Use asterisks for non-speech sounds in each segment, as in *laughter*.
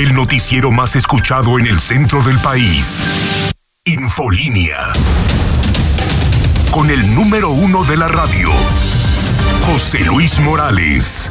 El noticiero más escuchado en el centro del país. Infolínea. Con el número uno de la radio. José Luis Morales.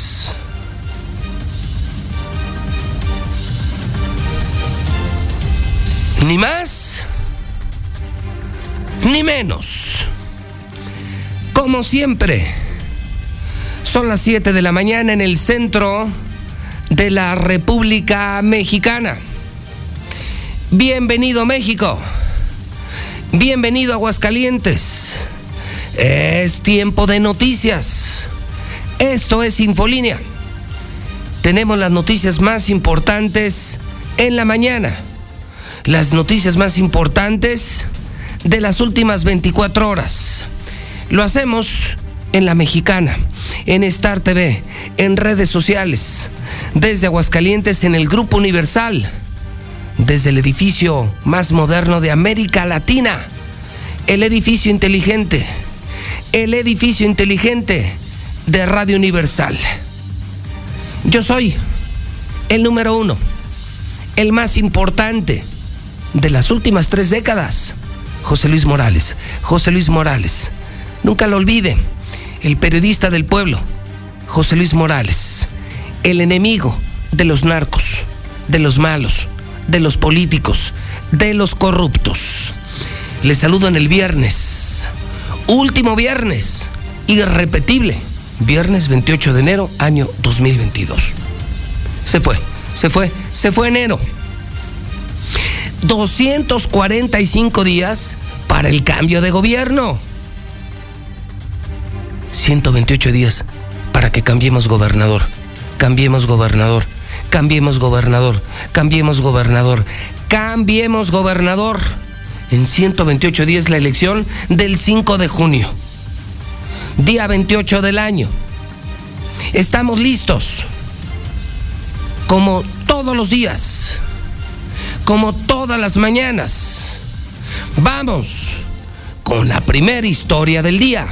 Ni más, ni menos. Como siempre, son las 7 de la mañana en el centro de la República Mexicana. Bienvenido México. Bienvenido Aguascalientes. Es tiempo de noticias. Esto es Infolínea. Tenemos las noticias más importantes en la mañana las noticias más importantes de las últimas 24 horas. Lo hacemos en La Mexicana, en Star TV, en redes sociales, desde Aguascalientes en el Grupo Universal, desde el edificio más moderno de América Latina, el edificio inteligente, el edificio inteligente de Radio Universal. Yo soy el número uno, el más importante de las últimas tres décadas. José Luis Morales, José Luis Morales. Nunca lo olvide, el periodista del pueblo, José Luis Morales, el enemigo de los narcos, de los malos, de los políticos, de los corruptos. Le saludo en el viernes, último viernes, irrepetible, viernes 28 de enero, año 2022. Se fue, se fue, se fue enero. 245 días para el cambio de gobierno. 128 días para que cambiemos gobernador. Cambiemos gobernador. Cambiemos gobernador. Cambiemos gobernador. Cambiemos gobernador. En 128 días la elección del 5 de junio. Día 28 del año. Estamos listos. Como todos los días como todas las mañanas. Vamos con la primera historia del día.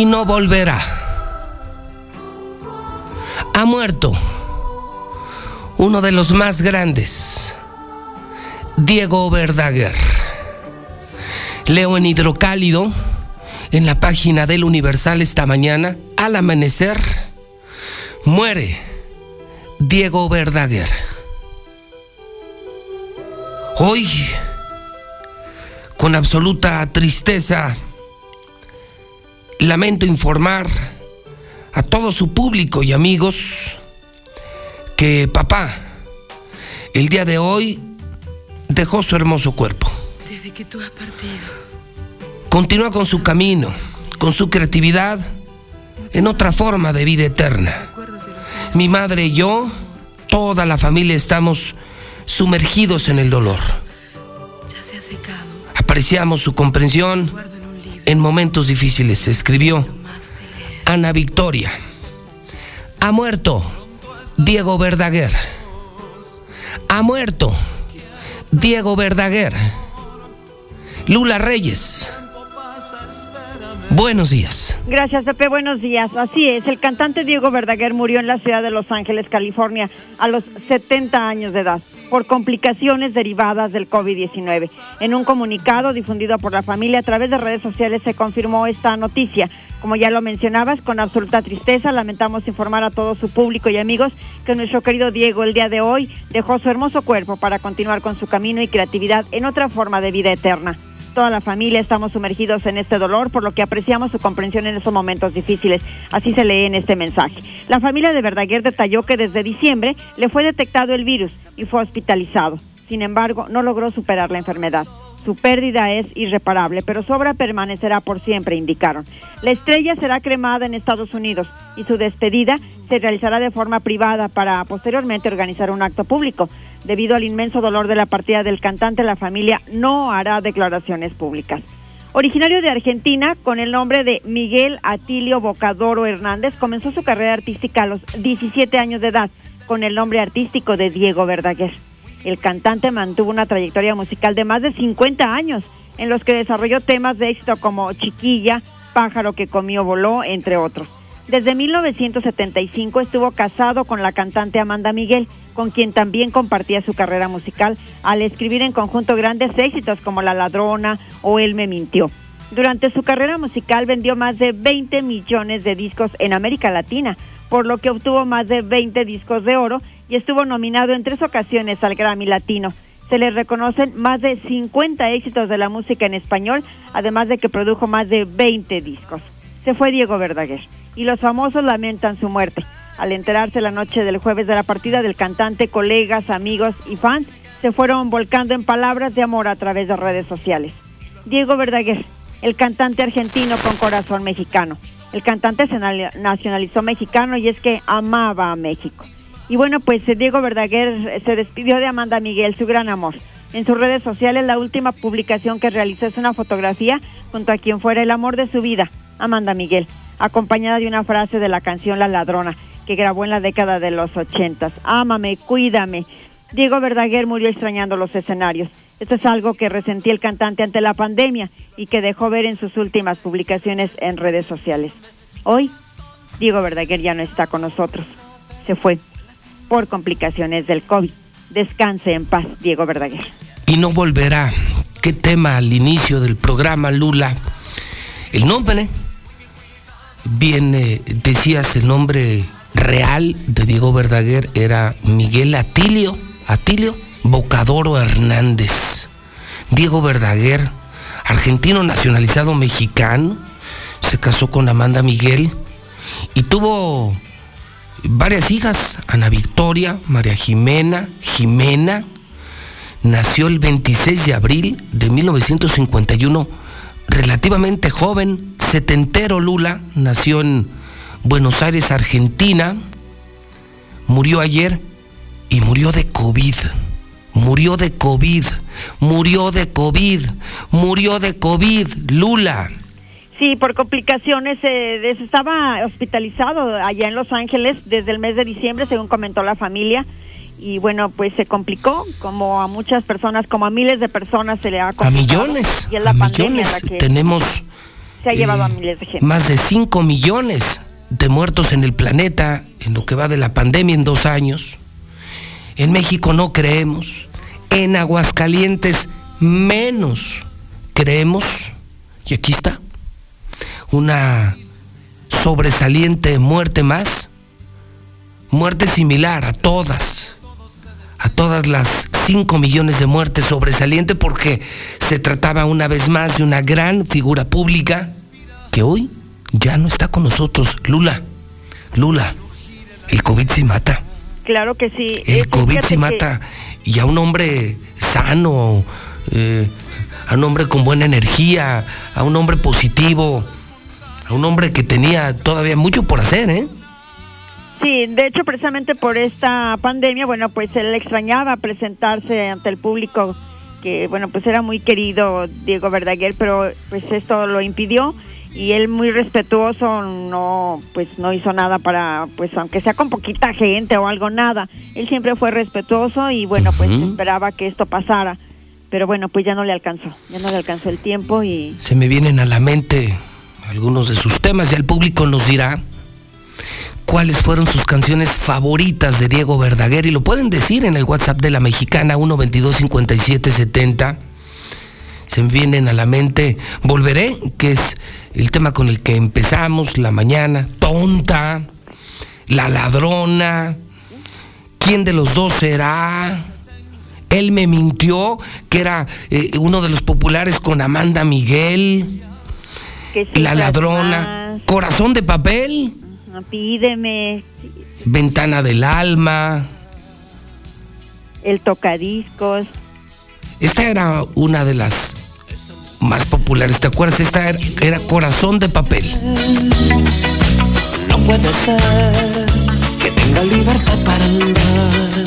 Y no volverá. Ha muerto uno de los más grandes, Diego Verdaguer. Leo en Hidrocálido, en la página del Universal esta mañana, al amanecer, muere Diego Verdaguer. Hoy, con absoluta tristeza, lamento informar a todo su público y amigos que papá el día de hoy dejó su hermoso cuerpo. Desde que tú has partido. Continúa con su camino, con su creatividad, en otra forma de vida eterna. Mi madre y yo, toda la familia estamos sumergidos en el dolor. Ya se ha secado. Apreciamos su comprensión en momentos difíciles, escribió. Ana Victoria. Ha muerto Diego Verdaguer. Ha muerto Diego Verdaguer. Lula Reyes. Buenos días. Gracias, Pepe. Buenos días. Así es, el cantante Diego Verdaguer murió en la ciudad de Los Ángeles, California, a los 70 años de edad, por complicaciones derivadas del COVID-19. En un comunicado difundido por la familia a través de redes sociales se confirmó esta noticia. Como ya lo mencionabas, con absoluta tristeza lamentamos informar a todo su público y amigos que nuestro querido Diego el día de hoy dejó su hermoso cuerpo para continuar con su camino y creatividad en otra forma de vida eterna. Toda la familia estamos sumergidos en este dolor, por lo que apreciamos su comprensión en esos momentos difíciles. Así se lee en este mensaje. La familia de Verdaguer detalló que desde diciembre le fue detectado el virus y fue hospitalizado. Sin embargo, no logró superar la enfermedad. Su pérdida es irreparable, pero su obra permanecerá por siempre, indicaron. La estrella será cremada en Estados Unidos y su despedida se realizará de forma privada para posteriormente organizar un acto público. Debido al inmenso dolor de la partida del cantante, la familia no hará declaraciones públicas. Originario de Argentina, con el nombre de Miguel Atilio Bocadoro Hernández, comenzó su carrera artística a los 17 años de edad, con el nombre artístico de Diego Verdaguer. El cantante mantuvo una trayectoria musical de más de 50 años, en los que desarrolló temas de éxito como Chiquilla, Pájaro que comió voló, entre otros. Desde 1975 estuvo casado con la cantante Amanda Miguel, con quien también compartía su carrera musical al escribir en conjunto grandes éxitos como La Ladrona o Él me mintió. Durante su carrera musical vendió más de 20 millones de discos en América Latina, por lo que obtuvo más de 20 discos de oro y estuvo nominado en tres ocasiones al Grammy Latino. Se le reconocen más de 50 éxitos de la música en español, además de que produjo más de 20 discos. Se fue Diego Verdaguer y los famosos lamentan su muerte. Al enterarse la noche del jueves de la partida del cantante, colegas, amigos y fans se fueron volcando en palabras de amor a través de redes sociales. Diego Verdaguer, el cantante argentino con corazón mexicano. El cantante se na- nacionalizó mexicano y es que amaba a México. Y bueno, pues eh, Diego Verdaguer eh, se despidió de Amanda Miguel, su gran amor. En sus redes sociales, la última publicación que realizó es una fotografía junto a quien fuera el amor de su vida, Amanda Miguel, acompañada de una frase de la canción La Ladrona, que grabó en la década de los ochentas. Ámame, cuídame. Diego Verdaguer murió extrañando los escenarios. Esto es algo que resentía el cantante ante la pandemia y que dejó ver en sus últimas publicaciones en redes sociales. Hoy, Diego Verdaguer ya no está con nosotros. Se fue por complicaciones del COVID. Descanse en paz, Diego Verdaguer. Y no volverá. ¿Qué tema al inicio del programa, Lula? El nombre. Bien, eh, decías el nombre real de Diego Verdaguer era Miguel Atilio, Atilio Bocadoro Hernández. Diego Verdaguer, argentino nacionalizado mexicano, se casó con Amanda Miguel y tuvo varias hijas, Ana Victoria, María Jimena, Jimena, nació el 26 de abril de 1951, relativamente joven, setentero Lula, nació en Buenos Aires, Argentina, murió ayer y murió de COVID. Murió de COVID, murió de COVID, murió de COVID, Lula. Sí, por complicaciones, eh, estaba hospitalizado allá en Los Ángeles desde el mes de diciembre, según comentó la familia. y bueno, pues se complicó, como a muchas personas, como a miles de personas se le ha A complicado. millones, Y es la a millones. la que Tenemos se ha llevado eh, a miles de gente. más de 5 millones de muertos en el planeta en lo que va de la pandemia en dos años. En México no creemos. En Aguascalientes menos creemos. Y aquí está. Una sobresaliente muerte más. Muerte similar a todas. A todas las 5 millones de muertes sobresaliente porque se trataba una vez más de una gran figura pública que hoy ya no está con nosotros. Lula, Lula, el COVID sí mata. Claro que sí. El COVID sí que- mata. Y a un hombre sano, eh, a un hombre con buena energía, a un hombre positivo, a un hombre que tenía todavía mucho por hacer, ¿eh? Sí, de hecho, precisamente por esta pandemia, bueno, pues él extrañaba presentarse ante el público, que bueno, pues era muy querido Diego Verdaguer, pero pues esto lo impidió y él muy respetuoso no pues no hizo nada para pues aunque sea con poquita gente o algo nada. Él siempre fue respetuoso y bueno pues esperaba que esto pasara. Pero bueno pues ya no le alcanzó ya no le alcanzó el tiempo y Se me vienen a la mente algunos de sus temas, ya el público nos dirá cuáles fueron sus canciones favoritas de Diego Verdaguer y lo pueden decir en el WhatsApp de la mexicana 1225770. Se me vienen a la mente Volveré, que es el tema con el que empezamos la mañana, Tonta, La Ladrona, ¿Quién de los dos será? Él me mintió, que era eh, uno de los populares con Amanda Miguel, que La Ladrona, Corazón de Papel, pídeme. Ventana del Alma. el tocadiscos. Esta era una de las más populares, ¿te acuerdas? Esta era, era Corazón de Papel. No puede ser que tenga libertad para andar.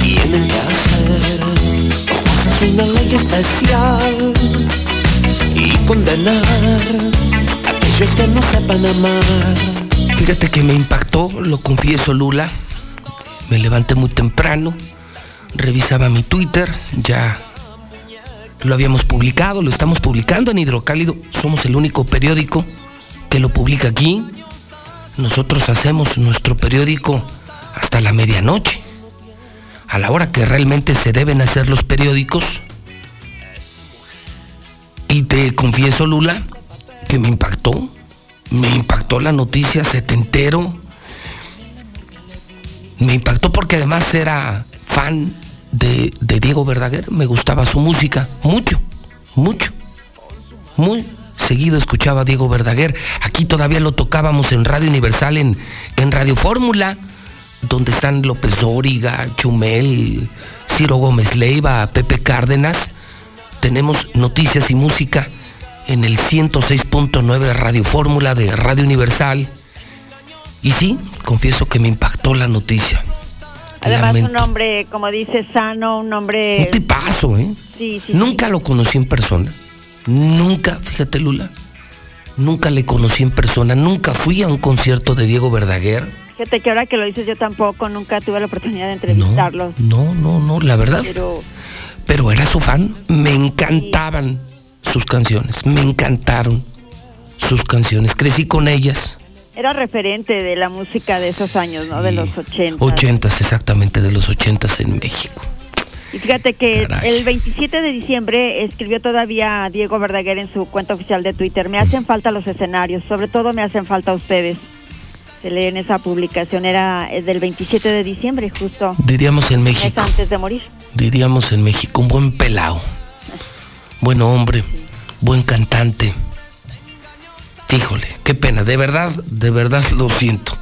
Tienen que hacer cosas una ley especial y condenar a aquellos que no sepan amar. Fíjate que me impactó, lo confieso, Lula. Me levanté muy temprano, revisaba mi Twitter, ya lo habíamos publicado, lo estamos publicando en Hidrocálido. Somos el único periódico que lo publica aquí. Nosotros hacemos nuestro periódico hasta la medianoche, a la hora que realmente se deben hacer los periódicos. Y te confieso, Lula, que me impactó. Me impactó la noticia setentero. Me impactó porque además era fan de, Diego Verdaguer. Me gustaba su música. Mucho, mucho. Muy seguido escuchaba a Diego Verdaguer. Aquí todavía lo tocábamos en Radio Universal, en, en Radio Fórmula, donde están López Dóriga, Chumel, Ciro Gómez Leiva, Pepe Cárdenas. Tenemos noticias y música en el 106.9 de Radio Fórmula de Radio Universal. Y sí, confieso que me impactó la noticia. Además un hombre como dice sano un hombre Un tipazo, ¿eh? sí, sí, Nunca lo conocí en persona. Nunca, fíjate Lula. Nunca le conocí en persona. Nunca fui a un concierto de Diego Verdaguer. Fíjate que ahora que lo dices yo tampoco nunca tuve la oportunidad de No, entrevistarlo. no, no, no, la verdad. Pero Pero era su fan. Me encantaban sus canciones. Me encantaron sus canciones. Crecí con ellas. Era referente de la música de esos años, ¿no? De los 80. Ochentas, exactamente, de los ochentas en México. Y fíjate que Caray. el 27 de diciembre escribió todavía Diego Verdaguer en su cuenta oficial de Twitter, me hacen falta los escenarios, sobre todo me hacen falta ustedes. Se lee en esa publicación, era eh, del 27 de diciembre, justo Diríamos en México. antes de morir. diríamos en México, un buen pelao, buen hombre, buen cantante. Híjole, qué pena, de verdad, de verdad lo siento.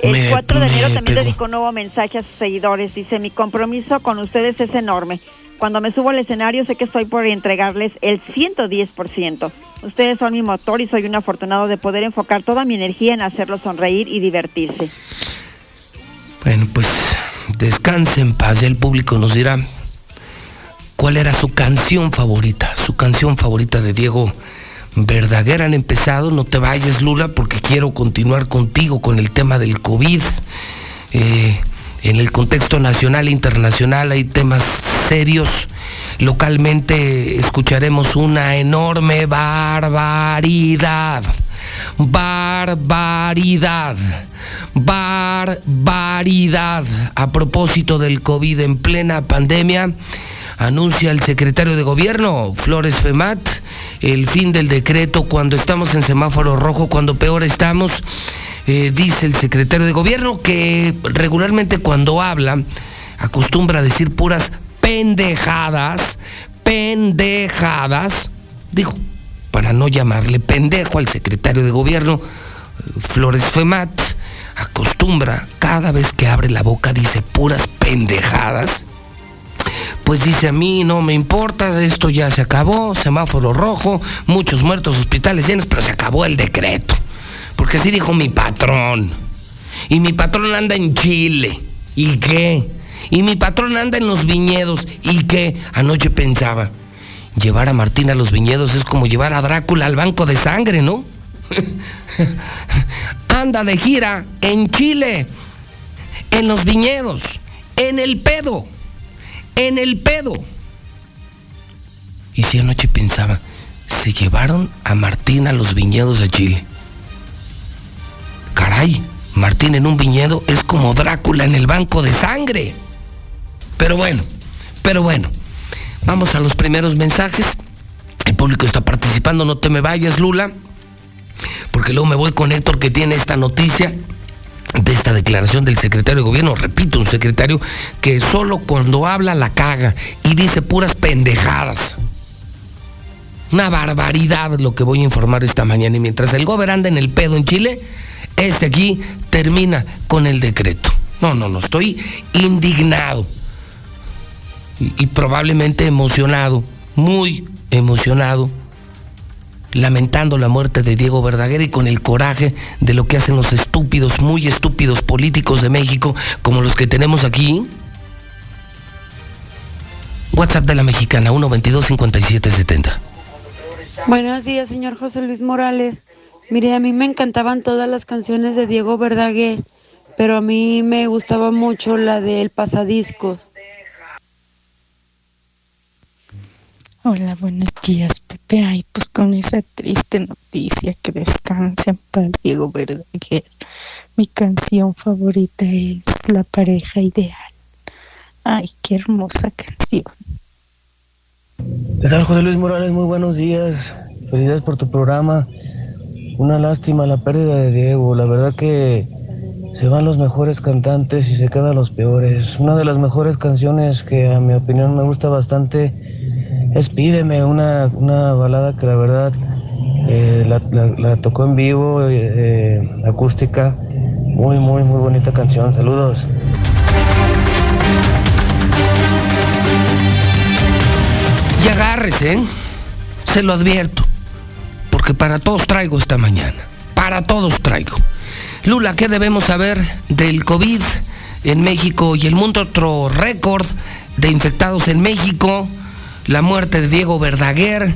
El Me- 4 de enero también pegó. dedicó un nuevo mensaje a sus seguidores. Dice, mi compromiso con ustedes es enorme. Cuando me subo al escenario sé que estoy por entregarles el 110%. Ustedes son mi motor y soy un afortunado de poder enfocar toda mi energía en hacerlos sonreír y divertirse. Bueno, pues descanse en paz, ya el público nos dirá cuál era su canción favorita, su canción favorita de Diego Verdaguer. Han empezado, no te vayas Lula, porque quiero continuar contigo con el tema del COVID. Eh, en el contexto nacional e internacional hay temas serios. Localmente escucharemos una enorme barbaridad. Barbaridad. Barbaridad. A propósito del COVID en plena pandemia, anuncia el secretario de gobierno, Flores Femat, el fin del decreto cuando estamos en semáforo rojo, cuando peor estamos. Eh, dice el secretario de gobierno que regularmente cuando habla acostumbra a decir puras pendejadas, pendejadas, dijo, para no llamarle pendejo al secretario de gobierno, Flores Femat, acostumbra, cada vez que abre la boca dice puras pendejadas. Pues dice a mí no me importa, esto ya se acabó, semáforo rojo, muchos muertos, hospitales llenos, pero se acabó el decreto. Porque así dijo mi patrón. Y mi patrón anda en Chile. ¿Y qué? Y mi patrón anda en los viñedos. ¿Y qué? Anoche pensaba, llevar a Martín a los viñedos es como llevar a Drácula al banco de sangre, ¿no? *laughs* anda de gira en Chile, en los viñedos, en el pedo, en el pedo. Y si anoche pensaba, se llevaron a Martín a los viñedos de Chile. Caray, Martín en un viñedo es como Drácula en el banco de sangre. Pero bueno, pero bueno, vamos a los primeros mensajes. El público está participando, no te me vayas, Lula, porque luego me voy con Héctor que tiene esta noticia de esta declaración del secretario de gobierno, repito, un secretario que solo cuando habla la caga y dice puras pendejadas. Una barbaridad lo que voy a informar esta mañana. Y mientras el gobernante anda en el pedo en Chile, este aquí termina con el decreto. No, no, no, estoy indignado y, y probablemente emocionado, muy emocionado, lamentando la muerte de Diego Verdaguer y con el coraje de lo que hacen los estúpidos, muy estúpidos políticos de México, como los que tenemos aquí. WhatsApp de la mexicana 122 5770. Buenos días, señor José Luis Morales. Mire, a mí me encantaban todas las canciones de Diego Verdaguer, pero a mí me gustaba mucho la de El Pasadiscos. Hola, buenos días, Pepe. Ay, pues con esa triste noticia que descanse en paz Diego Verdaguer. Mi canción favorita es La pareja ideal. Ay, qué hermosa canción. ¿Qué tal, José Luis Morales? Muy buenos días. Felicidades por tu programa. Una lástima la pérdida de Diego. La verdad que se van los mejores cantantes y se quedan los peores. Una de las mejores canciones que a mi opinión me gusta bastante es Pídeme, una, una balada que la verdad eh, la, tocó en vivo, eh, acústica. Muy, muy, muy bonita canción. Saludos. Y agárrese, ¿eh? se lo advierto, porque para todos traigo esta mañana, para todos traigo. Lula, ¿qué debemos saber del COVID en México y el mundo? Otro récord de infectados en México, la muerte de Diego Verdaguer,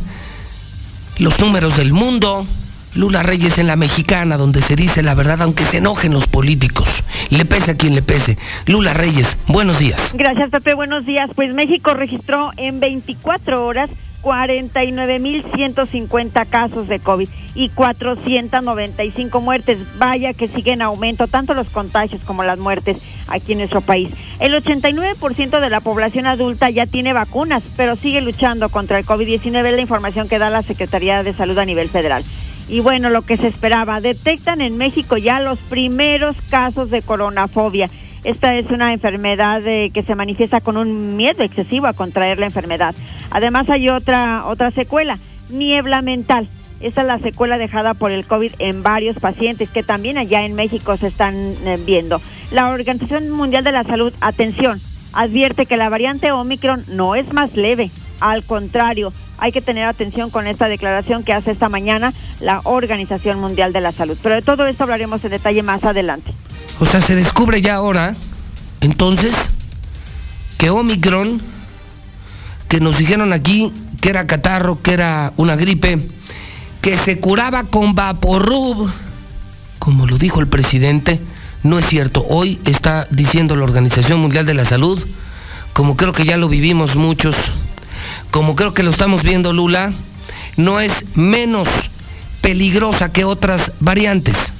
los números del mundo. Lula Reyes en la mexicana, donde se dice la verdad, aunque se enojen los políticos. Le pese a quien le pese. Lula Reyes, buenos días. Gracias, Pepe. Buenos días. Pues México registró en 24 horas 49.150 casos de COVID y 495 muertes. Vaya que sigue en aumento tanto los contagios como las muertes aquí en nuestro país. El 89% de la población adulta ya tiene vacunas, pero sigue luchando contra el COVID-19, es la información que da la Secretaría de Salud a nivel federal. Y bueno, lo que se esperaba, detectan en México ya los primeros casos de coronafobia. Esta es una enfermedad eh, que se manifiesta con un miedo excesivo a contraer la enfermedad. Además hay otra otra secuela, niebla mental. Esta es la secuela dejada por el COVID en varios pacientes que también allá en México se están eh, viendo. La Organización Mundial de la Salud, atención, advierte que la variante Omicron no es más leve, al contrario, hay que tener atención con esta declaración que hace esta mañana la Organización Mundial de la Salud. Pero de todo esto hablaremos en detalle más adelante. O sea, se descubre ya ahora, entonces, que Omicron, que nos dijeron aquí que era catarro, que era una gripe, que se curaba con Vaporub, como lo dijo el presidente, No es cierto. Hoy está diciendo la Organización Mundial de la Salud, como creo que ya lo vivimos muchos, como creo que lo estamos viendo Lula, no es menos peligrosa que otras variantes.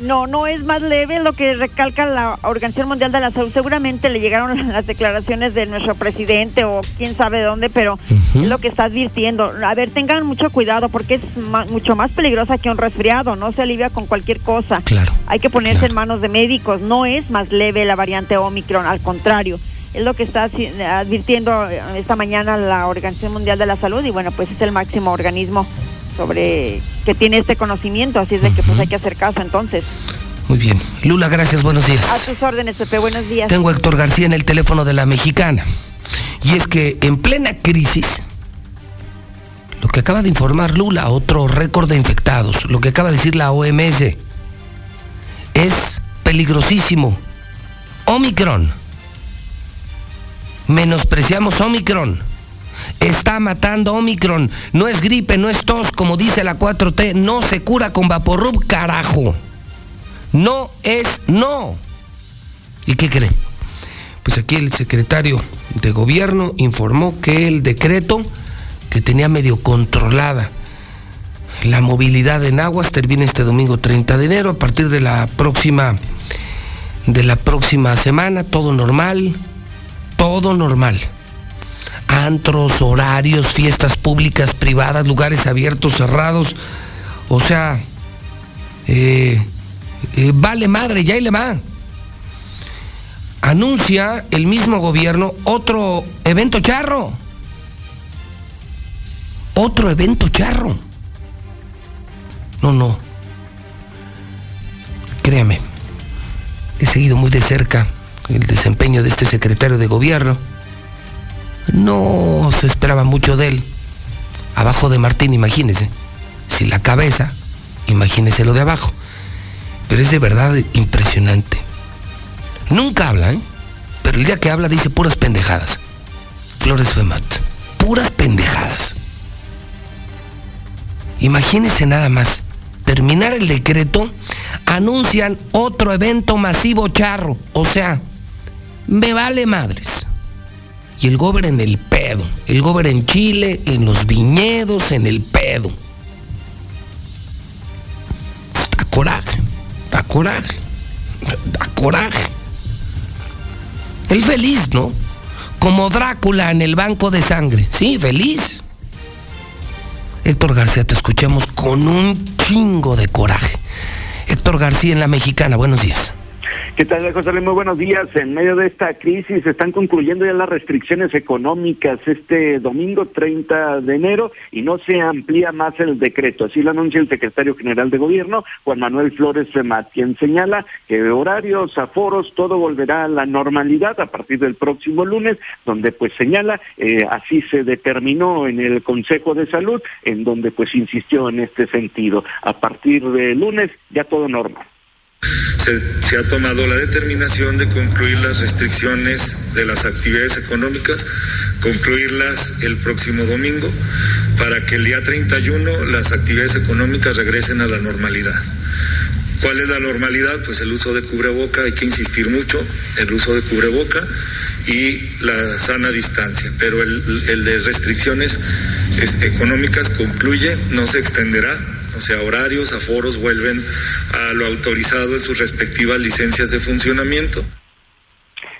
No, no es más leve lo que recalca la Organización Mundial de la Salud. Seguramente le llegaron *laughs* las declaraciones de nuestro presidente o quién sabe dónde, pero es lo que está advirtiendo. A ver, tengan mucho cuidado porque es mucho más peligrosa que un resfriado. No se alivia con cualquier cosa. Claro. Hay que ponerse claro. en manos de médicos. No es más leve la variante Omicron, al contrario. Es lo que está advirtiendo eh, esta mañana la Organización Mundial de la Salud y bueno, pues es el máximo organismo sobre que tiene este conocimiento, así es de que pues hay que hacer caso entonces. Muy bien. Lula, gracias, buenos días. A tus órdenes, Pepe, buenos días. Tengo a Héctor García en el teléfono de la mexicana. Y es que en plena crisis, lo que acaba de informar Lula, otro récord de infectados, lo que acaba de decir la OMS, es peligrosísimo. Omicron. Menospreciamos Omicron. Está matando Omicron. No es gripe, no es tos, como dice la 4T. No se cura con Vaporub, carajo. No es no. ¿Y qué cree? Pues aquí el secretario de gobierno informó que el decreto que tenía medio controlada la movilidad en aguas termina este domingo 30 de enero a partir de la próxima de la próxima semana todo normal todo normal antros horarios fiestas públicas privadas lugares abiertos cerrados o sea eh, eh, vale madre ya y le va anuncia el mismo gobierno otro evento charro. Otro evento charro. No, no. Créame, he seguido muy de cerca el desempeño de este secretario de gobierno. No se esperaba mucho de él. Abajo de Martín, imagínese. Si la cabeza, imagínese lo de abajo. Pero es de verdad impresionante. Nunca habla, ¿eh? Pero el día que habla dice puras pendejadas. Flores Femat. Puras pendejadas. Imagínense nada más. Terminar el decreto, anuncian otro evento masivo charro. O sea, me vale madres. Y el gober en el pedo. El gober en Chile, en los viñedos, en el pedo. Da coraje. Da coraje. Da coraje. Él feliz, ¿no? Como Drácula en el banco de sangre. Sí, feliz. Héctor García, te escuchamos con un chingo de coraje. Héctor García en la Mexicana, buenos días. ¿Qué tal, José Luis? Muy buenos días. En medio de esta crisis están concluyendo ya las restricciones económicas este domingo 30 de enero y no se amplía más el decreto. Así lo anuncia el secretario general de gobierno, Juan Manuel Flores Femat, quien señala que de horarios, aforos, todo volverá a la normalidad a partir del próximo lunes, donde pues señala, eh, así se determinó en el Consejo de Salud, en donde pues insistió en este sentido. A partir del lunes ya todo normal. Se, ha tomado la determinación de concluir las restricciones de las actividades económicas, concluirlas el próximo domingo, para que el día 31 las actividades económicas regresen a la normalidad. ¿Cuál es la normalidad? Pues el uso de cubreboca, hay que insistir mucho, el uso de cubreboca y la sana distancia, pero el, de restricciones es, económicas concluye, no se extenderá, o sea, horarios, aforos vuelven a lo autorizado en sus respectivas licencias de funcionamiento.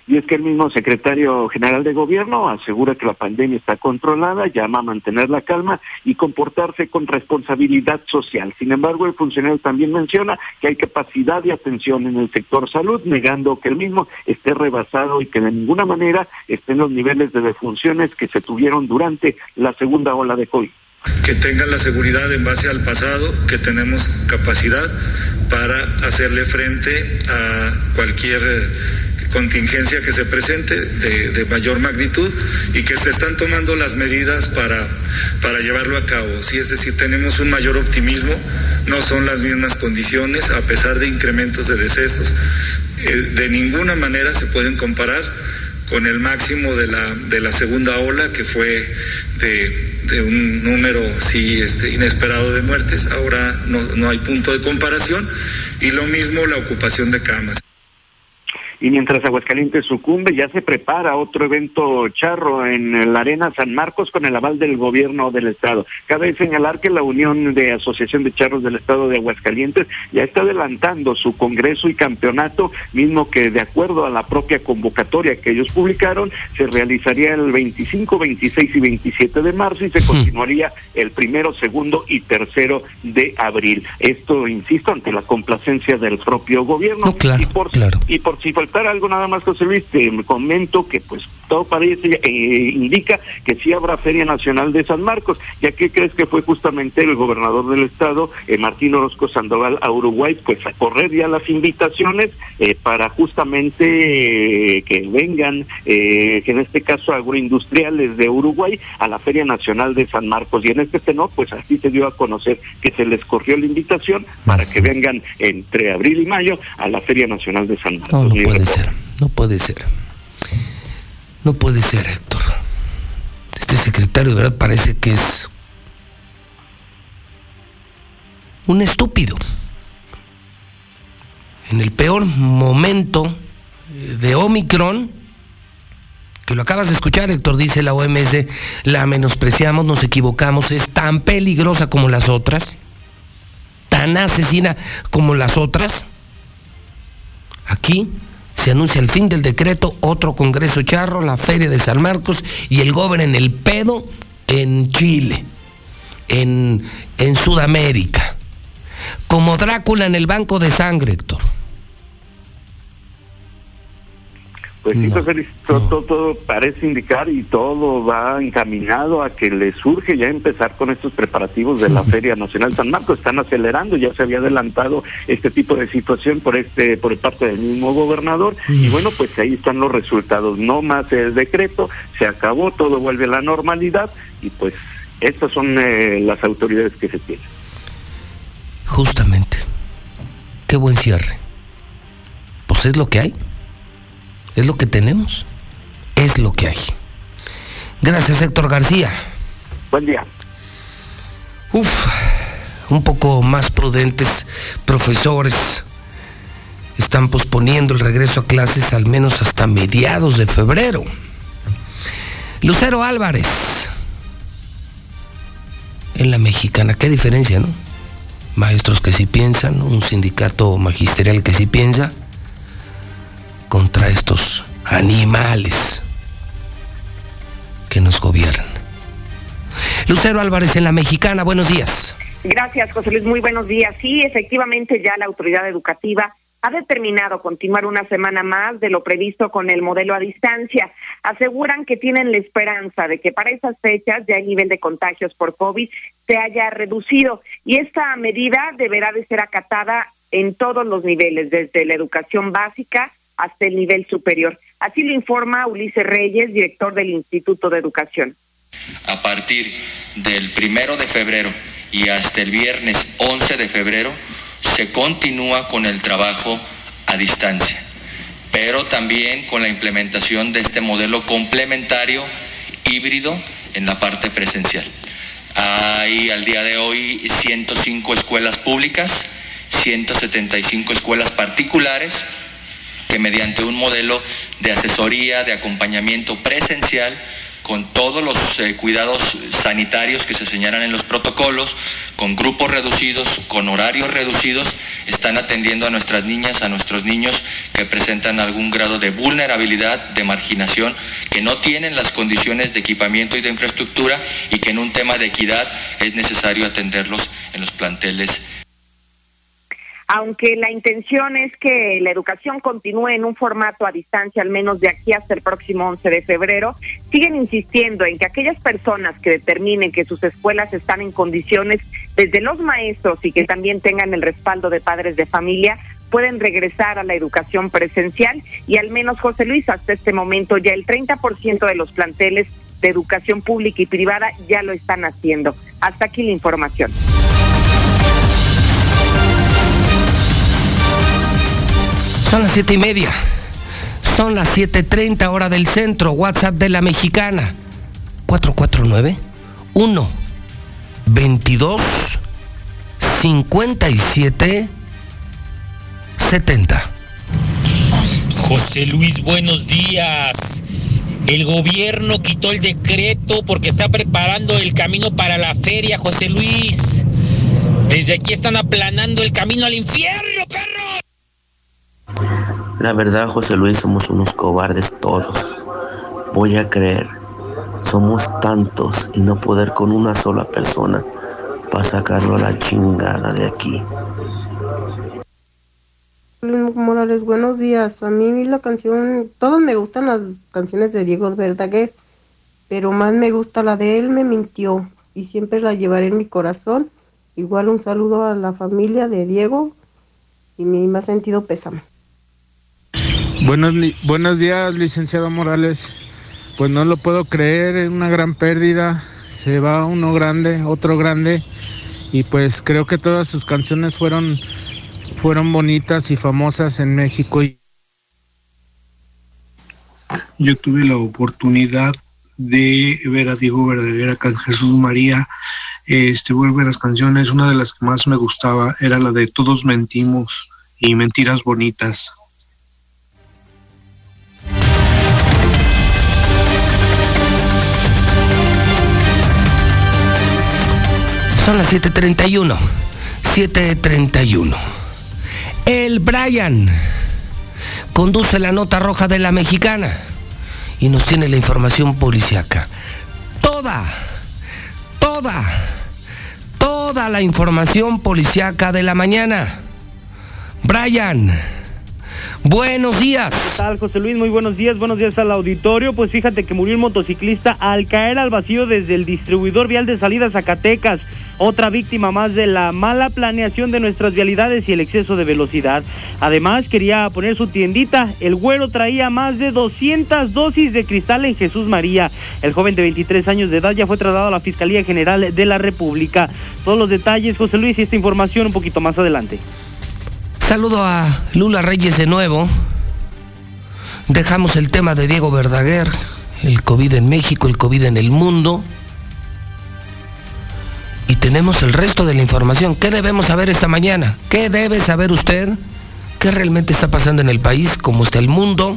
Y es que el mismo secretario general de gobierno asegura que la pandemia está controlada, llama a mantener la calma y comportarse con responsabilidad social. Sin embargo, el funcionario también menciona que hay capacidad de atención en el sector salud, negando que el mismo esté rebasado y que de ninguna manera estén los niveles de defunciones que se tuvieron durante la segunda ola de COVID que tengan la seguridad en base al pasado, que tenemos capacidad para hacerle frente a cualquier contingencia que se presente de, mayor magnitud y que se están tomando las medidas para, para llevarlo a cabo. Sí, es decir, tenemos un mayor optimismo, no son las mismas condiciones, a pesar de incrementos de decesos, eh, de ninguna manera se pueden comparar con el máximo de la, de la segunda ola, que fue de, de un número sí este, inesperado de muertes. Ahora no, no hay punto de comparación. Y lo mismo la ocupación de camas. Y mientras Aguascalientes sucumbe, ya se prepara otro evento charro en la Arena San Marcos con el aval del gobierno del Estado. Cabe señalar que la Unión de Asociación de Charros del Estado de Aguascalientes ya está adelantando su congreso y campeonato, mismo que de acuerdo a la propia convocatoria que ellos publicaron, se realizaría el 25, 26 y 27 de marzo y se continuaría el primero, segundo y tercero de abril. Esto, insisto, ante la complacencia del propio gobierno. No, claro, y por, claro. y por si algo nada más, José Luis, te comento que pues todo parece, eh, indica que sí habrá Feria Nacional de San Marcos, ya que crees que fue justamente el gobernador del estado, eh, Martín Orozco Sandoval, a Uruguay, pues a correr ya las invitaciones eh, para justamente eh, que vengan, eh, que en este caso agroindustriales de Uruguay, a la Feria Nacional de San Marcos. Y en este tenor, pues así se dio a conocer que se les corrió la invitación para que vengan entre abril y mayo a la Feria Nacional de San Marcos. No, puede ser, no puede ser. No puede ser, Héctor. Este secretario de verdad parece que es un estúpido. En el peor momento de Omicron, que lo acabas de escuchar, Héctor, dice la OMS, la menospreciamos, nos equivocamos, es tan peligrosa como las otras, tan asesina como las otras. Aquí se anuncia el fin del decreto, otro Congreso Charro, la Feria de San Marcos y el gobernador en el pedo en Chile, en, en Sudamérica. Como Drácula en el banco de sangre, Héctor. Pues sí, No, José Luis, todo, todo, todo parece indicar y todo va encaminado a que le surge ya empezar con estos preparativos de la Feria Nacional San Marcos. Están acelerando, ya se había adelantado este tipo de situación por este por parte del mismo gobernador y bueno, pues ahí están los resultados. No más el decreto, se acabó, todo vuelve a la normalidad y pues estas son eh, las autoridades que se tienen. Justamente. Qué buen cierre. Pues es lo que hay. Es lo que tenemos. Es lo que hay. Gracias, Héctor García. Buen día. Uf, un poco más prudentes profesores están posponiendo el regreso a clases al menos hasta mediados de febrero. Lucero Álvarez, en la mexicana, qué diferencia, ¿no? Maestros que sí piensan, un sindicato magisterial que sí piensa, contra estos animales que nos gobiernan. Lucero Álvarez en la mexicana, buenos días. Gracias, José Luis. Muy buenos días. Sí, efectivamente, ya la autoridad educativa ha determinado continuar una semana más de lo previsto con el modelo a distancia. Aseguran que tienen la esperanza de que para esas fechas ya el nivel de contagios por COVID se haya reducido y esta medida deberá de ser acatada en todos los niveles, desde la educación básica hasta el nivel superior. Así lo informa Ulises Reyes, director del Instituto de Educación. A partir del primero de febrero y hasta el viernes 11 de febrero se continúa con el trabajo a distancia, pero también con la implementación de este modelo complementario híbrido en la parte presencial. Hay al día de hoy 105 escuelas públicas, 175 escuelas particulares que mediante un modelo de asesoría, de acompañamiento presencial, con todos los eh, cuidados sanitarios que se señalan en los protocolos, con grupos reducidos, con horarios reducidos, están atendiendo a nuestras niñas, a nuestros niños que presentan algún grado de vulnerabilidad, de marginación, que no tienen las condiciones de equipamiento y de infraestructura y que en un tema de equidad es necesario atenderlos en los planteles aunque la intención es que la educación continúe en un formato a distancia, al menos de aquí hasta el próximo 11 de febrero, siguen insistiendo en que aquellas personas que determinen que sus escuelas están en condiciones, desde los maestros y que también tengan el respaldo de padres de familia, pueden regresar a la educación presencial y al menos José Luis, hasta este momento ya el 30% de los planteles de educación pública y privada ya lo están haciendo. Hasta aquí la información. Son las siete y media. Son las 7:30 hora del centro. WhatsApp de la mexicana. 449 1 22 57 70. José Luis, buenos días. El gobierno quitó el decreto porque está preparando el camino para la feria, José Luis. Desde aquí están aplanando el camino al infierno, perro. La verdad, José Luis, somos unos cobardes todos. Voy a creer. Somos tantos y no poder con una sola persona para sacarlo a la chingada de aquí. Morales, buenos días. A mí la canción, todos me gustan las canciones de Diego Verdaguer, pero más me gusta la de Él me mintió y siempre la llevaré en mi corazón. Igual un saludo a la familia de Diego y mi más sentido pésame. Buenos, buenos días, licenciado Morales. Pues no lo puedo creer, es una gran pérdida. Se va uno grande, otro grande. Y pues creo que todas sus canciones fueron, fueron bonitas y famosas en México. Yo tuve la oportunidad de ver a Diego Verdaguer acá en Jesús María. Este, vuelve las canciones. Una de las que más me gustaba era la de Todos mentimos y Mentiras bonitas. Son las 7:31. 7:31. El Brian conduce la nota roja de la mexicana y nos tiene la información policiaca. Toda, toda, toda la información policiaca de la mañana. Brian, buenos días. ¿Qué tal, José Luis? Muy buenos días, buenos días al auditorio. Pues fíjate que murió un motociclista al caer al vacío desde el distribuidor vial de salida Zacatecas. Otra víctima más de la mala planeación de nuestras vialidades y el exceso de velocidad. Además, quería poner su tiendita. El güero traía más de 200 dosis de cristal en Jesús María. El joven de 23 años de edad ya fue trasladado a la Fiscalía General de la República. Todos los detalles, José Luis, y esta información un poquito más adelante. Saludo a Lula Reyes de nuevo. Dejamos el tema de Diego Verdaguer, el COVID en México, el COVID en el mundo. Y tenemos el resto de la información. ¿Qué debemos saber esta mañana? ¿Qué debe saber usted? ¿Qué realmente está pasando en el país? ¿Cómo está el mundo?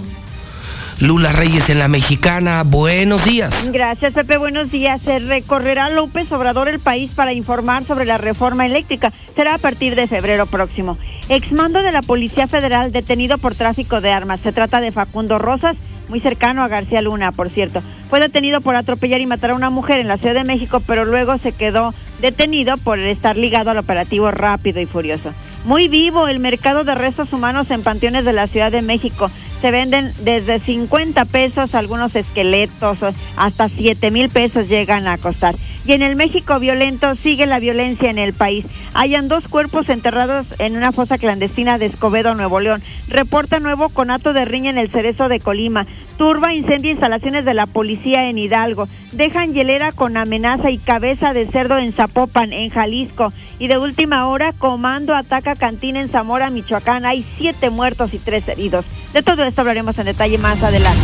Lula Reyes en la mexicana. Buenos días. Gracias, Pepe. Buenos días. Se recorrerá López Obrador el país para informar sobre la reforma eléctrica. Será a partir de febrero próximo. Exmando de la Policía Federal detenido por tráfico de armas. Se trata de Facundo Rosas, muy cercano a García Luna, por cierto. Fue detenido por atropellar y matar a una mujer en la Ciudad de México, pero luego se quedó detenido por estar ligado al operativo rápido y furioso. Muy vivo el mercado de restos humanos en panteones de la Ciudad de México. Se venden desde 50 pesos algunos esqueletos, hasta 7 mil pesos llegan a costar. Y en el México violento sigue la violencia en el país. Hayan dos cuerpos enterrados en una fosa clandestina de Escobedo, Nuevo León. Reporta nuevo conato de riña en el Cerezo de Colima. Turba incendia instalaciones de la policía en Hidalgo. Dejan hielera con amenaza y cabeza de cerdo en Zapopan, en Jalisco. Y de última hora, comando ataca cantina en Zamora, Michoacán. Hay siete muertos y tres heridos. De todo esto hablaremos en detalle más adelante.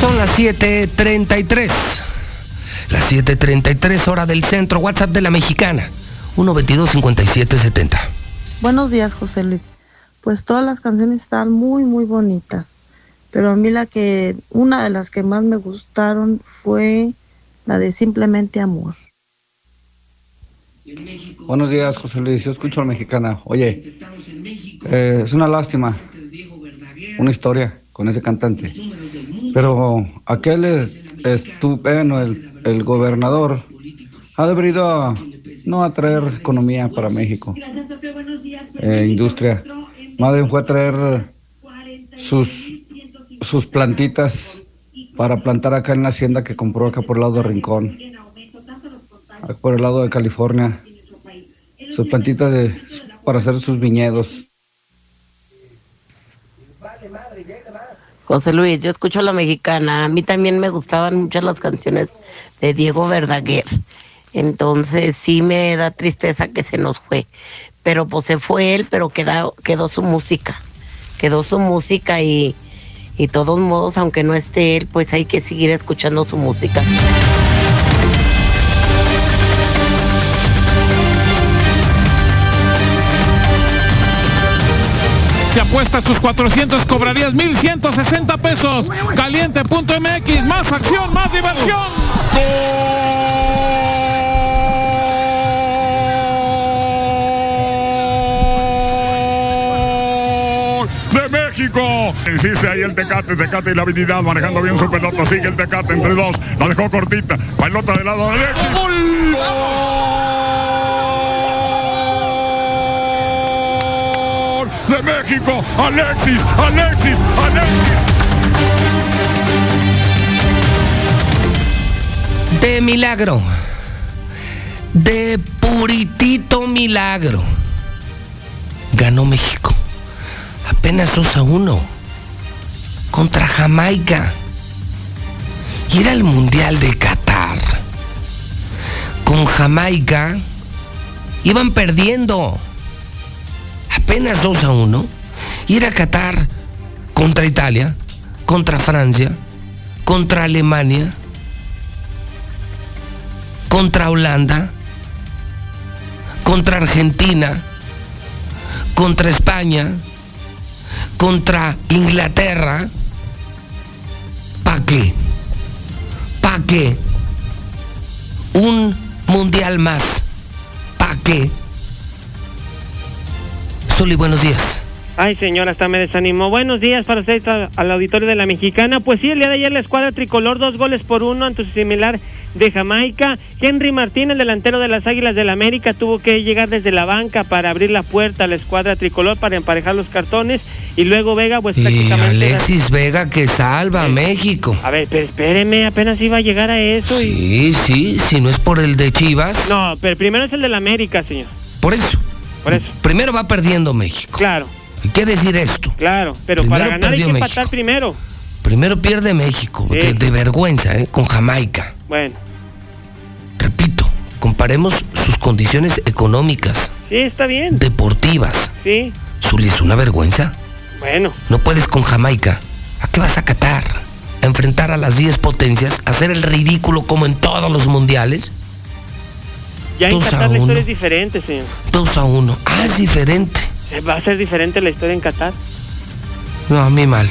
Son las 7:33. Las 7:33 hora del centro. WhatsApp de la mexicana. 122-5770. Buenos días, José Luis. Pues todas las canciones están muy, muy bonitas. Pero a mí la que, una de las que más me gustaron fue la de Simplemente Amor. Buenos días, José Luis. Yo escucho a la mexicana. Oye, eh, es una lástima, una historia con ese cantante. Pero aquel es, estupendo, el, el gobernador, ha debido no a traer economía para México, eh, industria. Más bien fue a traer sus, sus plantitas para plantar acá en la hacienda que compró acá por el lado de Rincón, por el lado de California. Sus plantitas de, para hacer sus viñedos. José Luis, yo escucho la mexicana. A mí también me gustaban muchas las canciones de Diego Verdaguer. Entonces sí me da tristeza que se nos fue. pero pues se fue él, pero quedó, quedó su música. Quedó su música y, y todos modos, aunque no esté él, pues hay que seguir escuchando su música. Si apuestas tus 400 cobrarías 1160 pesos. Caliente.mx, más acción, más diversión. de México. Insiste ahí el Tecate, Tecate y la habilidad manejando bien su pelota. Sigue el Tecate entre dos. La dejó cortita. Pelota de lado de. ¡Gol! Alexis, Alexis, Alexis. De milagro. De puritito milagro. Ganó México. Apenas 2 a 1. Contra Jamaica. Y era el Mundial de Qatar. Con Jamaica iban perdiendo. Apenas 2 a 1. Y era Qatar contra Italia, contra Francia, contra Alemania, contra Holanda, contra Argentina, contra España, contra Inglaterra. ¿Para qué? ¿Para qué? Un mundial más. ¿Para qué? Soli, buenos días. Ay, señora, hasta me desanimó. Buenos días para usted al auditorio de la Mexicana. Pues sí, el día de ayer la escuadra tricolor, dos goles por uno ante su similar de Jamaica. Henry Martín, el delantero de las Águilas del América, tuvo que llegar desde la banca para abrir la puerta a la escuadra tricolor para emparejar los cartones. Y luego Vega, pues Y prácticamente... Alexis Vega que salva a México. A ver, pero espéreme, apenas iba a llegar a eso. Y... Sí, sí, si no es por el de Chivas. No, pero primero es el del América, señor. Por eso. Por eso. Primero va perdiendo México. Claro, Hay que decir esto. claro. Pero Primero para ganar hay que perdió empatar México. primero. Primero pierde México, Sí. de, de vergüenza, ¿eh? con Jamaica. Bueno, Comparemos sus condiciones económicas, sí, está bien. deportivas. Sí, Zuli, es una vergüenza. bueno. No puedes con Jamaica. ¿A qué vas a Qatar? ¿A enfrentar a las 10 potencias? ¿A hacer el ridículo como en todos los mundiales? Ya en Qatar la historia es diferente, señor. 2 a 1. Ah, es diferente. Va a ser diferente la historia en Qatar. No, a mí mal.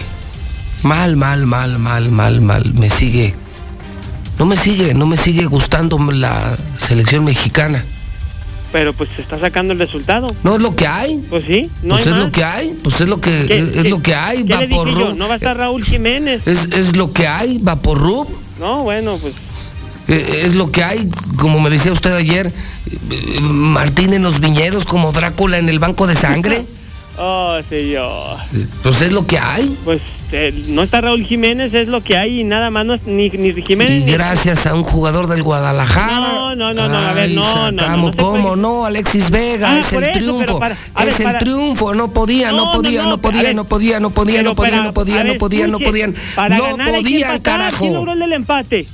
Mal, mal, mal, mal, mal, mal. Me sigue. No me sigue, no me sigue gustando la selección mexicana. Pero pues se está sacando el resultado. No es lo que hay. Pues sí, no pues hay es más. lo que hay, pues es lo que ¿Qué- es, qué- lo que hay, ¿Qué le dije Vaporru. yo? No va a estar Raúl Jiménez. Es, es lo que hay, Vaporru. No, bueno, pues Eh, Es lo que hay, como me decía usted ayer, eh, Martín en los viñedos como Drácula en el banco de sangre. *laughs* Oh, señor. Pues es lo que hay. Pues eh, no está Raúl Jiménez, es lo que hay y nada más. No es ni, ni Jiménez. Y ni- gracias a un jugador del Guadalajara. No, no, no, no, a ver, no, no, no, ¿Cómo no? Alexis Vega, Ah, es el eso, triunfo. para- a ver, es el para- triunfo. No podía, no, podía, no, podía, ver, no podía, no podía, no podía, no podía, no podía, no podían. No podían, empatar. ¿Quién carajo. logró el empate?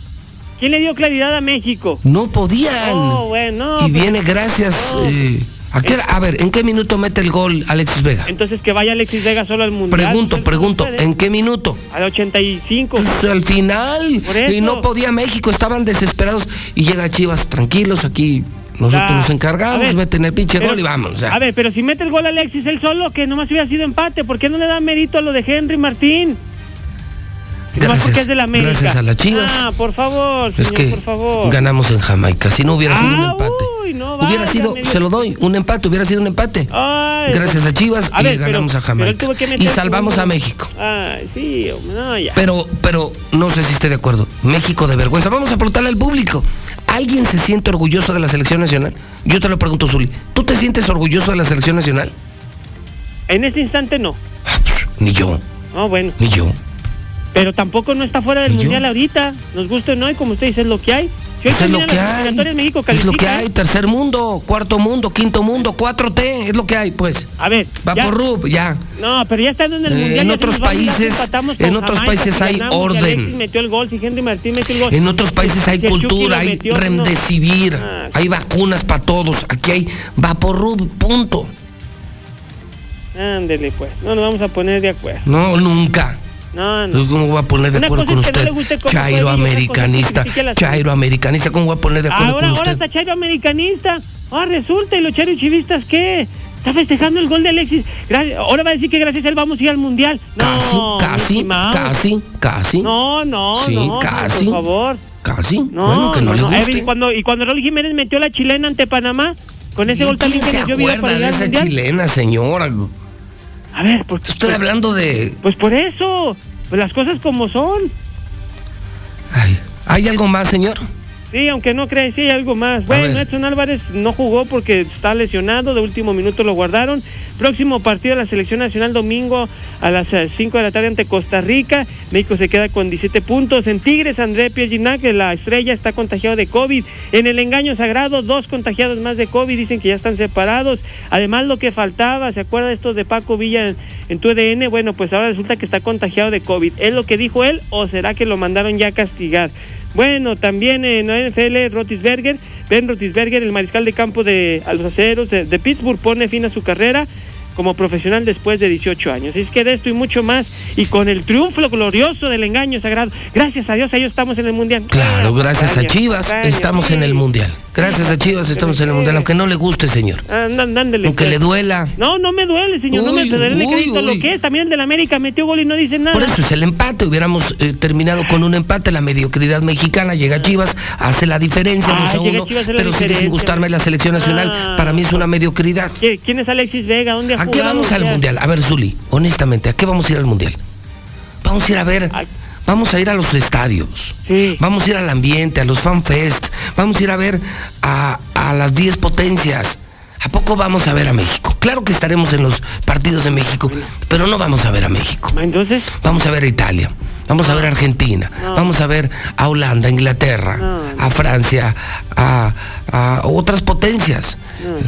¿Quién le dio claridad a México? No podían. Oh, bueno, y viene gracias. eh, ¿a, qué a ver, ¿en qué minuto mete el gol Alexis Vega? Entonces que vaya Alexis Vega solo al mundial. Pregunto, no pregunto. ¿en qué minuto? Al 85. Pues al final. Y no podía México, estaban desesperados. Y llega Chivas, tranquilos, aquí nosotros Ah, nos encargamos, ver, meten el pinche pero- gol y vamos. o sea. A ver, pero si mete el gol Alexis él solo, que nomás hubiera sido empate, ¿por qué no le da mérito a lo de Henry Martín? Gracias, porque es de la América. gracias a las Chivas. Ah, por favor, es señor, que por favor. ganamos en Jamaica. Si no hubiera sido un Ah, empate. uy, no, hubiera sido, se lo doy, un empate, hubiera sido un empate. Ay, Gracias a Chivas a y ver, le ganamos pero- a Jamaica. Y salvamos a México. Ay, sí, no, ya. Pero, pero no sé si esté de acuerdo. México de vergüenza. Vamos a preguntarle al público. ¿Alguien se siente orgulloso de la selección nacional? Yo te lo pregunto, Zuli. ¿Tú te sientes orgulloso de la selección nacional? En este instante no. Ni yo, No, bueno. ni yo. Pero tampoco no está fuera del ¿Y yo? mundial ahorita. Nos gusta o no, y como usted dice, es lo que hay. Si Pues es lo que hay. México Es lo que hay. Tercer mundo, cuarto mundo, quinto mundo, 4T. Es lo que hay, pues. A ver. Va ya- por RUB, ya. No, pero ya estando en el Eh, mundial. en otros va países- en otros Jamaica, países hay ganamos, orden. Metió el gol, si Henry Martín metió el gol. En otros países hay Si cultura, hay metió, no. remdesivir, Ah, hay vacunas para todos. Aquí hay Vaporub, punto. Ándele, pues. No nos vamos a poner de acuerdo. No, nunca. No, no. ¿Cómo voy a poner de acuerdo con no usted? Chairo americanista, Chairo americanista, ¿cómo voy a poner de acuerdo Ahora, con ahora usted? está Chairo americanista. Ah, resulta, ¿y los Chairo chivistas qué? Está festejando el gol de Alexis. Gra- ahora va a decir que gracias a él vamos a ir al mundial. No, Casi, Mouse. casi, casi. No, no, Sí, no. casi. Por favor. Casi. No, bueno, que no, le guste. y cuando, y cuando Raúl Jiménez metió la chilena ante Panamá, con ese gol también que ¿Quién nos se dio vida para de ir al esa mundial. chilena, señora? A ver, porque Estoy hablando de... Pues por eso, pues las cosas como son. ¿Hay algo más, señor? Sí, aunque no crees, sí hay algo más. Bueno. Edson Álvarez no jugó porque está lesionado, de último minuto lo guardaron. Próximo partido de la selección nacional domingo a las 5 de la tarde ante Costa Rica. México se queda con 17 puntos. En Tigres, André Pierginac, la estrella, está contagiado de COVID. En el engaño sagrado, dos contagiados más de COVID, dicen que ya están separados. Además, lo que faltaba, ¿se acuerda de estos de Paco Villa en, en tu EDN? Bueno, pues ahora resulta que está contagiado de COVID. ¿Es lo que dijo él o será que lo mandaron ya a castigar? Bueno, también en la NFL, Rotisberger, Ben Rotisberger, el mariscal de campo de a los aceros de, de Pittsburgh, pone fin a su carrera como profesional después de 18 años. Es que de esto y mucho más, y con el triunfo glorioso del engaño sagrado, gracias a Dios, ahí estamos en el Mundial. Claro, gracias a Chivas estamos en el Mundial. Gracias a Chivas estamos en el Mundial, aunque no le guste, señor. Ándale, Aunque pues. le duela. No, no me duele, señor, no me duele uy, crédito lo que es. También el del América metió gol y no dice nada. Por eso es el empate. Hubiéramos eh, terminado con un empate. La mediocridad mexicana llega a Chivas, hace la diferencia, Ah, a uno. Pero sigue sin gustarme la selección nacional. Ah. Para mí es una mediocridad. ¿Qui- ¿Quién es Alexis Vega? ¿Dónde ¿A qué vamos al mundial? A ver, Zuli, honestamente, ¿a qué vamos a ir al mundial? Vamos a ir a ver, vamos a ir a los estadios, vamos a ir al ambiente, a los fanfest, vamos a ir a ver a, a las 10 potencias. ¿A poco vamos a ver a México? Claro que estaremos en los partidos de México, pero no vamos a ver a México. Entonces, Vamos a ver a Italia, vamos a ver a Argentina, vamos a ver a Holanda, a Inglaterra, a Francia, a, a otras potencias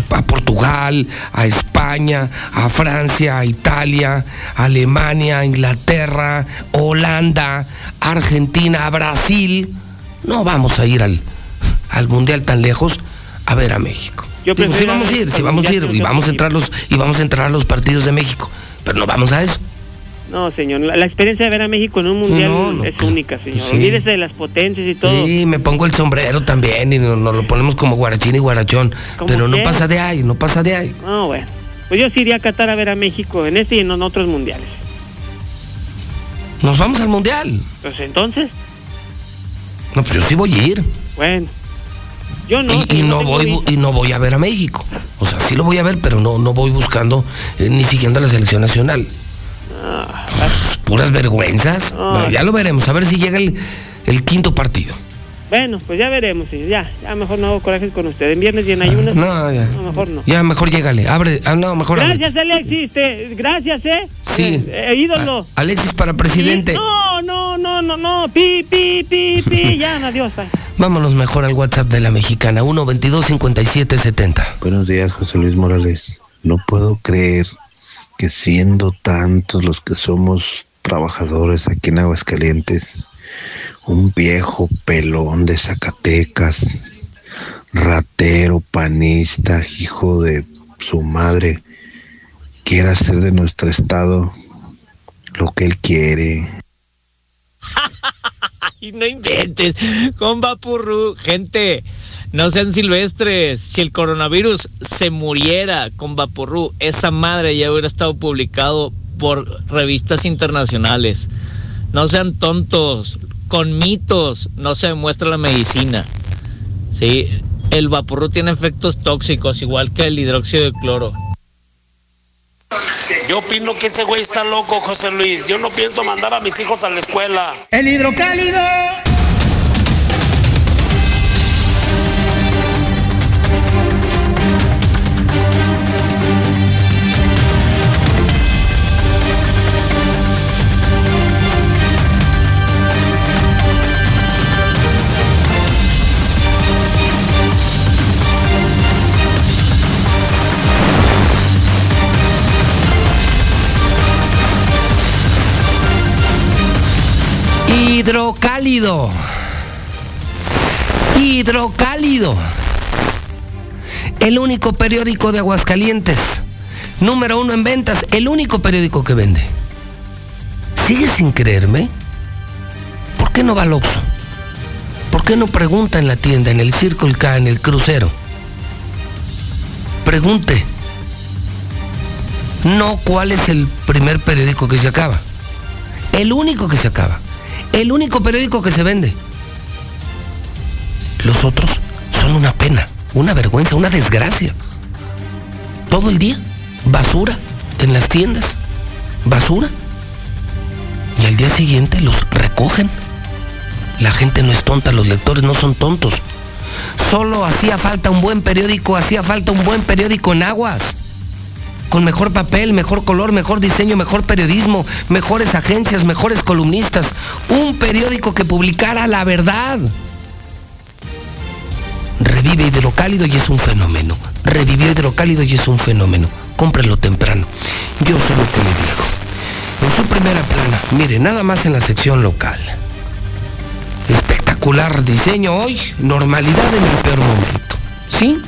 a Portugal, a España, a Francia, a Italia, a Alemania, a Inglaterra, Holanda, Argentina, a Brasil. No vamos a ir al, al mundial tan lejos a ver a México. Yo Digo, sí vamos a ir, sí vamos a ir y vamos a entrar los y vamos a entrar a los partidos de México, pero no vamos a eso. No, señor, la, la experiencia de ver a México en un mundial No, no, es única, señor. sí. Olvídese de las potencias y todo. Sí, me pongo el sombrero también y nos, nos lo ponemos como guarachín y guarachón, pero no pasa de ahí, no pasa de ahí. Ah, bueno. Pues yo sí iría a Qatar a ver a México en este y en otros mundiales. Nos vamos al mundial. Pues entonces, No, pues yo sí voy a ir. bueno. Yo no. y, y no voy y no voy a ver a México. O sea, sí lo voy a ver, pero no, no voy buscando eh, ni siguiendo a la selección nacional. Puras vergüenzas. Ah. Bueno, ya lo veremos, a ver si llega el, el quinto partido. Bueno, pues ya veremos, señor. Ya, ya mejor no hago corajes con usted. En viernes y en ayunas. No, ya. No, mejor no. Ya, mejor llégale. Abre. Ah, no, mejor abre. Gracias, Alexis. te- gracias, ¿eh? Sí. Eh, eh, ídolo. Alexis para presidente. No, no, no, no, no. Pi, pi, pi, pi. *laughs* Ya, adiós. Vámonos mejor al WhatsApp de la mexicana. 1 22 57 70. Buenos días, José Luis Morales. No puedo creer que siendo tantos los que somos trabajadores aquí en Aguascalientes, un viejo pelón de Zacatecas, ratero, panista, hijo de su madre, quiera hacer de nuestro estado lo que él quiere. *laughs* Ay, no inventes, con Vapurru, gente, no sean silvestres. Si el coronavirus se muriera con Vapurru, esa madre ya hubiera estado publicado por revistas internacionales. No sean tontos, con mitos no se demuestra la medicina. Sí, el Vapurru tiene efectos tóxicos, igual que el hidróxido de cloro. Yo opino que ese güey está loco, José Luis. Yo no pienso mandar a mis hijos a la escuela. El hidrocálido. Hidrocálido. Hidrocálido. El único periódico de Aguascalientes. Número uno en ventas. El único periódico que vende. ¿Sigue sin creerme? ¿Por qué no va al Oxxo? ¿Por qué no pregunta en la tienda, en el Circle K, en el crucero? Pregunte. No cuál es el primer periódico que se acaba. El único que se acaba. El único periódico que se vende. Los otros son una pena, una vergüenza, una desgracia. Todo el día, basura en las tiendas. Basura. Y al día siguiente los recogen. La gente no es tonta, los lectores no son tontos. Solo hacía falta un buen periódico, hacía falta un buen periódico en aguas. Con mejor papel, mejor color, mejor diseño, mejor periodismo, mejores agencias, mejores columnistas. Un periódico que publicara la verdad. Revive Hidrocálido y es un fenómeno. Revivió Hidrocálido y es un fenómeno. Cómprelo temprano. Yo sé lo que le digo. En su primera plana, mire, nada más en la sección local. Espectacular diseño hoy, normalidad en el peor momento. ¿Sí?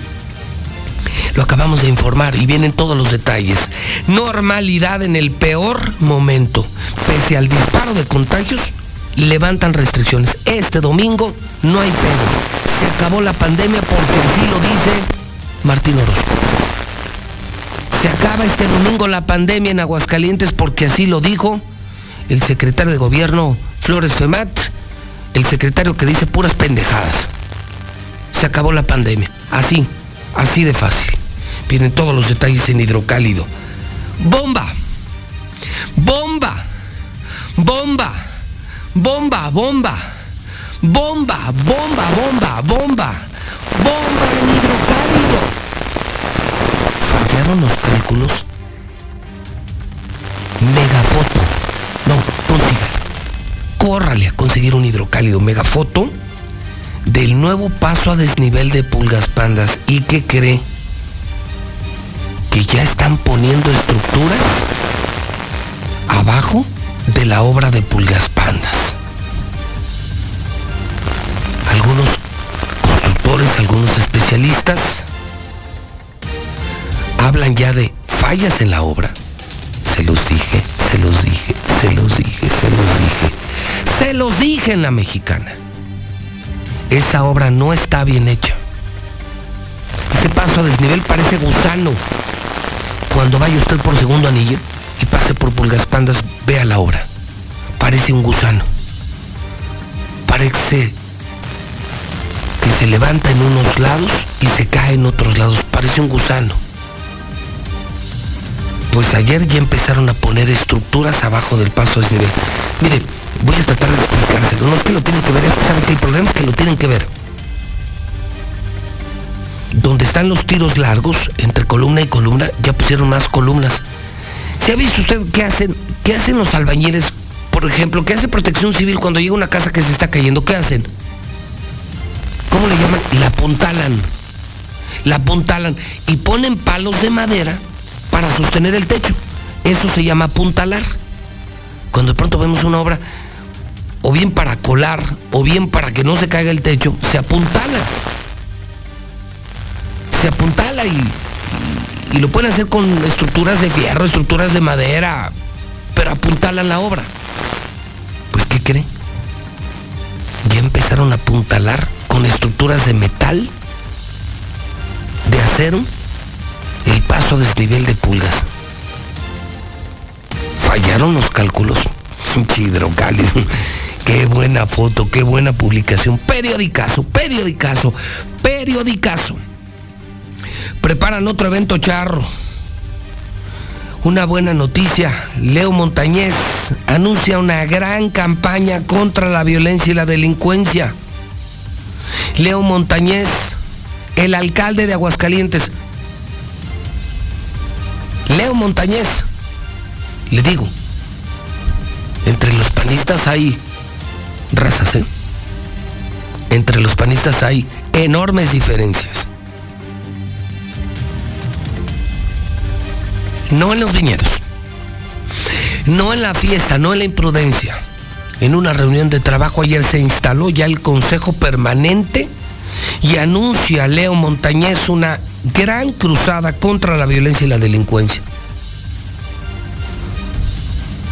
Lo acabamos de informar y vienen todos los detalles. Normalidad en el peor momento. Pese al disparo de contagios, levantan restricciones. Este domingo no hay pedo. Se acabó la pandemia porque así lo dice Martín Orozco. Se acaba este domingo la pandemia en Aguascalientes porque así lo dijo el secretario de gobierno Flores Femat, el secretario que dice puras pendejadas. Se acabó la pandemia. Así, Así de fácil. Vienen todos los detalles en hidrocálido. Bomba. Bomba. Bomba. Bomba, bomba. Bomba, bomba, bomba, bomba. Bomba en hidrocálido. Fallaron los cálculos. Megafoto. No, consiga. Córrale a conseguir un hidrocálido. Megafoto del nuevo paso a desnivel de Pulgas Pandas. ¿Y qué cree? Que ya están poniendo estructuras abajo de la obra de Pulgas Pandas. Algunos constructores, algunos especialistas hablan ya de fallas en la obra. Se los dije, se los dije, se los dije, se los dije. Se los dije en la mexicana. Esa obra no está bien hecha. Ese paso a desnivel parece gusano. Cuando vaya usted por segundo anillo y pase por Pulgas Pandas, vea la obra. Parece un gusano. Parece que se levanta en unos lados y se cae en otros lados. Parece un gusano. Pues ayer ya empezaron a poner estructuras abajo del paso desnivel. Mire, voy a tratar de explicárselo. No es que lo tienen que ver, es que saben que hay problemas que lo tienen que ver. Donde están los tiros largos, entre columna y columna, ya pusieron más columnas. ¿Se ha visto usted qué hacen, qué hacen los albañiles? Por ejemplo, ¿qué hace protección civil cuando llega una casa que se está cayendo? ¿Qué hacen? ¿Cómo le llaman? La apuntalan. La apuntalan y ponen palos de madera para sostener el techo. Eso se llama apuntalar. Cuando de pronto vemos una obra, o bien para colar, o bien para que no se caiga el techo, se apuntala. Se apuntala y, lo pueden hacer con estructuras de fierro, estructuras de madera, pero apuntalan la obra. Pues, ¿qué creen? Ya empezaron a apuntalar con estructuras de metal, de acero, el paso a desnivel de pulgas. Fallaron los cálculos. *laughs* Hidrocálido. Qué buena foto, qué buena publicación. Periodicazo, periodicazo, periodicazo. Preparan otro evento charro. Una buena noticia. Leo Montañez anuncia una gran campaña contra la violencia y la delincuencia. Leo Montañez, el alcalde de Aguascalientes. Leo Montañez, le digo, entre los panistas hay razas, ¿eh? Entre los panistas hay enormes diferencias. No en los viñedos, no en la fiesta, no en la imprudencia. en una reunión de trabajo ayer se instaló ya el Consejo Permanente y anuncia Leo Montañez una gran cruzada contra la violencia y la delincuencia.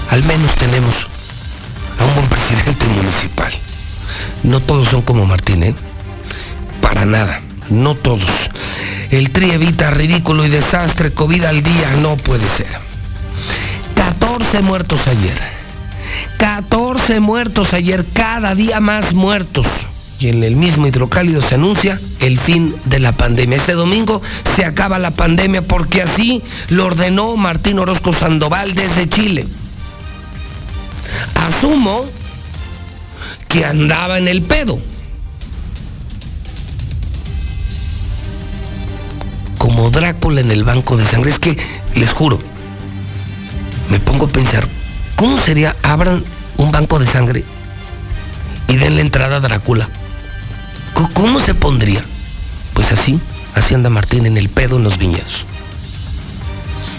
Al menos tenemos a un buen presidente municipal. No todos son como Martín, ¿eh? Para nada, no todos. El tri evita ridículo y desastre, COVID al día, no puede ser. 14 muertos ayer. 14 muertos ayer, cada día más muertos. Y en el mismo hidrocálido se anuncia el fin de la pandemia. Este domingo se acaba la pandemia porque así lo ordenó Martín Orozco Sandoval desde Chile. Asumo que andaba en el pedo. Como Drácula en el banco de sangre. Es que, les juro, me pongo a pensar, ¿cómo sería abran un banco de sangre y den la entrada a Drácula? ¿Cómo se pondría? Pues así, así anda Martín en el pedo en los viñedos.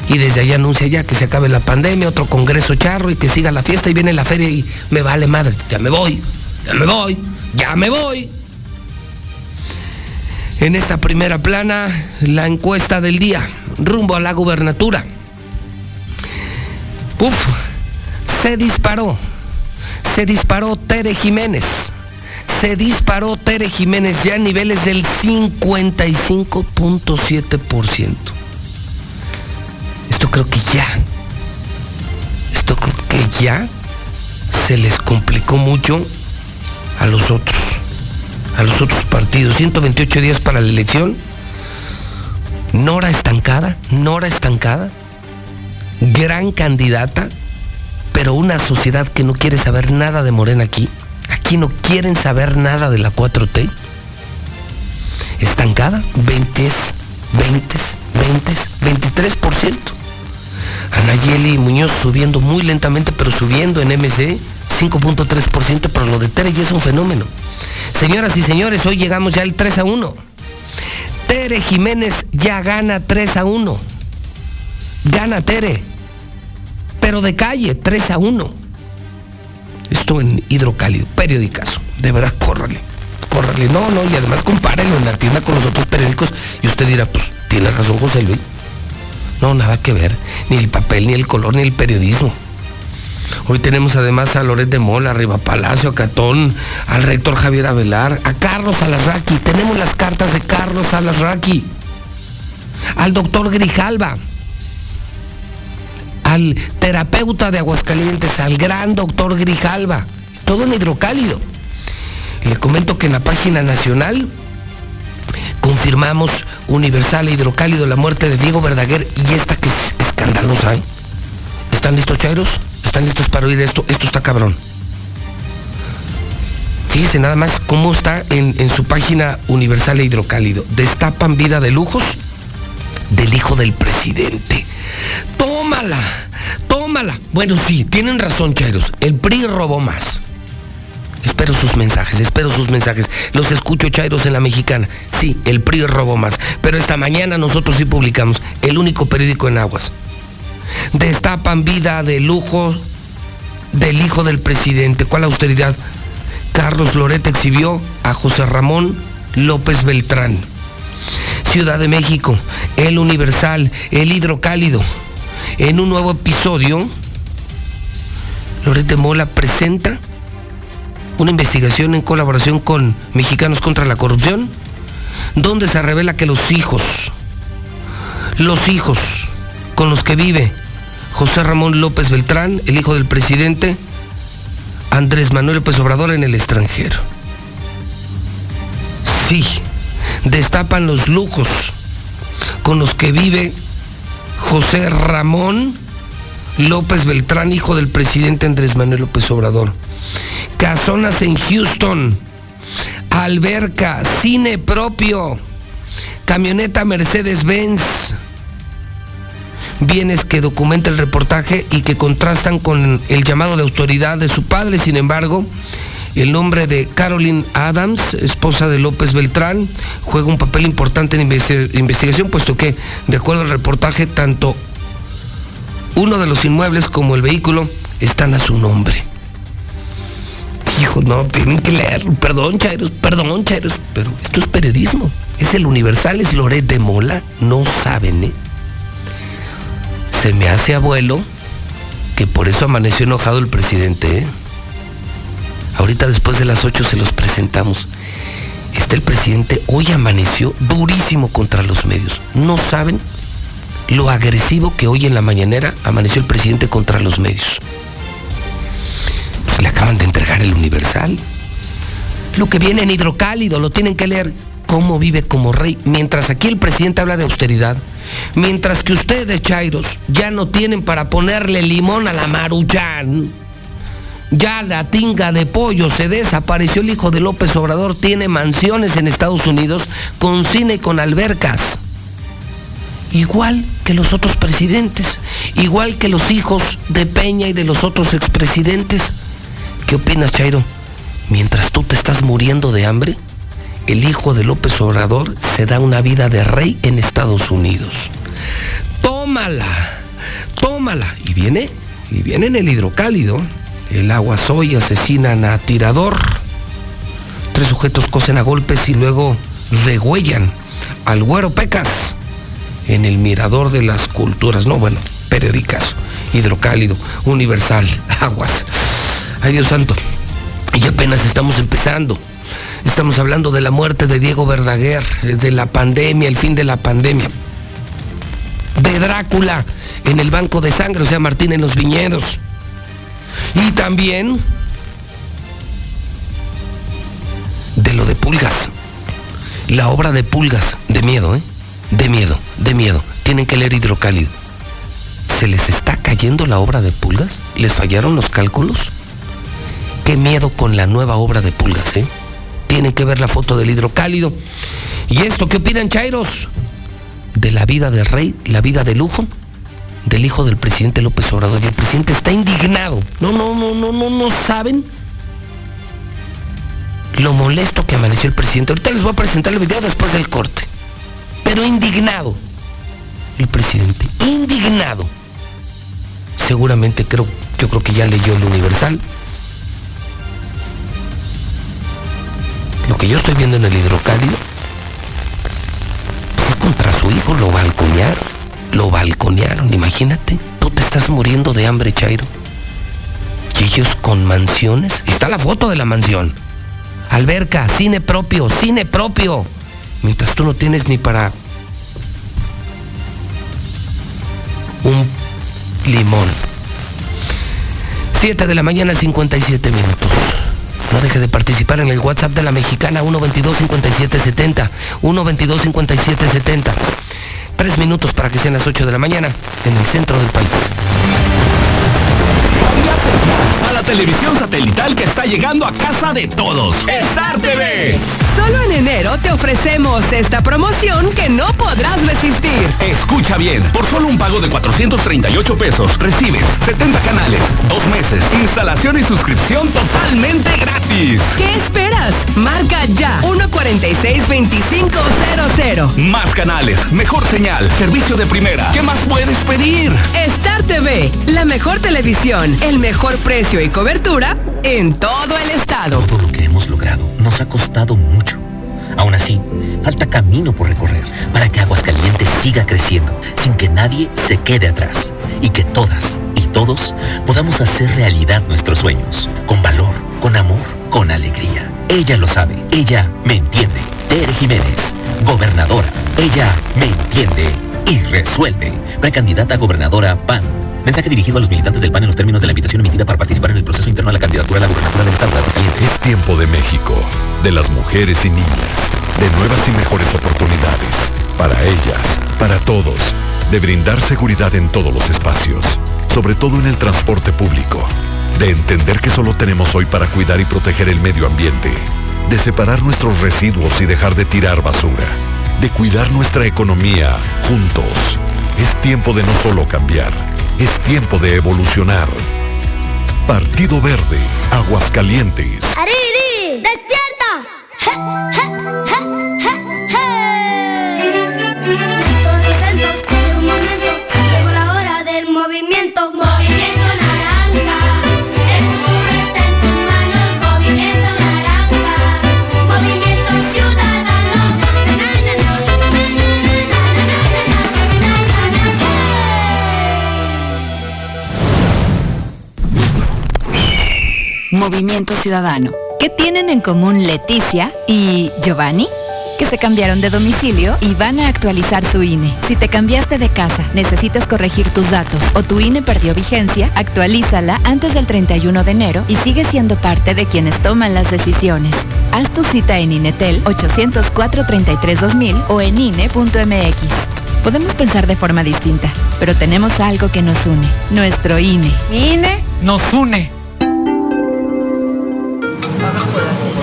Y desde allá anuncia ya que se acabe la pandemia, otro congreso charro y que siga la fiesta y viene la feria y me vale madre, ya me voy, ya me voy, ya me voy. En esta primera plana, la encuesta del día, rumbo a la gubernatura. Uf, se disparó, se disparó Tere Jiménez se disparó Tere Jiménez ya a niveles del 55.7%. Esto creo que ya, esto creo que ya se les complicó mucho a los otros, a los otros partidos. 128 días para la elección. Nora estancada, Nora estancada, gran candidata, pero una sociedad que no quiere saber nada de Morena aquí. Aquí no quieren saber nada de la 4T. Estancada, 20, 20, 20, 23%. Anayeli Muñoz subiendo muy lentamente, pero subiendo en MC, 5.3%, pero lo de Tere ya es un fenómeno. Señoras y señores, hoy llegamos ya al 3 a 1. Tere Jiménez ya gana 3 a 1. Gana Tere. Pero de calle, 3 a 1. En hidrocálido, periodicazo. De verdad, córrale. Córrale. No, no, y además compárenlo en la tienda con los otros periódicos. Y usted dirá, pues, tiene razón José Luis. No, nada que ver. Ni el papel, ni el color, ni el periodismo. Hoy tenemos además a Loret de Mola, arriba Palacio, a Catón, al rector Javier Avelar, a Carlos Alasraqui. Tenemos las cartas de Carlos Alasraqui. Al doctor Grijalva al terapeuta de Aguascalientes, al gran doctor Grijalva, todo en hidrocálido. Le comento que en la página nacional confirmamos Universal e Hidrocálido la muerte de Diego Verdaguer y esta que es escandalosa. ¿eh? ¿Están listos, Chairos? ¿Están listos para oír esto? Esto está cabrón. Fíjese nada más cómo está en, en su página Universal e Hidrocálido. Destapan vida de lujos del hijo del presidente. Tómala, tómala. Bueno, sí, tienen razón, Chairos. El PRI robó más. Espero sus mensajes, espero sus mensajes. Los escucho, Chairos, en la mexicana. Sí, el PRI robó más. Pero esta mañana nosotros sí publicamos el único periódico en aguas. Destapan vida de lujo del hijo del presidente. ¿Cuál austeridad? Carlos Loret exhibió a José Ramón López Beltrán. Ciudad de México, El Universal, El Hidrocálido. En un nuevo episodio, Loret Mola presenta una investigación en colaboración con Mexicanos contra la Corrupción, donde se revela que los hijos, los hijos con los que vive José Ramón López Beltrán, el hijo del presidente, Andrés Manuel López Obrador en el extranjero. Sí, destapan los lujos con los que vive José Ramón López Beltrán, hijo del presidente Andrés Manuel López Obrador. Casonas en Houston, alberca, cine propio, camioneta Mercedes-Benz. Bienes que documenta el reportaje y que contrastan con el llamado de autoridad de su padre, sin embargo, el nombre de Caroline Adams, esposa de López Beltrán, juega un papel importante en la investigación, puesto que, de acuerdo al reportaje, tanto uno de los inmuebles como el vehículo están a su nombre. Hijo, no, tienen que leer. Perdón, Chairos, perdón, Chairos, pero esto es periodismo. Es el Universal, es Loret de Mola. No saben, ¿eh? Se me hace abuelo que por eso amaneció enojado el presidente, ¿eh? Ahorita después de las 8 se los presentamos. Está el presidente, hoy amaneció durísimo contra los medios. No saben lo agresivo que hoy en la mañanera amaneció el presidente contra los medios. Pues le acaban de entregar el Universal. Lo que viene en hidrocálido, lo tienen que leer. Cómo vive como rey. Mientras aquí el presidente habla de austeridad. Mientras que ustedes, Chairos, ya no tienen para ponerle limón a la maruchan. Ya la tinga de pollo se desapareció. El hijo de López Obrador tiene mansiones en Estados Unidos con cine y con albercas. Igual que los otros presidentes, igual que los hijos de Peña y de los otros expresidentes. ¿Qué opinas, Chairo? Mientras tú te estás muriendo de hambre, el hijo de López Obrador se da una vida de rey en Estados Unidos. Tómala, tómala. Y viene, y viene en el hidrocálido. El agua soy asesinan a tirador. Tres sujetos cosen a golpes y luego degüellan al güero Pecas en el mirador de las culturas. No, bueno, periódicas, hidrocálido, universal, *laughs* aguas. Ay Dios santo. Y apenas estamos empezando. Estamos hablando de la muerte de Diego Verdaguer, de la pandemia, el fin de la pandemia. De Drácula en el banco de sangre, o sea, Martín en los viñedos. Y también de lo de Pulgas. La obra de Pulgas, de miedo, ¿eh? De miedo, de miedo. Tienen que leer hidrocálido. ¿Se les está cayendo la obra de Pulgas? ¿Les fallaron los cálculos? Qué miedo con la nueva obra de Pulgas, ¿eh? Tienen que ver la foto del hidrocálido. ¿Y esto qué opinan, Chairos? De la vida del rey, la vida de lujo del hijo del presidente López Obrador. Y el presidente está indignado. No, no, no, no, no, no saben lo molesto que amaneció el presidente. Ahorita les voy a presentar el video después del corte. Pero indignado. El presidente, indignado. Seguramente creo, yo creo que ya leyó el Universal. Lo que yo estoy viendo en el hidrocálido es contra su hijo, lo balconearon. Lo balconearon, imagínate. Tú te estás muriendo de hambre, Chairo. Y ellos con mansiones. Está la foto de la mansión. Alberca, cine propio, cine propio. Mientras tú no tienes ni para un limón. 7 de la mañana, 57 minutos. No deje de participar en el WhatsApp de la mexicana 122-5770. 122-5770. Tres minutos para que sean las 8 de la mañana en el centro del país. A la televisión satelital que está llegando a casa de todos. Star TV. Solo en enero te ofrecemos esta promoción que no podrás resistir. Escucha bien, por solo un pago de 438 pesos recibes 70 canales, dos meses, instalación y suscripción totalmente gratis. ¿Qué esperas? Marca ya 146-2500. Más canales, mejor señal, servicio de primera. ¿Qué más puedes pedir? Star TV, la mejor televisión, el mejor precio y cobertura en todo el estado. Todo lo que hemos logrado nos ha costado mucho. Aún así, falta camino por recorrer para que Aguascalientes siga creciendo sin que nadie se quede atrás y que todas y todos podamos hacer realidad nuestros sueños con valor, con amor, con alegría. Ella lo sabe, ella me entiende. Tere Jiménez, gobernadora, ella me entiende y resuelve. Precandidata gobernadora PAN. Mensaje dirigido a los militantes del PAN en los términos de la invitación emitida para participar en el proceso interno a la candidatura a la gubernatura del Estado de Aguascalientes. Es tiempo de México, de las mujeres y niñas, de nuevas y mejores oportunidades, para ellas, para todos, de brindar seguridad en todos los espacios, sobre todo en el transporte público, de entender que solo tenemos hoy para cuidar y proteger el medio ambiente, de separar nuestros residuos y dejar de tirar basura, de cuidar nuestra economía juntos. Es tiempo de no solo cambiar, es tiempo de evolucionar. Partido Verde, Aguascalientes. ¡Ariri! ¡Despierta! ¡Je, je, je, Movimiento Ciudadano. ¿Qué tienen en común Leticia y Giovanni? que se cambiaron de domicilio y van a actualizar su INE. Si te cambiaste de casa, necesitas corregir tus datos o tu INE perdió vigencia, actualízala antes del 31 de enero y sigue siendo parte de quienes toman las decisiones. Haz tu cita en INETEL 804-33-2000 o en INE.mx. Podemos pensar de forma distinta, pero tenemos algo que nos une, nuestro INE. ¿Mi INE? Nos une.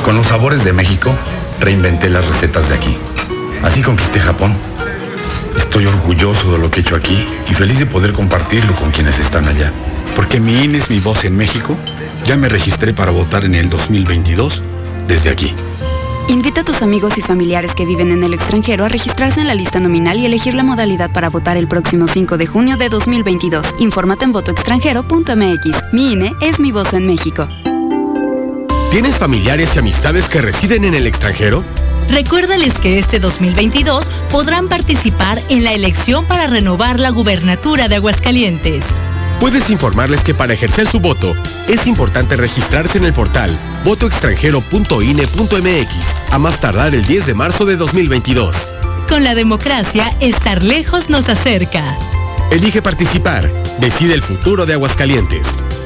Con los sabores de México, reinventé las recetas de aquí. Así conquisté Japón. Estoy orgulloso de lo que he hecho aquí y feliz de poder compartirlo con quienes están allá. Porque mi INE es mi voz en México, ya me registré para votar en el 2022 desde aquí. Invita a tus amigos y familiares que viven en el extranjero a registrarse en la lista nominal y elegir la modalidad para votar el próximo 5 de junio de 2022. Infórmate en votoextranjero.mx. Mi INE es mi voz en México. ¿Tienes familiares y amistades que residen en el extranjero? Recuérdales que este 2022 podrán participar en la elección para renovar la gubernatura de Aguascalientes. Puedes informarles que para ejercer su voto es importante registrarse en el portal votoextranjero.ine.mx a más tardar el 10 de marzo de 2022. Con la democracia, estar lejos nos acerca. Elige participar. Decide el futuro de Aguascalientes.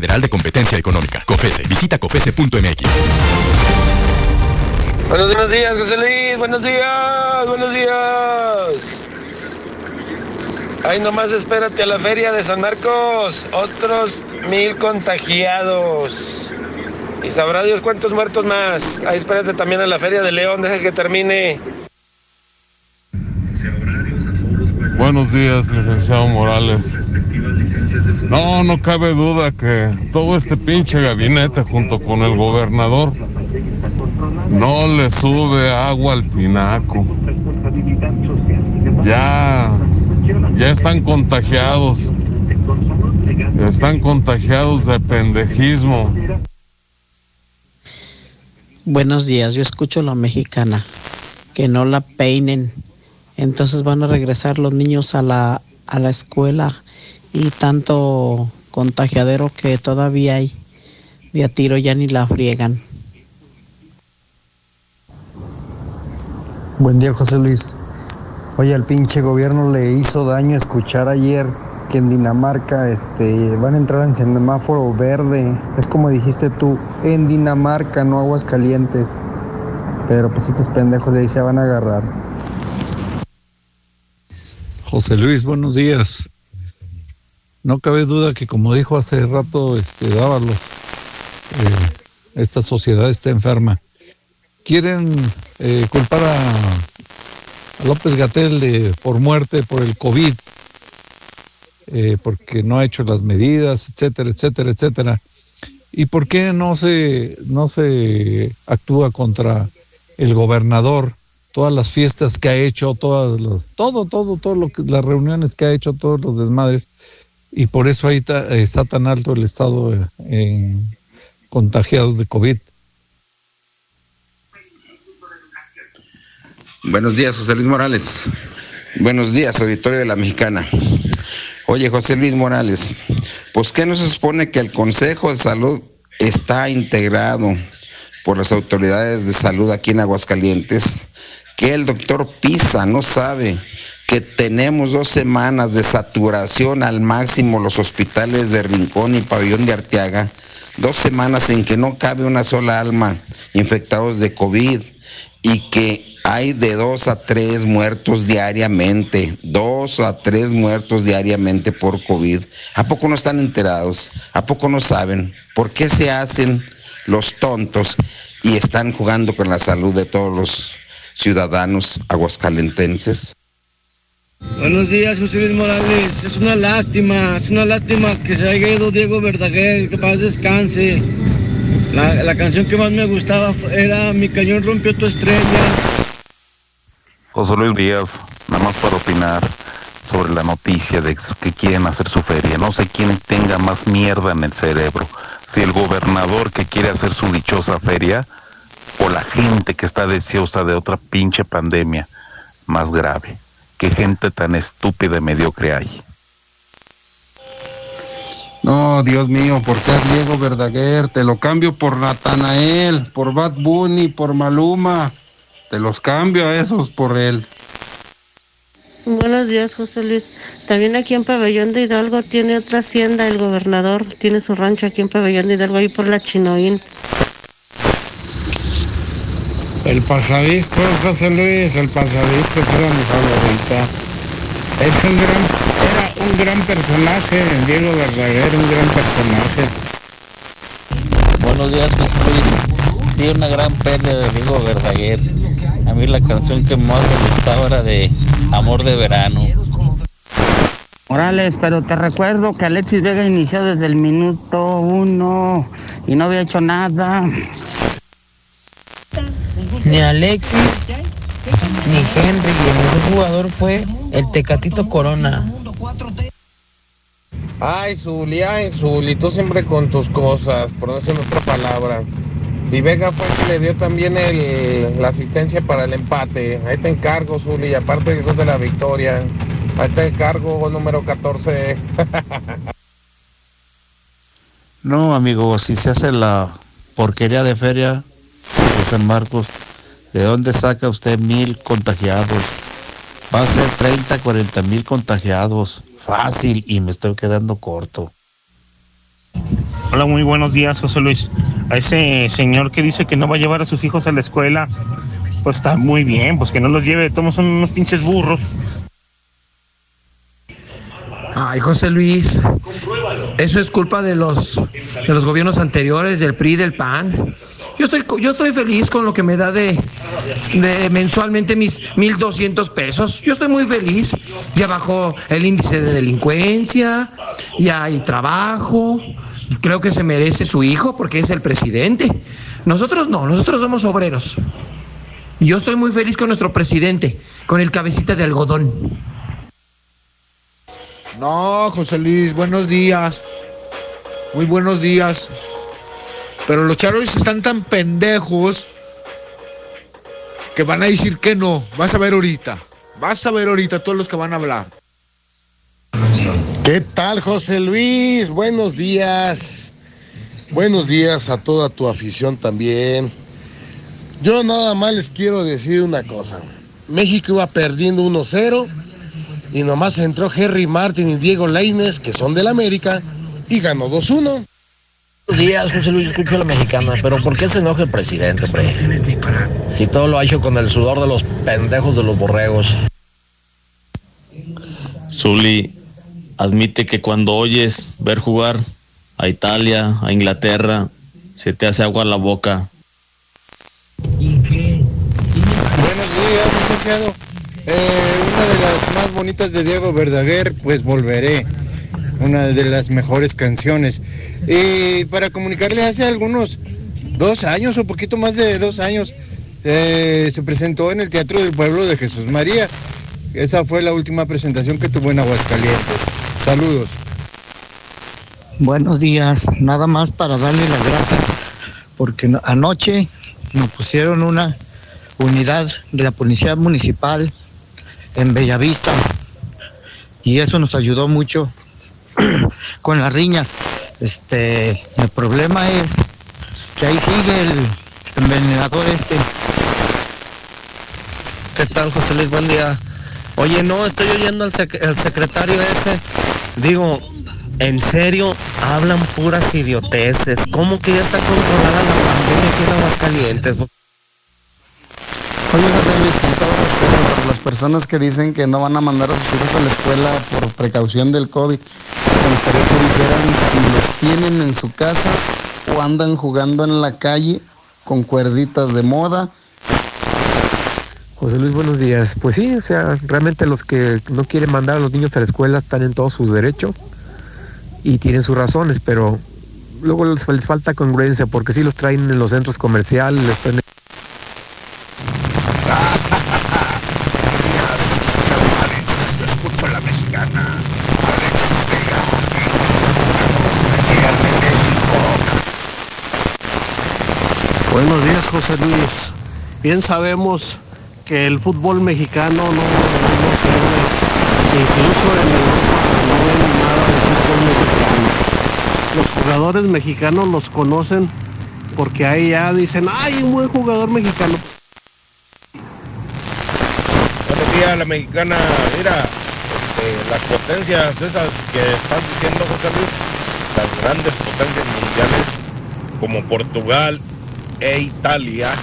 de Competencia Económica. COFESE. Visita COFESE.mx. Buenos días, José Luis. Buenos días, buenos días. Ahí nomás espérate a la feria de San Marcos. Otros mil contagiados. Y sabrá Dios cuántos muertos más. Ahí espérate también a la feria de León. Deja que termine. Buenos días, licenciado Morales. No, no cabe duda que todo este pinche gabinete junto con el gobernador no le sube agua al tinaco. Ya, ya están contagiados. Están contagiados de pendejismo. Buenos días, yo escucho la mexicana. Que no la peinen. Entonces van a regresar los niños a la, a la escuela y tanto contagiadero que todavía hay. De a tiro ya ni la friegan. Buen día, José Luis. Oye, al pinche gobierno le hizo daño escuchar ayer que en Dinamarca este, van a entrar en semáforo verde. Es como dijiste tú, en Dinamarca, no aguas calientes. Pero pues estos pendejos de ahí se van a agarrar. José Luis, buenos días. No cabe duda que como dijo hace rato este Dávalos, eh, esta sociedad está enferma. Quieren eh, culpar a, López Gatel por muerte por el COVID, eh, porque no ha hecho las medidas, etcétera, etcétera, etcétera. ¿Y por qué no se, no se actúa contra el gobernador? Todas las fiestas que ha hecho, todas las, todo, todo, todo lo que, las reuniones que ha hecho, todos los desmadres. Y por eso ahí ta- está tan alto el estado eh, en contagiados de COVID. Buenos días, José Luis Morales. Buenos días, auditorio de la Mexicana. Oye, José Luis Morales, pues ¿qué no se supone que el Consejo de Salud está integrado por las autoridades de salud aquí en Aguascalientes? Que el doctor Pisa no sabe que tenemos dos semanas de saturación al máximo los hospitales de Rincón y Pabellón de Arteaga, dos semanas en que no cabe una sola alma infectados de COVID y que hay de dos a tres muertos diariamente, dos a tres muertos diariamente por COVID. ¿A poco no están enterados? ¿A poco no saben? ¿Por qué se hacen los tontos y están jugando con la salud de todos los ciudadanos aguascalentenses? Buenos días, José Luis Morales. Es una lástima, es una lástima que se haya ido Diego Verdaguer, que paz descanse. La, la canción que más me gustaba era Mi cañón rompió tu estrella. José Luis Díaz, nada más para opinar sobre la noticia de que quieren hacer su feria. No sé quién tenga más mierda en el cerebro. Si el gobernador que quiere hacer su dichosa feria o la gente que está deseosa de otra pinche pandemia más grave. Qué gente tan estúpida y mediocre hay. No, Dios mío, ¿por qué Diego Verdaguer? Te lo cambio por Natanael, por Bad Bunny, por Maluma. Te los cambio a esos por él. Buenos días, José Luis. También aquí en Pabellón de Hidalgo tiene otra hacienda, el gobernador tiene su rancho aquí en Pabellón de Hidalgo, ahí por la Chinoín. El pasadisco, José Luis, el pasadisco era mi favorita. Es un gran, era un gran personaje, Diego Verdaguer, un gran personaje. Buenos días, José Luis. Sí, una gran pérdida de Diego Verdaguer. A mí la canción que más me gustaba era de Amor de Verano. Morales, pero te recuerdo que Alexis Vega inició desde el minuto uno y no había hecho nada. Ni Alexis, ni Henry, el mejor jugador fue el Tecatito Corona. Ay, Zuli, ay, Zuli, tú siempre con tus cosas, por no decir otra palabra. Si Vega fue el que le dio también el, la asistencia para el empate, ahí te encargo, Zuli, aparte del gol de la victoria. Ahí te encargo, número 14. *laughs* No, amigo, si se hace la porquería de feria de San Marcos, ¿de dónde saca usted mil contagiados? Va a ser 30, 40 mil contagiados. Fácil y me estoy quedando corto. Hola, muy buenos días, José Luis. A ese señor que dice que no va a llevar a sus hijos a la escuela, pues está muy bien, pues que no los lleve, todos son unos pinches burros. Ay, José Luis, eso es culpa de los de los gobiernos anteriores, del PRI, del PAN. Yo estoy yo estoy feliz con lo que me da de, de mensualmente mis 1200 pesos. Yo estoy muy feliz. Ya bajó el índice de delincuencia, ya hay trabajo. Creo que se merece su hijo porque es el presidente. Nosotros no, nosotros somos obreros. Yo estoy muy feliz con nuestro presidente, con el cabecita de algodón. No, José Luis, buenos días. Muy buenos días. Pero los charros están tan pendejos que van a decir que no. Vas a ver ahorita. Vas a ver ahorita todos los que van a hablar. ¿Qué tal, José Luis? Buenos días. Buenos días a toda tu afición también. Yo nada más les quiero decir una cosa. México iba perdiendo 1-0 y nomás entró Henry Martin y Diego Laines, que son del América, y ganó 2-1. Buenos días, José Luis, escucho a la mexicana, pero ¿por qué se enoja el presidente, hombre? Si todo lo ha hecho con el sudor de los pendejos de los borregos. Zuli, admite que cuando oyes ver jugar a Italia, a Inglaterra, se te hace agua a la boca. Buenos días, licenciado. Eh, una de las más bonitas de Diego Verdaguer, pues volveré. Una de las mejores canciones. Y para comunicarle, hace algunos dos años o poquito más de dos años, eh, se presentó en el Teatro del Pueblo de Jesús María. Esa fue la última presentación que tuvo en Aguascalientes. Saludos. Buenos días, nada más para darle las gracias, porque no- anoche nos pusieron una unidad de la Policía Municipal en Bellavista y eso nos ayudó mucho *clears throat* con las riñas. Este, el problema es que ahí sigue el envenenador este. ¿Qué tal, José Luis? Buen día. Oye, no, estoy oyendo al, sec- al secretario ese. Digo, en serio, hablan puras idioteces. ¿Cómo que ya está controlada la pandemia aquí en Aguascalientes? Oye, José Luis, con todo respeto para las personas que dicen que no van a mandar a sus hijos a la escuela por precaución del COVID, si los tienen en su casa o andan jugando en la calle con cuerditas de moda. José Luis, buenos días. Pues sí, o sea, realmente los que no quieren mandar a los niños a la escuela están en todos sus derechos y tienen sus razones, pero luego les, falta congruencia porque si los traen en los centros comerciales, les ponen- Bien sabemos que el fútbol mexicano no, no se ve. Incluso en Europa no ven nada de fútbol mexicano. Los jugadores mexicanos los conocen porque ahí ya dicen, ¡ay, un buen jugador mexicano! Buenos días, la mexicana. Mira, este, las potencias esas que estás diciendo, José Luis, las grandes potencias mundiales como Portugal e Italia,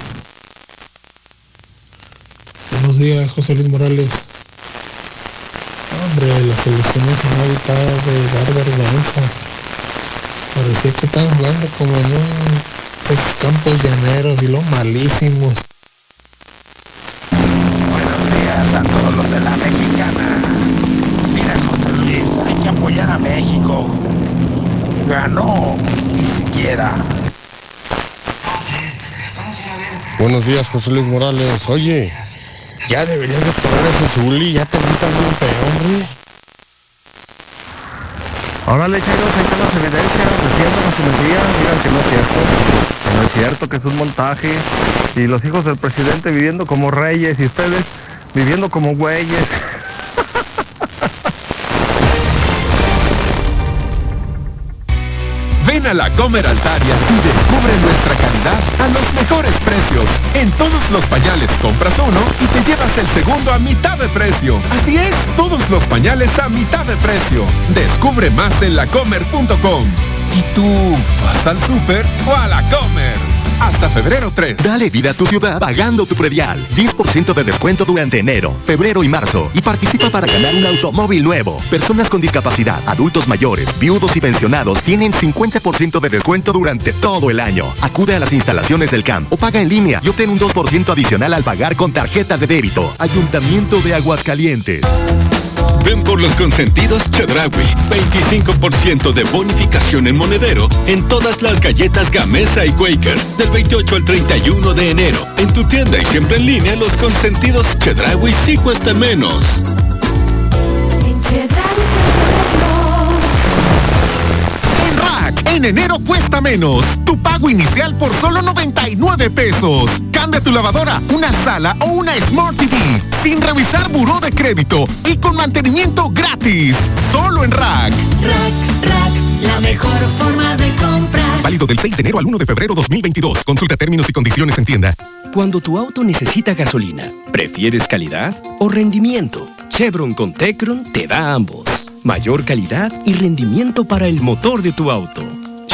Buenos días, José Luis Morales. Hombre, la selección nacional está de dar vergüenza. Parecía que estaban jugando como en un, esos campos llaneros y lo malísimos. Buenos días a todos los de la mexicana. Mira, José Luis, hay que apoyar a México. Ganó, ni siquiera. Buenos días, José Luis Morales. Oye, ya deberías de poner ese Zuli, ya te gritan bien feo, hombre. Órale, chairos, ahí están las evidencias, defiendan a su digan que no es cierto, que no es cierto, que es un montaje, y los hijos del presidente viviendo como reyes y ustedes viviendo como güeyes. A la Comer Altaria y descubre nuestra calidad a los mejores precios. En todos los pañales compras uno y te llevas el segundo a mitad de precio. Así es, todos los pañales a mitad de precio. Descubre más en lacomer.com. ¿Y tú vas al súper o a la Comer? Hasta febrero 3. Dale vida a tu ciudad pagando tu predial. 10% de descuento durante enero, febrero y marzo. Y participa para ganar un automóvil nuevo. Personas con discapacidad, adultos mayores, viudos y pensionados tienen 50% de descuento durante todo el año. Acude a las instalaciones del CAMP o paga en línea y obtén un 2% adicional al pagar con tarjeta de débito. Ayuntamiento de Aguascalientes. Ven por los consentidos Chedraui. 25% de bonificación en monedero en todas las galletas Gamesa y Quaker. Del 28 al 31 de enero. En tu tienda y siempre en línea, los consentidos Chedraui sí cuestan menos. En enero cuesta menos. Tu pago inicial por solo 99 pesos. Cambia tu lavadora, una sala o una Smart TV. Sin revisar buró de crédito y con mantenimiento gratis. Solo en Rack. La mejor forma de comprar. Válido del 6 de enero al 1 de febrero 2022. Consulta términos y condiciones en tienda. Cuando tu auto necesita gasolina, ¿prefieres calidad o rendimiento? Chevron con Tecron te da ambos. Mayor calidad y rendimiento para el motor de tu auto.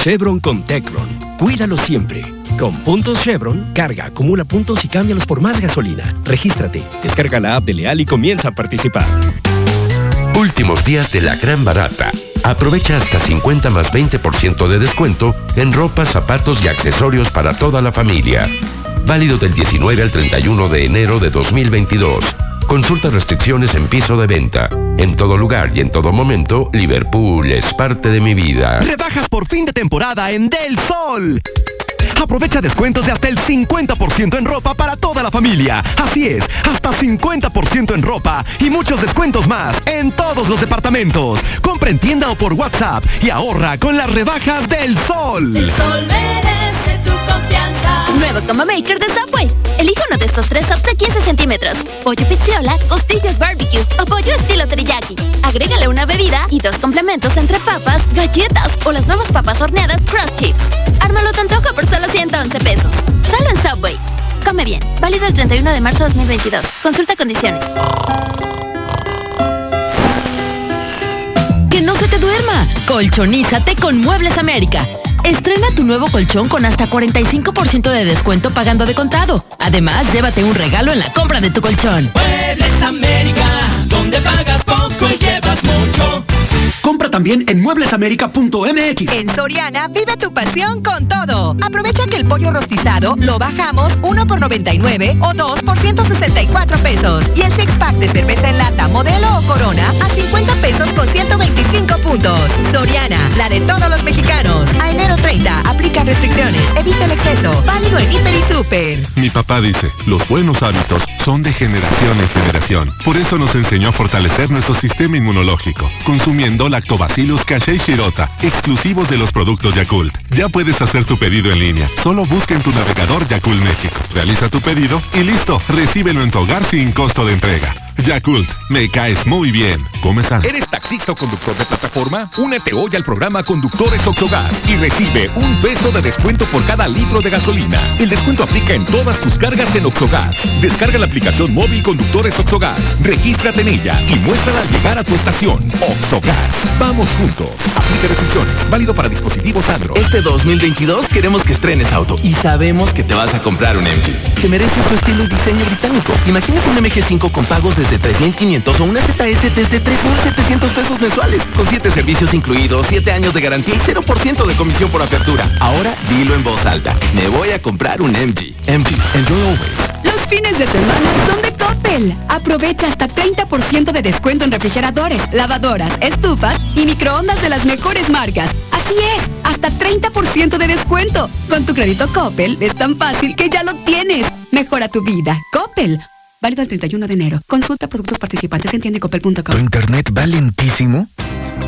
Chevron con Tecron. Cuídalo siempre. Con puntos Chevron, carga, acumula puntos y cámbialos por más gasolina. Regístrate, descarga la app de Leal y comienza a participar. Últimos días de la gran barata. Aprovecha hasta 50 más 20% de descuento en ropa, zapatos y accesorios para toda la familia. Válido del 19 al 31 de enero de 2022. Consulta restricciones en piso de venta. En todo lugar y en todo momento, Liverpool es parte de mi vida. Rebajas por fin de temporada en Del Sol. Aprovecha descuentos de hasta el 50% en ropa para toda la familia. Así es, hasta 50% en ropa y muchos descuentos más en todos los departamentos. Compra en tienda o por WhatsApp y ahorra con las rebajas del sol. El sol merece tu confianza. Nuevo Combo Maker de Subway. Elige uno de estos tres subs de 15 centímetros. Pollo pizziola, costillas barbecue o pollo estilo teriyaki. Agrégale una bebida y dos complementos entre papas, galletas o las nuevas papas horneadas Cross Chips. Ármalo tu antojo por solo 111 pesos. Solo en Subway. Come bien. Válido el 31 de marzo de 2022. Consulta condiciones. Que no se te duerma. Colchonízate con Muebles América. Estrena tu nuevo colchón con hasta 45% de descuento pagando de contado. Además, llévate un regalo en la compra de tu colchón. América, donde pagas poco y llevas mucho. Compra también en mueblesamerica.mx. En Soriana, vive tu pasión con todo. Aprovecha que el pollo rostizado lo bajamos 1 por 99 o 2 por 164 44 pesos. Y el six pack de cerveza en lata, modelo o corona a 50 pesos con 125 puntos. Soriana, la de todos los mexicanos. A enero 30, aplica restricciones. Evita el exceso. Válido en Hiper y Super. Mi papá dice, los buenos hábitos son de generación en generación. Por eso nos enseñó a fortalecer nuestro sistema inmunológico, consumiendo Lactobacillus casei shirota, exclusivos de los productos Yakult. Ya puedes hacer tu pedido en línea. Solo busca en tu navegador Yakult México. Realiza tu pedido y listo, recíbelo en tu hogar sin costo de entrega. Yakult, me caes muy bien. Come sano. ¿Eres taxista o conductor de plataforma? Únete hoy al programa Conductores Oxogas y recibe un peso de descuento por cada litro de gasolina. El descuento aplica en todas tus cargas en Oxogas. Descarga la aplicación móvil Conductores Oxogas. Regístrate en ella y muéstrala al llegar a tu estación. Oxogas. Vamos juntos. Aplica restricciones. Válido para dispositivos Android. Este 2022 queremos que estrenes auto y sabemos que te vas a comprar un MG. Te mereces tu estilo y diseño británico. Imagínate un MG5 con pagos desde 3.500 o una ZS desde 3.700 pesos mensuales. Con 7 servicios incluidos, 7 años de garantía y 0% de comisión por apertura. Ahora dilo en voz alta. Me voy a comprar un MG. MG. Enjoy always. Los fines de semana son de Coppel. Aprovecha hasta 30% de descuento en refrigeradores, lavadoras, estufas y microondas de las mejores marcas. Así es, hasta 30% de descuento. Con tu crédito Coppel es tan fácil que ya lo tienes. Mejora tu vida. Coppel. Válido el 31 de enero. Consulta productos participantes en tiendecoppel.com. ¿Tu internet va lentísimo?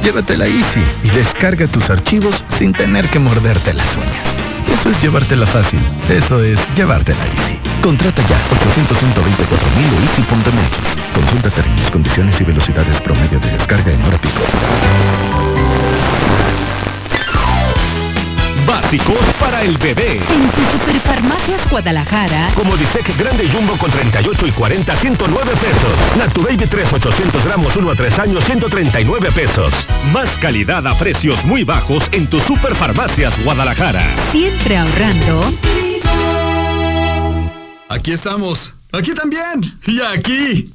Llévatela Easy y descarga tus archivos sin tener que morderte las uñas. Eso es llevártela fácil. Eso es llevártela Easy. Contrata ya 800 124 o easy.mx. Consulta términos, condiciones y velocidades promedio de descarga en hora pico. Básicos para el bebé. En tu Superfarmacias Guadalajara. Como Disec Grande Jumbo con 38 y 40, 109 pesos. Natu Baby 3, 800 gramos, 1 a 3 años, 139 pesos. Más calidad a precios muy bajos en tu Superfarmacias Guadalajara. Siempre ahorrando. Aquí estamos. Aquí también. Y aquí.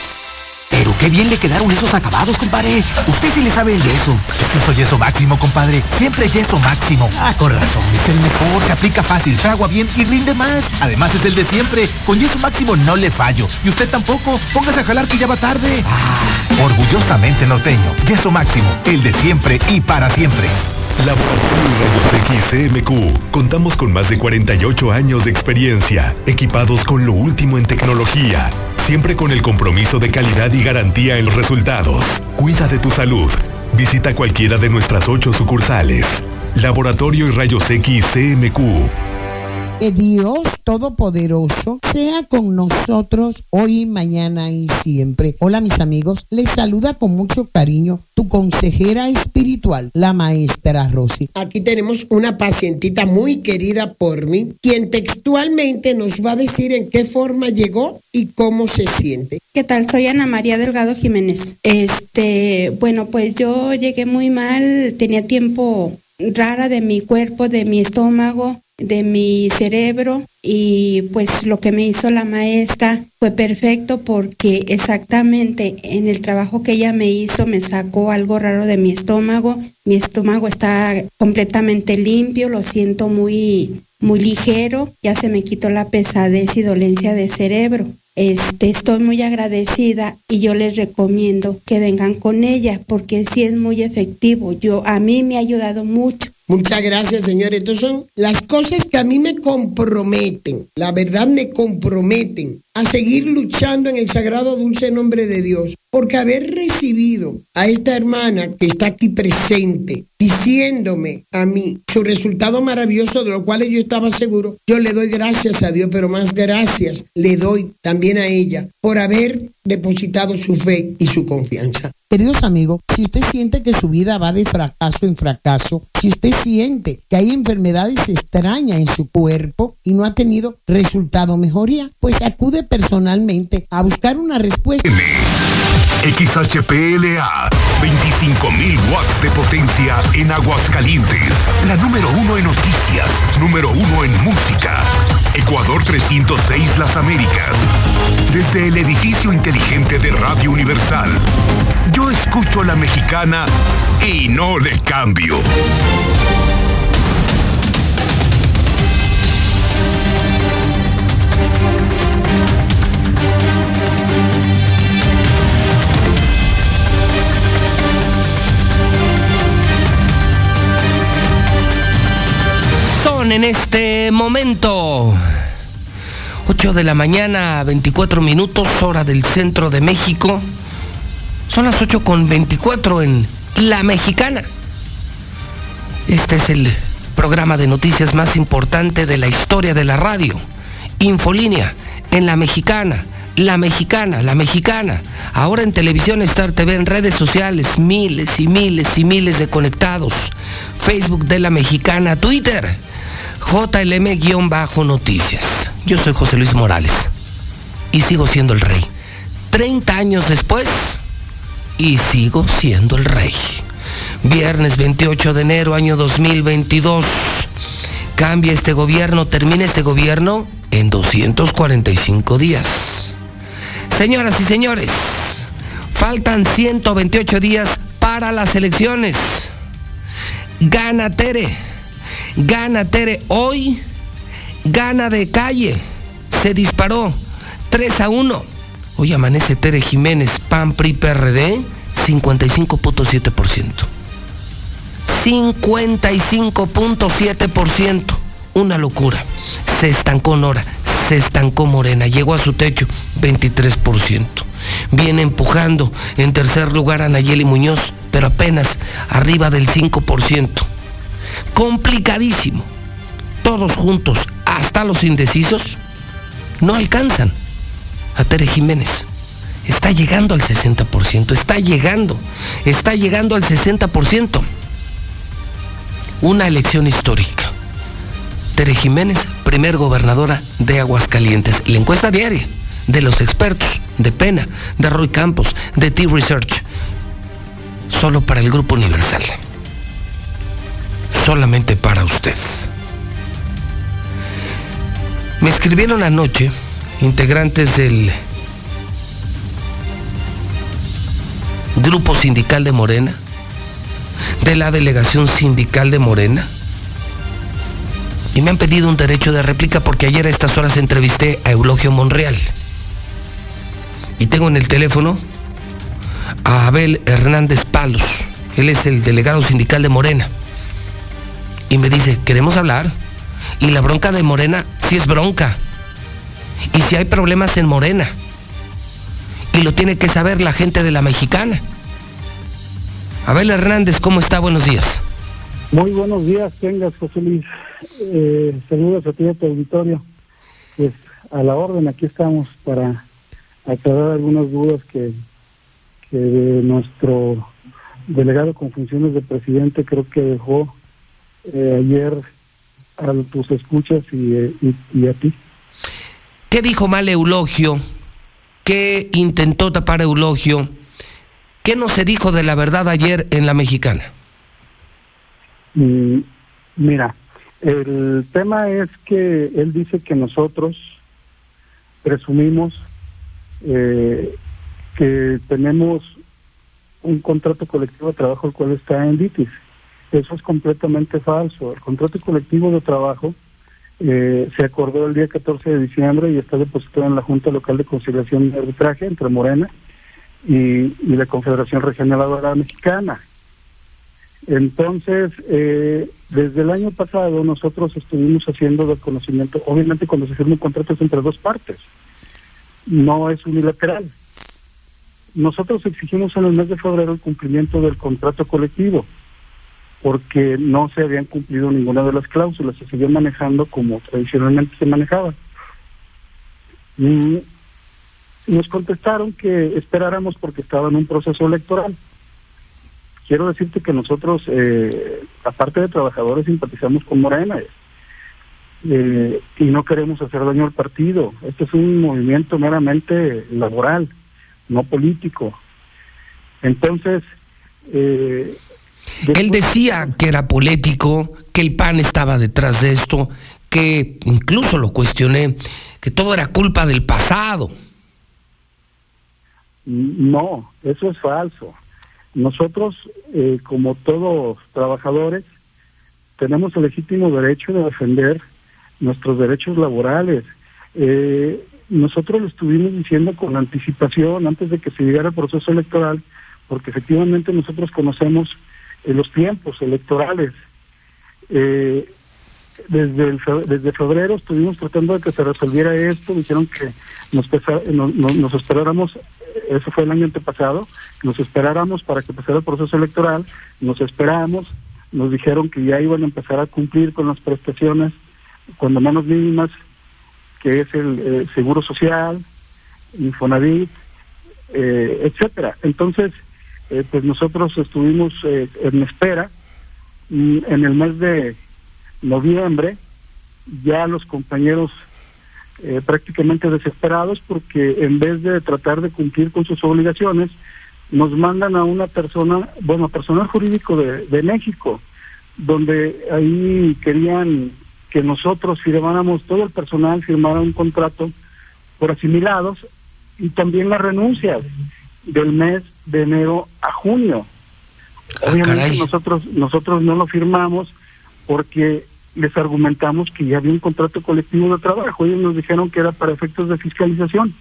Pero qué bien le quedaron esos acabados, compadre. Usted sí le sabe el yeso. Yo soy yeso máximo, compadre. Siempre yeso máximo. Ah, con razón. Es el mejor, que aplica fácil, fragua bien y rinde más. Además es el de siempre. Con yeso máximo no le fallo. Y usted tampoco. Póngase a jalar que ya va tarde. Ah, orgullosamente norteño. Yeso máximo. El de siempre y para siempre. Laboratorio Rayos X CMQ. Contamos con más de 48 años de experiencia, equipados con lo último en tecnología, siempre con el compromiso de calidad y garantía en los resultados. Cuida de tu salud. Visita cualquiera de nuestras ocho sucursales. Laboratorio y Rayos X CMQ. Que Dios Todopoderoso sea con nosotros hoy, mañana y siempre. Hola mis amigos, les saluda con mucho cariño tu consejera espiritual, la maestra Rosy. Aquí tenemos una pacientita muy querida por mí, quien textualmente nos va a decir en qué forma llegó y cómo se siente. ¿Qué tal? Soy Ana María Delgado Jiménez. Este, bueno, pues yo llegué muy mal, tenía tiempo rara de mi cuerpo, de mi estómago, de mi cerebro y pues lo que me hizo la maestra fue perfecto porque exactamente en el trabajo que ella me hizo me sacó algo raro de mi estómago. Mi estómago está completamente limpio, lo siento muy muy ligero, ya se me quitó la pesadez y dolencia de cerebro. Este, estoy muy agradecida y yo les recomiendo que vengan con ella porque sí es muy efectivo. Yo a mí me ha ayudado mucho. Muchas gracias, señor. Entonces son las cosas que a mí me comprometen, la verdad me comprometen a seguir luchando en el sagrado dulce nombre de Dios, porque haber recibido a esta hermana que está aquí presente, diciéndome a mí su resultado maravilloso, de lo cual yo estaba seguro, yo le doy gracias a Dios, pero más gracias le doy también a ella por haber depositado su fe y su confianza. Queridos amigos, si usted siente que su vida va de fracaso en fracaso, si usted siente que hay enfermedades extrañas en su cuerpo y no ha tenido resultado mejoría, pues personalmente a buscar una respuesta. XHPLA 25.000 watts de potencia en Aguascalientes. La número uno en noticias, número uno en música. Ecuador 306 Las Américas. Desde el edificio inteligente de Radio Universal. Yo escucho a la mexicana y no le cambio. En este momento 8 de la mañana, 24 minutos, hora del centro de México. Son las 8 con 24 en La Mexicana. Este es el programa de noticias más importante de la historia de la radio. Infolínea, en La Mexicana. La Mexicana, La Mexicana. Ahora en televisión Star TV, en redes sociales, miles y miles y miles de conectados. Facebook de La Mexicana, Twitter. JLM-Noticias. Yo soy José Luis Morales y sigo siendo el rey. 30 años después y sigo siendo el rey. Viernes 28 de enero, año 2022. Cambia este gobierno, termina este gobierno en 245 días. Señoras y señores, faltan 128 días para las elecciones. Gana Tere. Gana Tere hoy. Gana de calle. Se disparó. 3 a 1. Hoy amanece Tere Jiménez, PAN, PRI, PRD, 55.7%. 55.7%. Una locura. Se estancó Nora, se estancó Morena, llegó a su techo, 23%. Viene empujando en tercer lugar a Nayeli Muñoz, pero apenas arriba del 5%. Complicadísimo. Todos juntos, hasta los indecisos, no alcanzan a Tere Jiménez. Está llegando al 60%, está llegando, está llegando al 60%. Una elección histórica. Tere Jiménez, primer gobernadora de Aguascalientes. La encuesta diaria de los expertos, de Pena, de Roy Campos, de T-Research, solo para el Grupo Universal. Solamente para usted. Me escribieron anoche integrantes del Grupo Sindical de Morena, de la Delegación Sindical de Morena, y me han pedido un derecho de réplica porque ayer a estas horas entrevisté a Eulogio Monreal. Y tengo en el teléfono a Abel Hernández Palos. Él es el delegado sindical de Morena. Y me dice, queremos hablar. Y la bronca de Morena sí es bronca. Y si hay problemas en Morena. Y lo tiene que saber la gente de la mexicana. Abel Hernández, ¿cómo está? Buenos días. Muy buenos días, tengas José Luis. Eh, saludos a ti a tu auditorio. Pues a la orden, aquí estamos para aclarar algunas dudas que, que nuestro delegado con funciones de presidente creo que dejó eh, ayer a tus escuchas y, eh, y, y a ti. ¿Qué dijo mal Eulogio? ¿Qué intentó tapar Eulogio? ¿Qué no se dijo de la verdad ayer en la mexicana? Mm, mira, el tema es que él dice que nosotros presumimos eh, que tenemos un contrato colectivo de trabajo el cual está en DITIS. Eso es completamente falso. El contrato colectivo de trabajo eh, se acordó el día 14 de diciembre y está depositado en la Junta Local de Conciliación y Arbitraje entre Morena y, la Confederación Regional Mexicana. Entonces, eh, desde el año pasado nosotros estuvimos haciendo del conocimiento, obviamente cuando se firma un contrato es entre dos partes, no es unilateral. Nosotros exigimos en el mes de febrero el cumplimiento del contrato colectivo, porque no se habían cumplido ninguna de las cláusulas, se seguía manejando como tradicionalmente se manejaba. Y nos contestaron que esperáramos porque estaba en un proceso electoral quiero decirte que nosotros, eh, aparte de trabajadores, simpatizamos con Morena eh, y no queremos hacer daño al partido. Este es un movimiento meramente laboral, no político. Entonces, Eh, Él decía que era político, que el PAN estaba detrás de esto, que incluso lo cuestioné, que todo era culpa del pasado. No, eso es falso. Nosotros, eh, como todos trabajadores, tenemos el legítimo derecho de defender nuestros derechos laborales. Eh, nosotros lo estuvimos diciendo con anticipación antes de que se llegara el proceso electoral, porque efectivamente nosotros conocemos eh, los tiempos electorales. Eh, desde, desde febrero estuvimos tratando de que se resolviera esto, dijeron que nos, nos, esperáramos, eso fue el año antepasado, nos esperáramos para que empezara el proceso electoral, nos esperamos, nos dijeron que ya iban a empezar a cumplir con las prestaciones, cuando menos mínimas, que es el eh, Seguro Social, Infonavit, eh, etcétera. Entonces, eh, pues nosotros estuvimos en espera y en el mes de noviembre ya los compañeros prácticamente desesperados porque en vez de tratar de cumplir con sus obligaciones, nos mandan a una persona, bueno, personal jurídico de, de México, donde ahí querían que nosotros firmáramos, todo el personal firmara un contrato por asimilados y también las renuncias del mes de enero a junio. Ah, Obviamente nosotros nosotros no lo firmamos porque les argumentamos que ya había un contrato colectivo de trabajo. Ellos nos dijeron que era para efectos de fiscalización.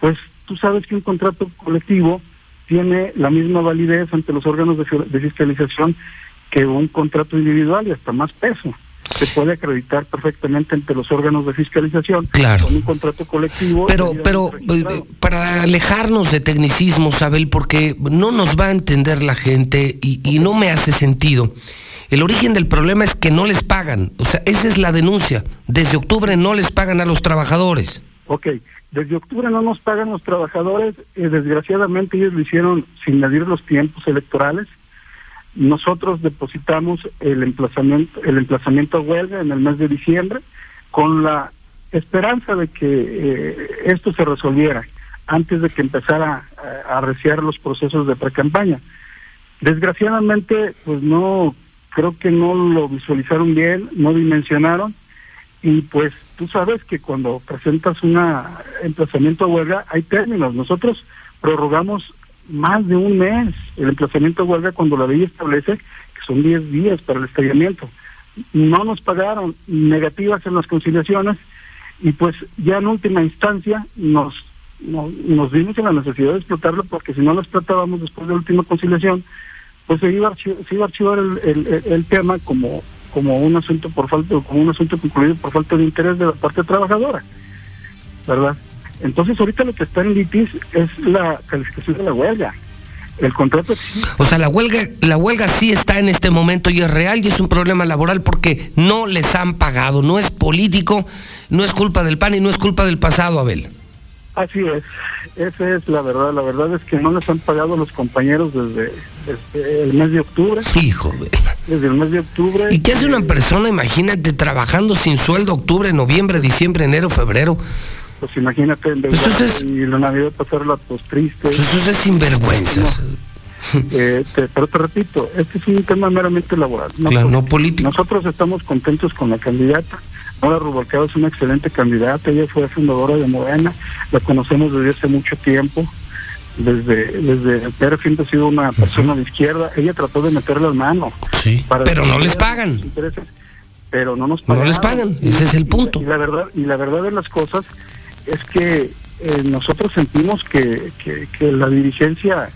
Pues tú sabes que un contrato colectivo tiene la misma validez ante los órganos de, de fiscalización que un contrato individual y hasta más peso se puede acreditar perfectamente entre los órganos de fiscalización claro. con un contrato colectivo. Pero, pero eh, para alejarnos de tecnicismo, Abel, porque no nos va a entender la gente y, y no me hace sentido. El origen del problema es que no les pagan. O sea, esa es la denuncia. Desde octubre no les pagan a los trabajadores. Ok, desde octubre no nos pagan los trabajadores. Eh, desgraciadamente ellos lo hicieron sin medir los tiempos electorales nosotros depositamos el emplazamiento, el emplazamiento a huelga en el mes de diciembre con la esperanza de que eh, esto se resolviera antes de que empezara a, arreciar los procesos de pre-campaña. Desgraciadamente, pues no, creo que no lo visualizaron bien, no dimensionaron, y pues tú sabes que cuando presentas un emplazamiento a huelga hay términos. Nosotros prorrogamos más de un mes el emplazamiento huelga cuando la ley establece que son 10 días para el estallamiento. No nos pagaron negativas en las conciliaciones y pues ya en última instancia nos, nos, vimos en la necesidad de explotarlo porque si no lo explotábamos después de la última conciliación, pues se iba a archivar, se iba a archivar el, el, tema como como un asunto por falta como un asunto concluido por falta de interés de la parte trabajadora, ¿verdad? Entonces ahorita lo que está en litis es la calificación de la huelga. El contrato O sea, la huelga, la huelga sí está en este momento y es real y es un problema laboral porque no les han pagado, no es político, no es culpa del PAN y no es culpa del pasado, Abel. Así es, esa es la verdad. La verdad es que no les han pagado los compañeros desde, el mes de octubre. Hijo Desde el mes de octubre. ¿Y qué hace una persona, imagínate, trabajando sin sueldo octubre, noviembre, diciembre, enero, febrero? Pues imagínate en pues y la Navidad pasarla pues triste. Pues eso es sinvergüenza. Eh, pero te repito, este es un tema meramente laboral. No, claro, no político. Nosotros estamos contentos con la candidata. Nora Rubalcaba es una excelente candidata. Ella fue fundadora de Morena. La conocemos desde hace mucho tiempo. Desde, desde Pedro ha sido una persona de izquierda. Ella trató de meterle las manos. Sí, pero no les pagan. Pero no nos pagan. No les pagan, ese es el punto. y la verdad, y la verdad de las cosas es que eh, nosotros sentimos que, que, la dirigencia,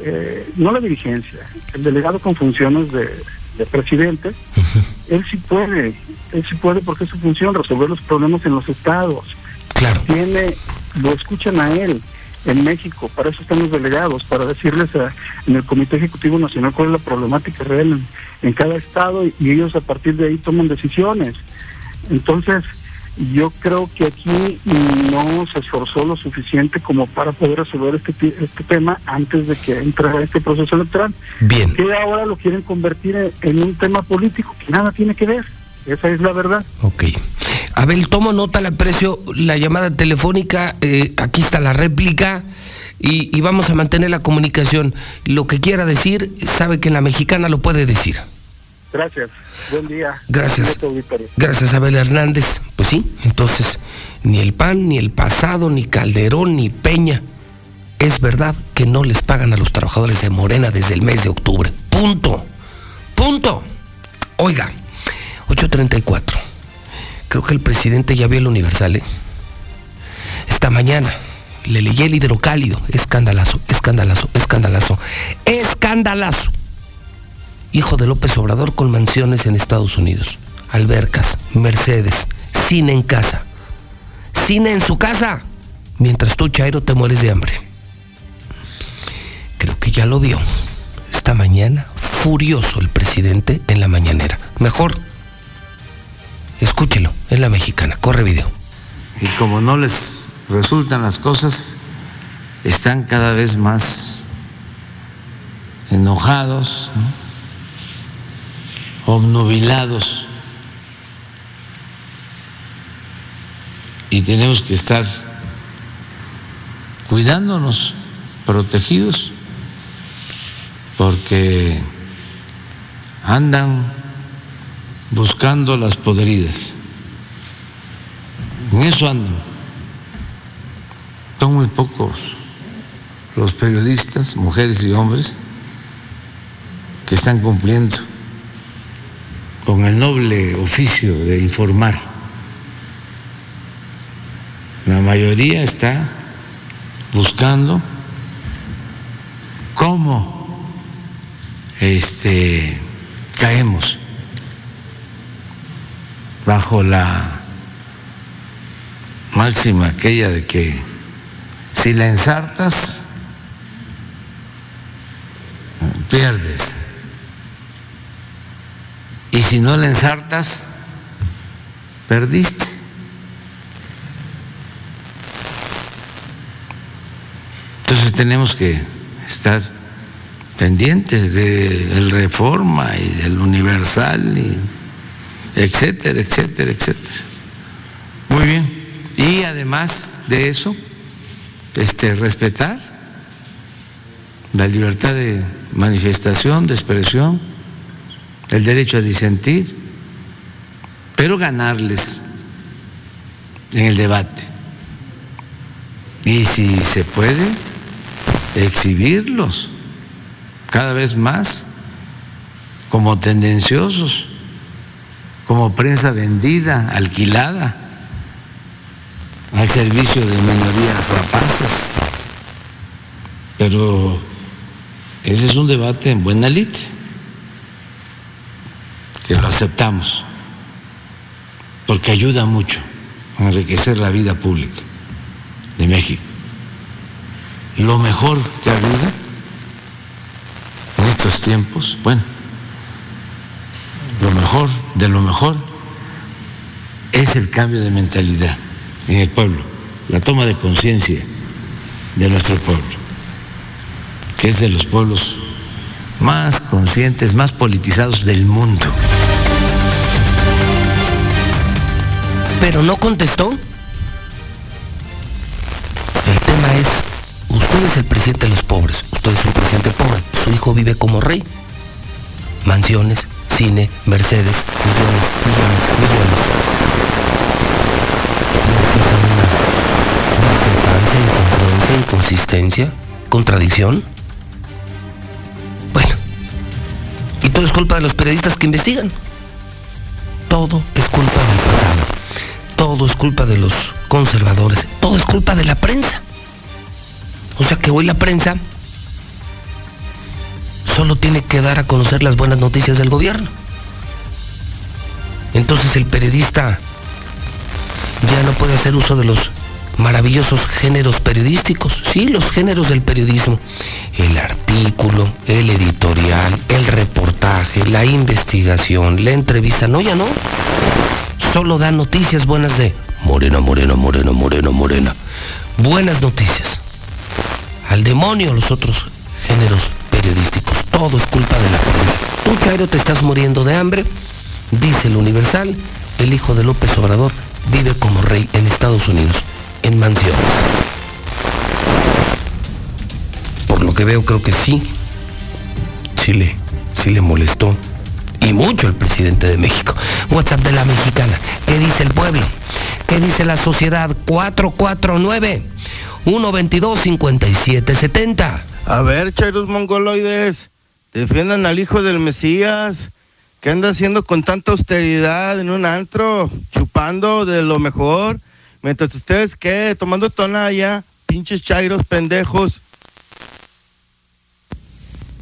eh, no la dirigencia, el delegado con funciones de, presidente, él sí puede, él sí puede porque es su función resolver los problemas en los estados. Claro. Tiene, lo escuchan a él en México, para eso están los delegados, para decirles en el Comité Ejecutivo Nacional cuál es la problemática real en, en cada estado y ellos a partir de ahí toman decisiones. Entonces, yo creo que aquí no se esforzó lo suficiente como para poder resolver este, este tema antes de que entrara este proceso electoral. Bien. Que ahora lo quieren convertir en, un tema político que nada tiene que ver. Esa es la verdad. Ok. Abel, tomo nota, le aprecio la llamada telefónica. Eh, aquí está la réplica. y, y vamos a mantener la comunicación. Lo que quiera decir, sabe que en la mexicana lo puede decir. Gracias. Buen día. Gracias. Gracias, Abel Hernández. Pues sí, entonces, ni el PAN, ni el pasado, ni Calderón, ni Peña. Es verdad que no les pagan a los trabajadores de Morena desde el mes de octubre. Punto. Punto. Oiga, 834. Creo que el presidente ya vio el Universal, ¿eh? Esta mañana le leí el hidrocálido. Escandalazo, escandalazo, escandalazo. Escandalazo hijo de López Obrador con mansiones en Estados Unidos, albercas, Mercedes, cine en casa, cine en su casa, mientras tú, Chairo, te mueres de hambre. Creo que ya lo vio. Esta mañana, furioso el presidente en la mañanera. Mejor, escúchelo, en la mexicana, corre video. Y como no les resultan las cosas, están cada vez más enojados. ¿no? Obnubilados y tenemos que estar cuidándonos, protegidos, porque andan buscando las podridas. En eso andan. Son muy pocos los periodistas, mujeres y hombres, que están cumpliendo con el noble oficio de informar. La mayoría está buscando cómo este, caemos bajo la máxima aquella de que si la ensartas, pierdes. Y si no la ensartas, perdiste. Entonces tenemos que estar pendientes del Reforma y del Universal, etcétera, etcétera, etcétera. Muy bien. Y además de eso, este, respetar la libertad de manifestación, de expresión el derecho a disentir, pero ganarles en el debate. Y si se puede, exhibirlos cada vez más como tendenciosos, como prensa vendida, alquilada, al servicio de minorías rapaces. Pero ese es un debate en buena lid que lo aceptamos, porque ayuda mucho a enriquecer la vida pública de México. Lo mejor que ha habido en estos tiempos, bueno, lo mejor de lo mejor es el cambio de mentalidad en el pueblo, la toma de conciencia de nuestro pueblo, que es de los pueblos más conscientes, más politizados del mundo. Pero no contestó. El tema es, usted es el presidente de los pobres, usted es un presidente pobre, su hijo vive como rey. Mansiones, cine, Mercedes, millones, millones, millones. ¿No es discrepancia, inconsistencia, contradicción? Y todo es culpa de los periodistas que investigan. Todo es. Es culpa de los conservadores. Todo es culpa de la prensa. O sea que hoy la prensa solo tiene que dar a conocer las buenas noticias del gobierno. Entonces el periodista ya no puede hacer uso de los maravillosos géneros periodísticos, sí, los géneros del periodismo, el artículo, el editorial, el reportaje, la investigación, la entrevista, no, ya no, solo da noticias buenas de Morena, Morena, Morena, Morena, Morena, buenas noticias, al demonio los otros géneros periodísticos, todo es culpa de la prensa. Tú, Cairo, te estás muriendo de hambre, dice el Universal, el hijo de López Obrador vive como rey en Estados Unidos en mansión. que veo, creo que sí. Sí le, sí le molestó. Y mucho el presidente de México. WhatsApp de la mexicana. ¿Qué dice el pueblo? ¿Qué dice la sociedad? 449 122 5770. A ver, chairos mongoloides, defiendan al hijo del Mesías. ¿Qué anda haciendo con tanta austeridad en un antro? Chupando de lo mejor. Mientras ustedes, ¿qué? Tomando tonalla. Pinches chairos pendejos.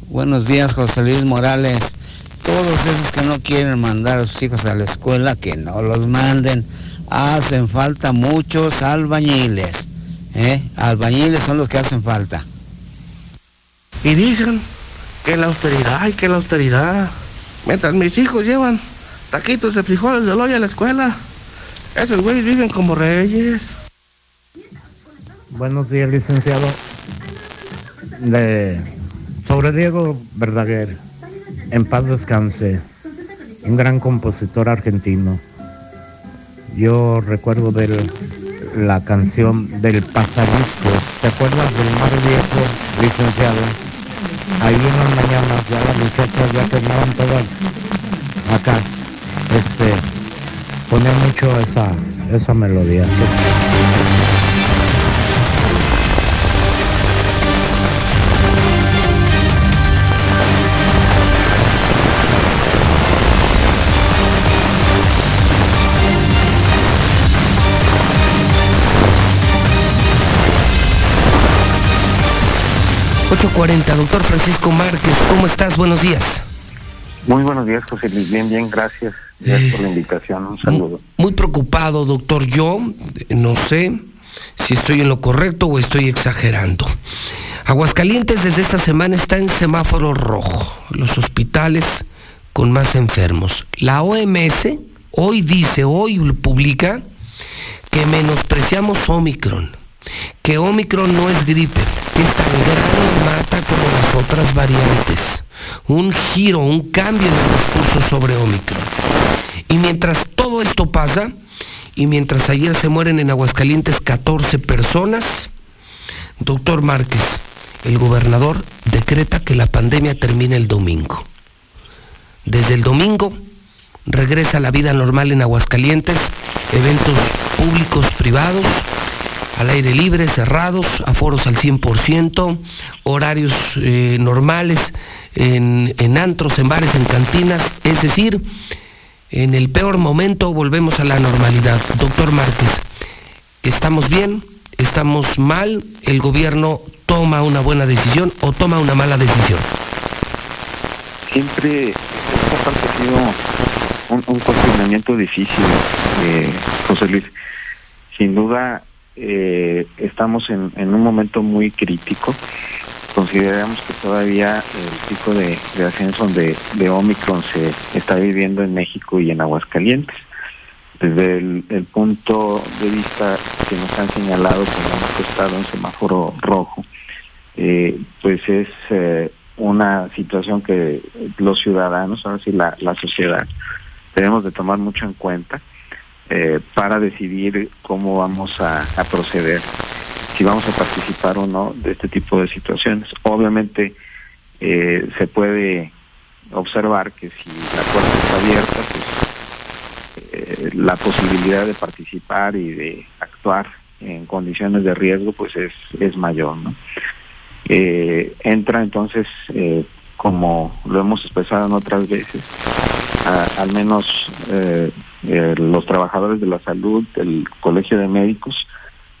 Buenos días, José Luis Morales. Todos esos que no quieren mandar a sus hijos a la escuela, que no los manden. Hacen falta muchos albañiles. ¿eh? Albañiles son los que hacen falta. Y dicen que la austeridad, y que la austeridad. Mientras mis hijos llevan taquitos de frijoles de loya a la escuela, esos güeyes viven como reyes. Buenos días, licenciado. De, sobre Diego Verdaguer, en paz descanse, un gran compositor argentino. Yo recuerdo de la canción del pasadiscos. ¿Te acuerdas del mar viejo, licenciado? Ahí en las mañanas ya las muchachas ya terminaban todas acá. Este, ponía mucho esa, esa melodía. 840, doctor Francisco Márquez, ¿cómo estás? Buenos días. Muy buenos días, José Luis. Bien, bien, gracias. Gracias por la invitación. Un saludo. Muy preocupado, doctor. Yo no sé si estoy en lo correcto o estoy exagerando. Aguascalientes desde esta semana está en semáforo rojo. Los hospitales con más enfermos. La OMS hoy dice, hoy publica que menospreciamos Omicron que Omicron no es gripe, es tan grave y mata como las otras variantes. Un giro, un cambio en el discurso sobre Omicron. Y mientras todo esto pasa, y mientras ayer se mueren en Aguascalientes 14 personas, doctor Márquez, el gobernador decreta que la pandemia termina el domingo. Desde el domingo regresa la vida normal en Aguascalientes, eventos públicos, privados, al aire libre, cerrados, aforos al 100%, horarios eh, normales, en, en antros, en bares, en cantinas, es decir, en el peor momento volvemos a la normalidad. Doctor Márquez, ¿estamos bien? ¿Estamos mal? ¿El gobierno toma una buena decisión o toma una mala decisión? Siempre ha sido un, un cuestionamiento difícil, eh, José Luis. Sin duda, eh, estamos en, un momento muy crítico. Consideramos que todavía el pico de, ascenso de, Omicron se está viviendo en México y en Aguascalientes. Desde el, punto de vista que nos han señalado como hemos estado en semáforo rojo, eh, pues es eh, una situación que los ciudadanos, ahora sí la, la sociedad, tenemos de tomar mucho en cuenta eh, para decidir cómo vamos a, proceder, si vamos a participar o no de este tipo de situaciones. Obviamente eh, se puede observar que si la puerta está abierta, pues eh, la posibilidad de participar y de actuar en condiciones de riesgo pues es, es mayor. ¿no? entra entonces, como lo hemos expresado en otras veces, al menos eh, los trabajadores de la salud, el Colegio de Médicos,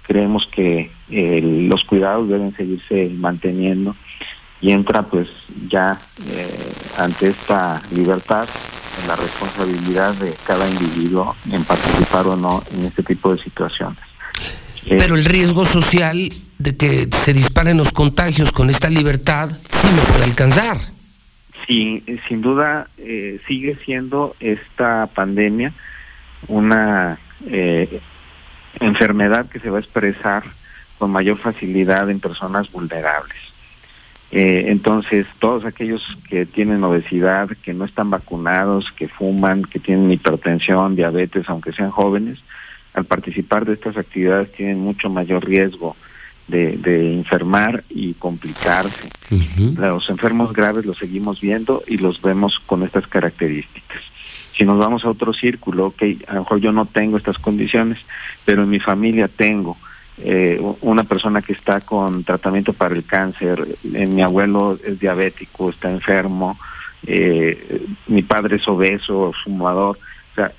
creemos que eh, los cuidados deben seguirse manteniendo y entra pues ya eh, ante esta libertad en la responsabilidad de cada individuo en participar o no en este tipo de situaciones. Pero el riesgo social de que se disparen los contagios con esta libertad sí puede alcanzar. Sí, sin duda sigue siendo esta pandemia una eh, enfermedad que se va a expresar con mayor facilidad en personas vulnerables. Eh, entonces, todos aquellos que tienen obesidad, que no están vacunados, que fuman, que tienen hipertensión, diabetes, aunque sean jóvenes, al participar de estas actividades tienen mucho mayor riesgo de, de enfermar y complicarse. Los enfermos graves los seguimos viendo y los vemos con estas características. Si nos vamos a otro círculo, ok, a lo mejor yo no tengo estas condiciones, pero en mi familia tengo eh, una persona que está con tratamiento para el cáncer, eh, mi abuelo es diabético, está enfermo, eh, mi padre es obeso, fumador. O sea,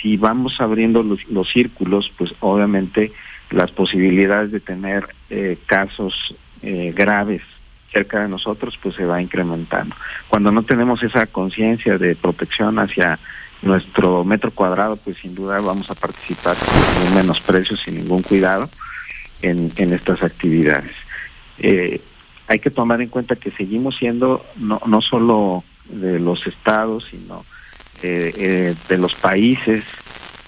si vamos abriendo los, los círculos, pues obviamente las posibilidades de tener casos graves cerca de nosotros, pues se va incrementando. Cuando no tenemos esa conciencia de protección hacia nuestro metro cuadrado, pues sin duda vamos a participar sin ningún menosprecio, sin ningún cuidado en, en estas actividades. Eh, hay que tomar en cuenta que seguimos siendo no, no solo de los estados, sino eh, eh, de los países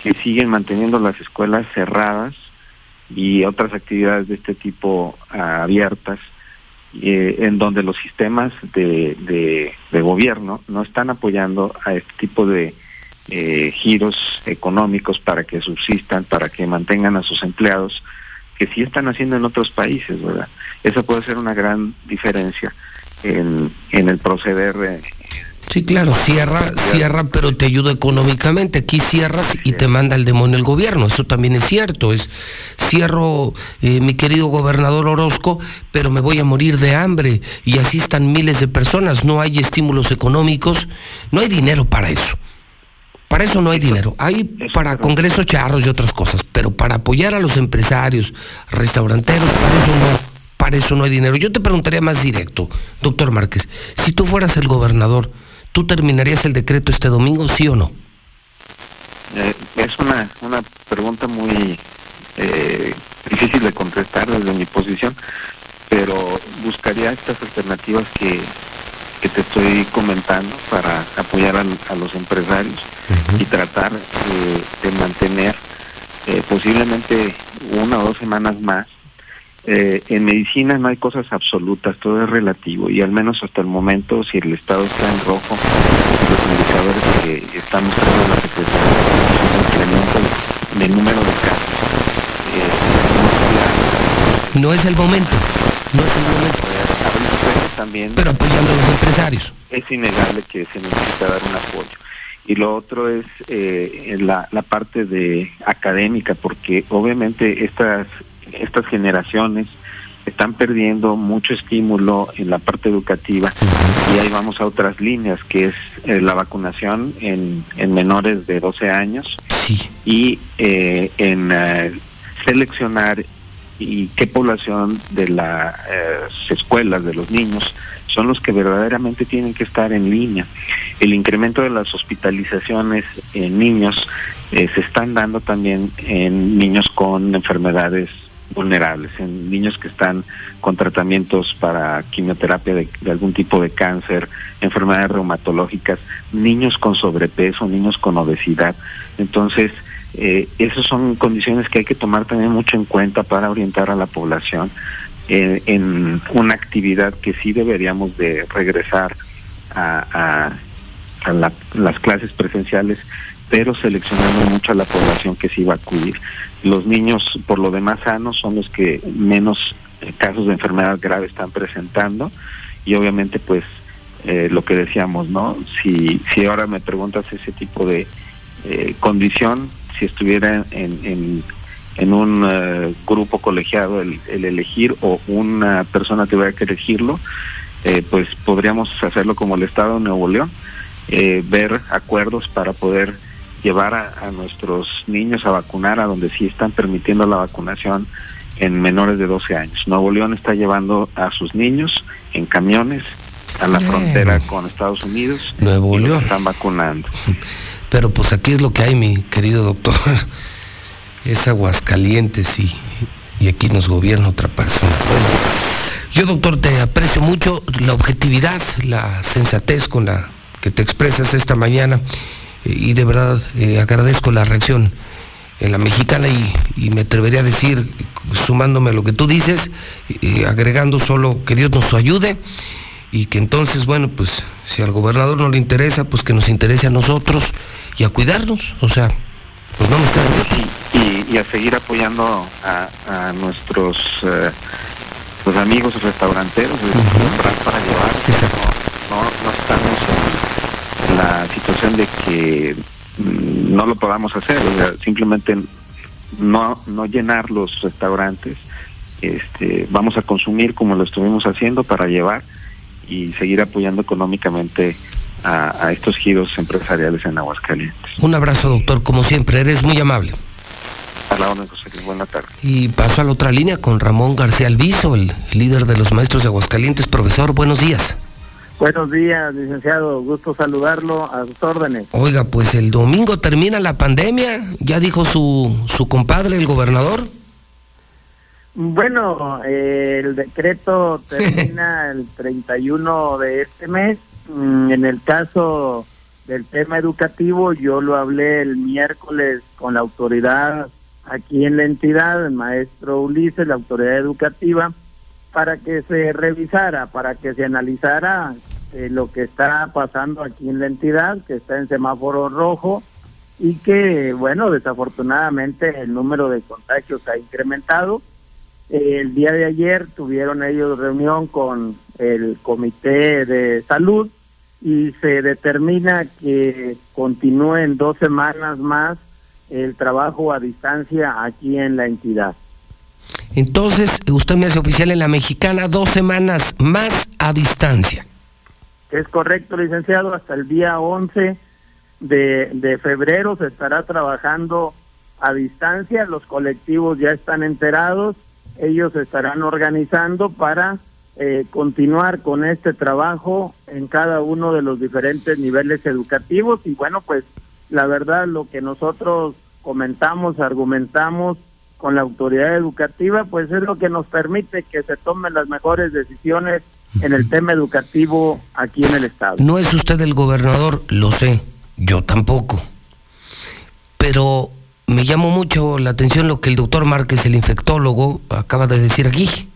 que siguen manteniendo las escuelas cerradas y otras actividades de este tipo abiertas, eh, en donde los sistemas de, de, gobierno no están apoyando a este tipo de eh, giros económicos para que subsistan, para que mantengan a sus empleados, que sí están haciendo en otros países, ¿verdad? Esa puede ser una gran diferencia en, en el proceder Sí, claro, cierra, cierra, pero te ayuda económicamente. Aquí cierras y te manda el demonio el gobierno. Eso también es cierto. Es cierro, eh, mi querido gobernador Orozco, pero me voy a morir de hambre. Y así están miles de personas. No hay estímulos económicos, no hay dinero para eso. Para eso no hay dinero. Hay para congresos charros y otras cosas, pero para apoyar a los empresarios, restauranteros, para eso no para eso no hay dinero. Yo te preguntaría más directo, doctor Márquez, si tú fueras el gobernador, ¿tú terminarías el decreto este domingo, sí o no? Eh, es una, una pregunta muy eh, difícil de contestar desde mi posición, pero buscaría estas alternativas que, que te estoy comentando para apoyar a, a los empresarios uh -huh. y tratar eh, de mantener posiblemente una o dos semanas más eh, en medicina no hay cosas absolutas, todo es relativo y al menos hasta el momento, si el Estado está en rojo, los indicadores que estamos teniendo la Secretaría un incremento del número de casos. Eh, no, es el momento, no es el momento. También, Pero apoyando a los empresarios. Es innegable que se necesita dar un apoyo. Y lo otro es eh, la, la parte de académica, porque obviamente estas estas generaciones están perdiendo mucho estímulo en la parte educativa y ahí vamos a otras líneas que es eh, la vacunación en, en, menores de 12 años sí. y eh, en eh, seleccionar y qué población de las escuelas de los niños son los que verdaderamente tienen que estar en línea. El incremento de las hospitalizaciones en niños se están dando también en niños con enfermedades vulnerables, en niños que están con tratamientos para quimioterapia de, algún tipo de cáncer, enfermedades reumatológicas, niños con sobrepeso, niños con obesidad. Entonces, eh, esas son condiciones que hay que tomar también mucho en cuenta para orientar a la población eh, en una actividad que sí deberíamos de regresar a, a, a la, las clases presenciales pero seleccionando mucho a la población que sí va a acudir. Los niños, por lo demás sanos, son los que menos casos de enfermedad grave están presentando y obviamente pues eh, lo que decíamos, ¿no? Si, si ahora me preguntas ese tipo de eh, condición, si estuviera en, en, un uh, grupo colegiado el, el, elegir o una persona tuviera que elegirlo, eh, pues podríamos hacerlo como el Estado de Nuevo León, ver acuerdos para poder llevar a, a, nuestros niños a vacunar a donde sí están permitiendo la vacunación en menores de 12 años. Nuevo León está llevando a sus niños en camiones a la Bien. frontera con Estados Unidos Nuevo y León. los están vacunando. *laughs* Pero pues aquí es lo que hay, mi querido doctor. *laughs* Es Aguascalientes y, y aquí nos gobierna otra persona. Bueno, yo doctor te aprecio mucho la objetividad, la sensatez con la que te expresas esta mañana y de verdad eh, agradezco la reacción en la mexicana y, y, me atrevería a decir, sumándome a lo que tú dices, eh, agregando solo que Dios nos ayude y que entonces, bueno, pues si al gobernador no le interesa, pues que nos interese a nosotros y a cuidarnos, o sea, pues no nos y, y, y a seguir apoyando a, nuestros eh, los amigos restauranteros comprar para llevar. No, no, estamos la situación de que mm, no lo podamos hacer, simplemente no, no llenar los restaurantes. Este, vamos a consumir como lo estuvimos haciendo para llevar y seguir apoyando económicamente a, estos giros empresariales en Aguascalientes. Un abrazo, doctor, como siempre, eres muy amable. A la orden, José Buena tarde. Y paso a la otra línea con Ramón García Alviso, el líder de los maestros de Aguascalientes. Profesor, buenos días. Buenos días, licenciado. Gusto saludarlo a sus órdenes. Oiga, pues el domingo termina la pandemia. ¿Ya dijo su, su compadre, el gobernador? Bueno, eh, el decreto *laughs* termina el 31 de este mes. Mm, en el caso del tema educativo, yo lo hablé el miércoles con la autoridad aquí en la entidad, el maestro Ulises, la autoridad educativa, para que se revisara, para que se analizara eh, lo que está pasando aquí en la entidad, que está en semáforo rojo y que, bueno, desafortunadamente el número de contagios ha incrementado. el día de ayer tuvieron ellos reunión con el Comité de Salud y se determina que continúen dos semanas más el trabajo a distancia aquí en la entidad. Entonces, usted me hace oficial en la mexicana dos semanas más a distancia. Es correcto, licenciado, hasta el día 11 de, febrero se estará trabajando a distancia, los colectivos ya están enterados, ellos estarán organizando para eh, continuar con este trabajo en cada uno de los diferentes niveles educativos. Y bueno, pues la verdad lo que nosotros comentamos, argumentamos con la autoridad educativa, pues es lo que nos permite que se tomen las mejores decisiones en el tema educativo aquí en el estado. No es usted el gobernador, lo sé, yo tampoco. Pero me llamó mucho la atención lo que el doctor Márquez, el infectólogo, acaba de decir aquí.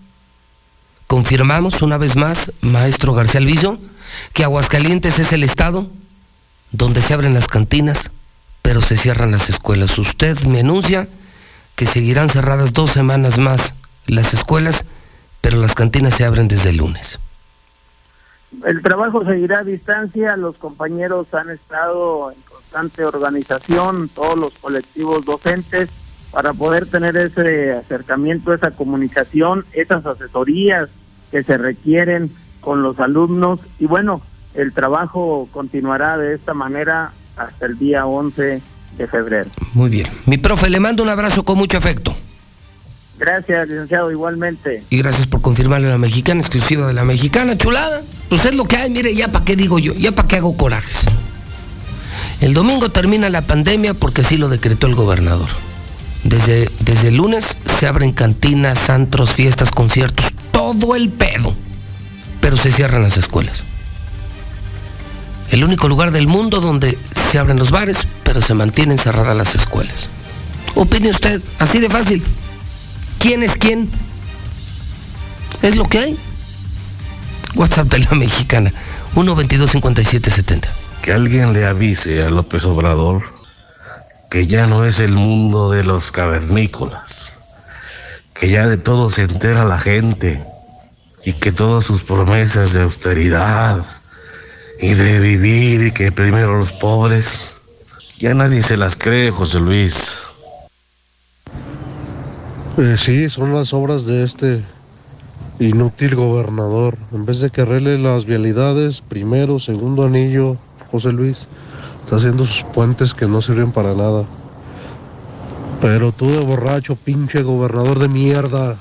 Confirmamos una vez más, maestro García Alviso, que Aguascalientes es el estado donde se abren las cantinas, pero se cierran las escuelas. Usted me anuncia que seguirán cerradas dos semanas más las escuelas, pero las cantinas se abren desde el lunes. El trabajo seguirá a distancia, los compañeros han estado en constante organización, todos los colectivos docentes, para poder tener ese acercamiento, esa comunicación, esas asesorías que se requieren con los alumnos y bueno, el trabajo continuará de esta manera hasta el día 11 de febrero. Muy bien. Mi profe, le mando un abrazo con mucho afecto. Gracias, licenciado, igualmente. Y gracias por confirmarle la mexicana, exclusiva de la mexicana, chulada. Pues es lo que hay, mire, ya para qué digo yo, ya para qué hago corajes. El domingo termina la pandemia porque así lo decretó el gobernador. Desde, desde el lunes se abren cantinas, antros, fiestas, conciertos, todo el pedo. Pero se cierran las escuelas. El único lugar del mundo donde se abren los bares, pero se mantienen cerradas las escuelas. Opine usted, así de fácil. ¿Quién es quién? Es lo que hay. WhatsApp de la *laughs* mexicana, 122 Que alguien le avise a López Obrador que ya no es el mundo de los cavernícolas, que ya de todo se entera la gente y que todas sus promesas de austeridad y de vivir y que primero los pobres, ya nadie se las cree, José Luis. Eh, sí, son las obras de este inútil gobernador. En vez de que arregle las vialidades, primero, segundo anillo, José Luis, está haciendo sus puentes que no sirven para nada. Pero tú de borracho, pinche gobernador de mierda.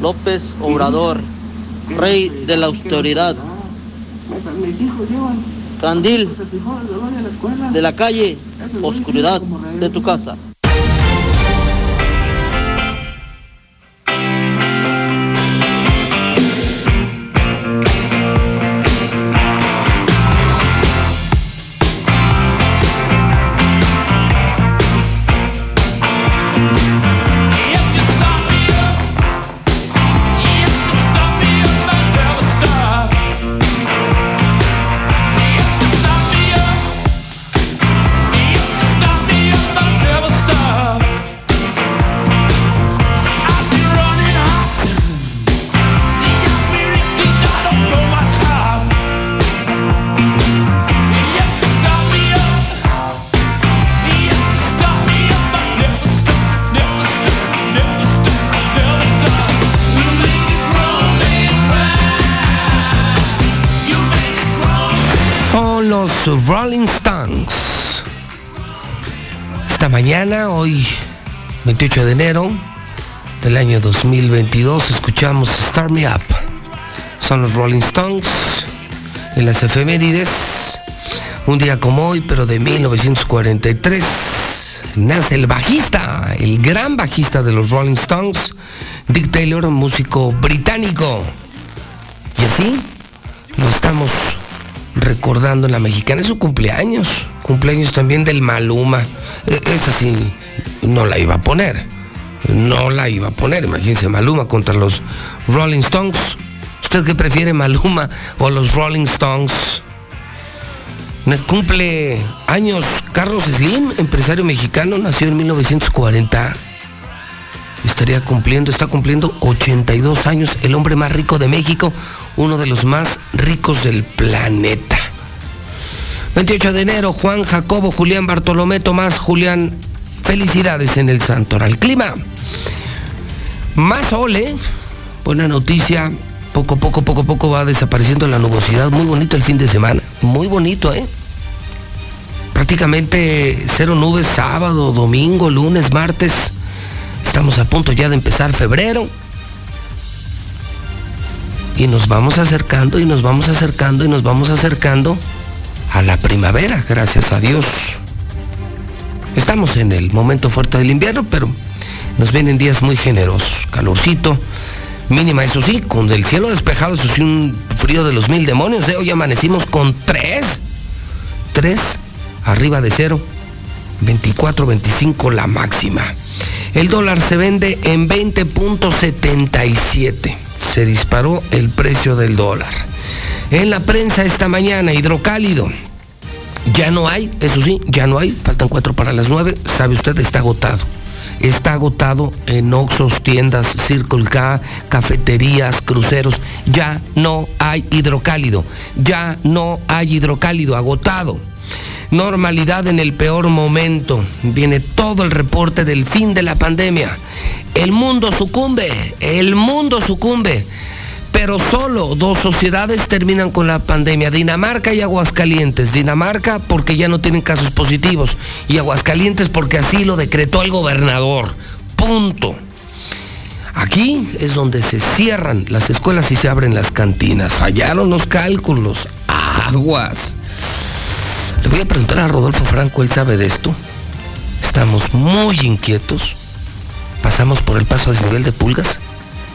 López Obrador, rey de la austeridad. Candil de la calle, oscuridad de tu casa. Hoy 28 de enero del año 2022, escuchamos Start Me Up. Son los Rolling Stones en las efemérides. Un día como hoy, pero de 1943, nace el bajista, el gran bajista de los Rolling Stones, Dick Taylor, músico británico. Y así lo estamos recordando la mexicana. Es su cumpleaños, cumpleaños también del Maluma. E, esa sí, no la iba a poner. No la iba a poner. Imagínense, Maluma contra los Rolling Stones. ¿Usted qué prefiere, Maluma o los Rolling Stones? Cumple años Carlos Slim, empresario mexicano, nació en 1940. Estaría cumpliendo, está cumpliendo 82 años, el hombre más rico de México, uno de los más ricos del planeta. 28 de enero, Juan Jacobo, Julián Bartolomé, Tomás, Julián, felicidades en el Santoral. Clima, más ole, buena noticia, poco, poco, poco, poco va desapareciendo la nubosidad, muy bonito el fin de semana, muy bonito, ¿eh? Prácticamente cero nubes sábado, domingo, lunes, martes. Estamos a punto ya de empezar febrero. Y nos vamos acercando y nos vamos acercando y nos vamos acercando a la primavera, gracias a Dios. Estamos en el momento fuerte del invierno, pero nos vienen días muy generosos. Calorcito, mínima, eso sí, con el cielo despejado, eso sí, un frío de los mil demonios. ¿eh? Hoy amanecimos con tres, tres arriba de cero, 24, 25 la máxima. El dólar se vende en 20.77. Se disparó el precio del dólar. En la prensa esta mañana, hidrocálido. Ya no hay, eso sí, ya no hay. Faltan cuatro para las nueve. Sabe usted, está agotado. Está agotado en Oxos, tiendas, Circle K, cafeterías, cruceros. Ya no hay hidrocálido. Ya no hay hidrocálido, agotado normalidad en el peor momento. Viene todo el reporte del fin de la pandemia. El mundo sucumbe, el mundo sucumbe. Pero solo dos sociedades terminan con la pandemia, Dinamarca y Aguascalientes. Dinamarca porque ya no tienen casos positivos y Aguascalientes porque así lo decretó el gobernador. Punto. Aquí es donde se cierran las escuelas y se abren las cantinas. Fallaron los cálculos. Aguas. Le voy a preguntar a Rodolfo Franco, él sabe de esto. Estamos muy inquietos. Pasamos por el paso a desnivel de pulgas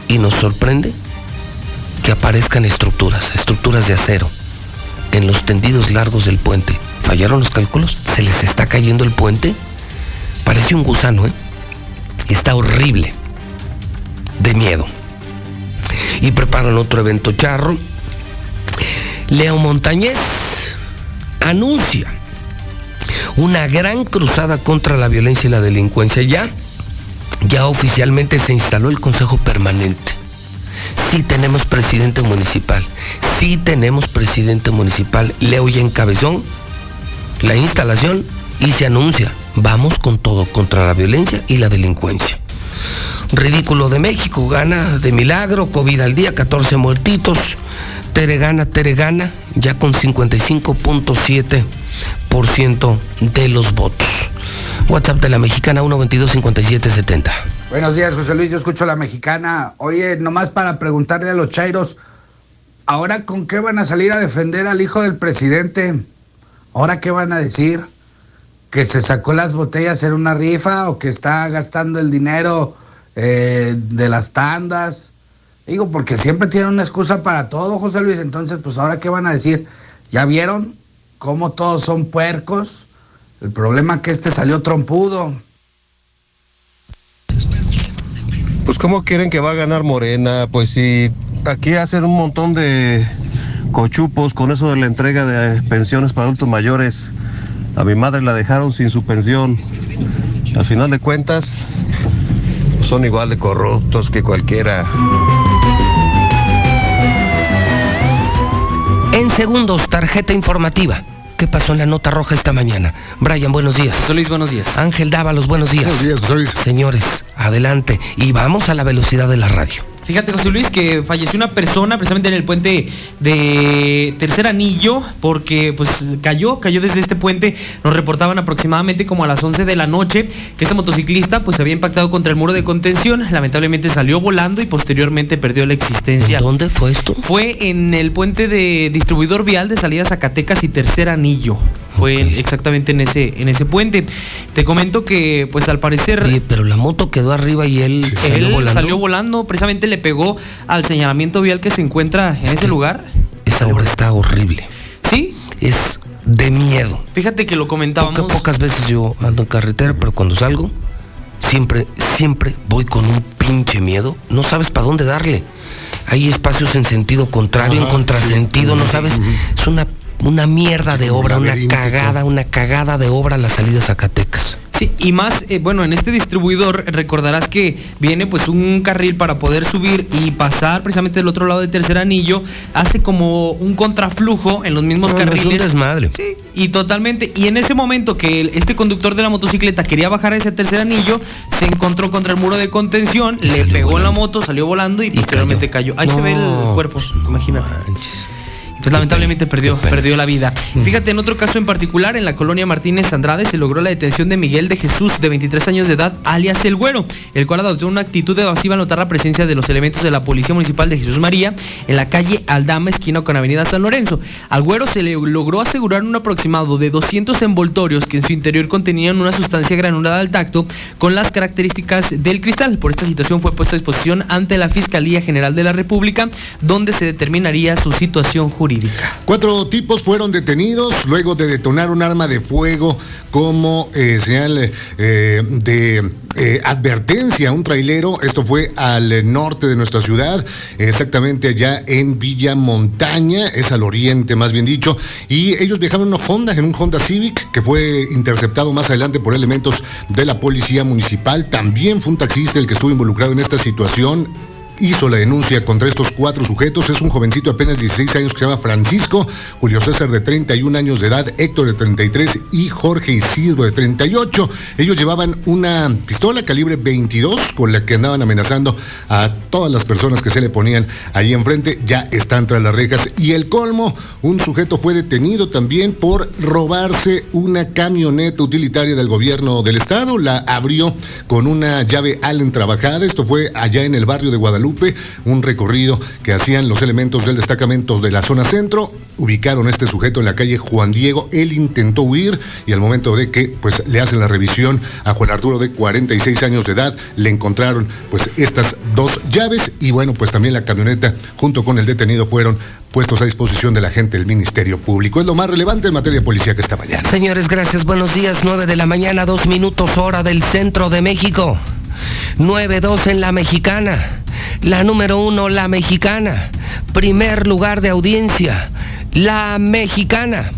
y nos sorprende que aparezcan estructuras, estructuras de acero, en los tendidos largos del puente. ¿Fallaron los cálculos? ¿Se les está cayendo el puente? Parece un gusano, ¿eh? Está horrible. De miedo. Y preparan otro evento charro. Leo Montañez anuncia una gran cruzada contra la violencia y la delincuencia. Ya, ya oficialmente se instaló el Consejo Permanente. Sí tenemos presidente municipal. Sí tenemos presidente municipal. Leo ya encabezó la instalación y se anuncia. Vamos con todo contra la violencia y la delincuencia. Ridículo de México, gana de milagro, COVID al día, 14 muertitos. Tere gana, Tere gana, ya con 55.7% de los votos. WhatsApp de la mexicana 122-5770. Buenos días, José Luis. Yo escucho a la mexicana. Oye, nomás para preguntarle a los chairos, ¿ahora con qué van a salir a defender al hijo del presidente? ¿Ahora qué van a decir? ¿Que se sacó las botellas en una rifa o que está gastando el dinero eh, de las tandas? Digo, porque siempre tienen una excusa para todo, José Luis. Entonces, pues ahora qué van a decir? ¿Ya vieron cómo todos son puercos? El problema es que este salió trompudo. Pues cómo quieren que va a ganar Morena, pues si aquí hacen un montón de cochupos con eso de la entrega de pensiones para adultos mayores. A mi madre la dejaron sin su pensión. Al final de cuentas, son igual de corruptos que cualquiera. En segundos, tarjeta informativa. ¿Qué pasó en la nota roja esta mañana? Brian, buenos días. Luis, buenos días. Ángel Dávalos, buenos días. Buenos días, Señores, adelante. Y vamos a la velocidad de la radio. Fíjate, José Luis, que falleció una persona precisamente en el puente de Tercer Anillo, porque pues cayó, cayó desde este puente. Nos reportaban aproximadamente como a las 11 de la noche que este motociclista pues había impactado contra el muro de contención. Lamentablemente salió volando y posteriormente perdió la existencia. ¿Dónde fue esto? Fue en el puente de distribuidor vial de salida Zacatecas y Tercer Anillo. Fue exactamente en ese, en ese puente. Te comento que, pues al parecer. Oye, pero la moto quedó arriba y él, salió salió volando. salió volando. Precisamente le pegó al señalamiento vial que se encuentra en ese lugar. Esa obra está horrible. ¿Sí? Es de miedo. Fíjate que lo comentábamos. Poca- pocas veces yo ando en carretera, pero cuando salgo, siempre, siempre voy con un pinche miedo. No sabes para dónde darle. Hay espacios en sentido contrario, en contrasentido, sí. no sabes. Es una, una mierda de obra, una cagada, una cagada de obra la salida a Zacatecas. Sí, y más, eh, bueno, en este distribuidor recordarás que viene pues un carril para poder subir y pasar precisamente del otro lado del tercer anillo, hace como un contraflujo en los mismos No, no, es un carriles. desmadre. Sí, y totalmente. Y en ese momento que el- este conductor de la motocicleta quería bajar a ese tercer anillo, se encontró contra el muro de contención, le pegó en la moto, salió volando y, posteriormente cayó. Ahí se ve el No, cuerpo, imagínate. Pues lamentablemente perdió, perdió la vida. Fíjate, en otro caso en particular, en la colonia Martínez Andrade se logró la detención de Miguel de Jesús, de 23 años de edad, alias El Güero, el cual adoptó una actitud evasiva al notar la presencia de los elementos de la Policía Municipal de Jesús María en la calle Aldama, esquina con Avenida San Lorenzo. Al Güero se le logró asegurar un aproximado de 200 envoltorios que en su interior contenían una sustancia granulada al tacto con las características del cristal. Por esta situación fue puesto a disposición ante la Fiscalía General de la República, donde se determinaría su situación jurídica. Cuatro tipos fueron detenidos luego de detonar un arma de fuego como eh, señal eh, de eh, advertencia a un trailero. Esto fue al norte de nuestra ciudad, exactamente allá en Villa Montaña, es al oriente más bien dicho. Y ellos viajaban en una Honda, en un Honda Civic, que fue interceptado más adelante por elementos de la policía municipal. También fue un taxista el que estuvo involucrado en esta situación hizo la denuncia contra estos cuatro sujetos. Es un jovencito de apenas 16 años que se llama Francisco, Julio César de 31 años de edad, Héctor de 33 y Jorge Isidro de 38. Ellos llevaban una pistola calibre 22 con la que andaban amenazando a todas las personas que se le ponían ahí enfrente. Ya están tras las rejas. Y el colmo, un sujeto fue detenido también por robarse una camioneta utilitaria del gobierno del estado. La abrió con una llave Allen trabajada. Esto fue allá en el barrio de Guadalupe, un recorrido que hacían los elementos del destacamento de la zona centro. Ubicaron a este sujeto en la calle Juan Diego. Él intentó huir y al momento de que pues le hacen la revisión a Juan Arturo de 46 años de edad, le encontraron pues estas dos llaves y bueno, pues también la camioneta junto con el detenido fueron puestos a disposición de la gente del Ministerio Público. Es lo más relevante en materia policíaca esta mañana. Señores, gracias. Buenos días. 9 de la mañana, dos minutos hora del centro de México. 9-2 en la mexicana. La número uno, la mexicana. Primer lugar de audiencia, la mexicana.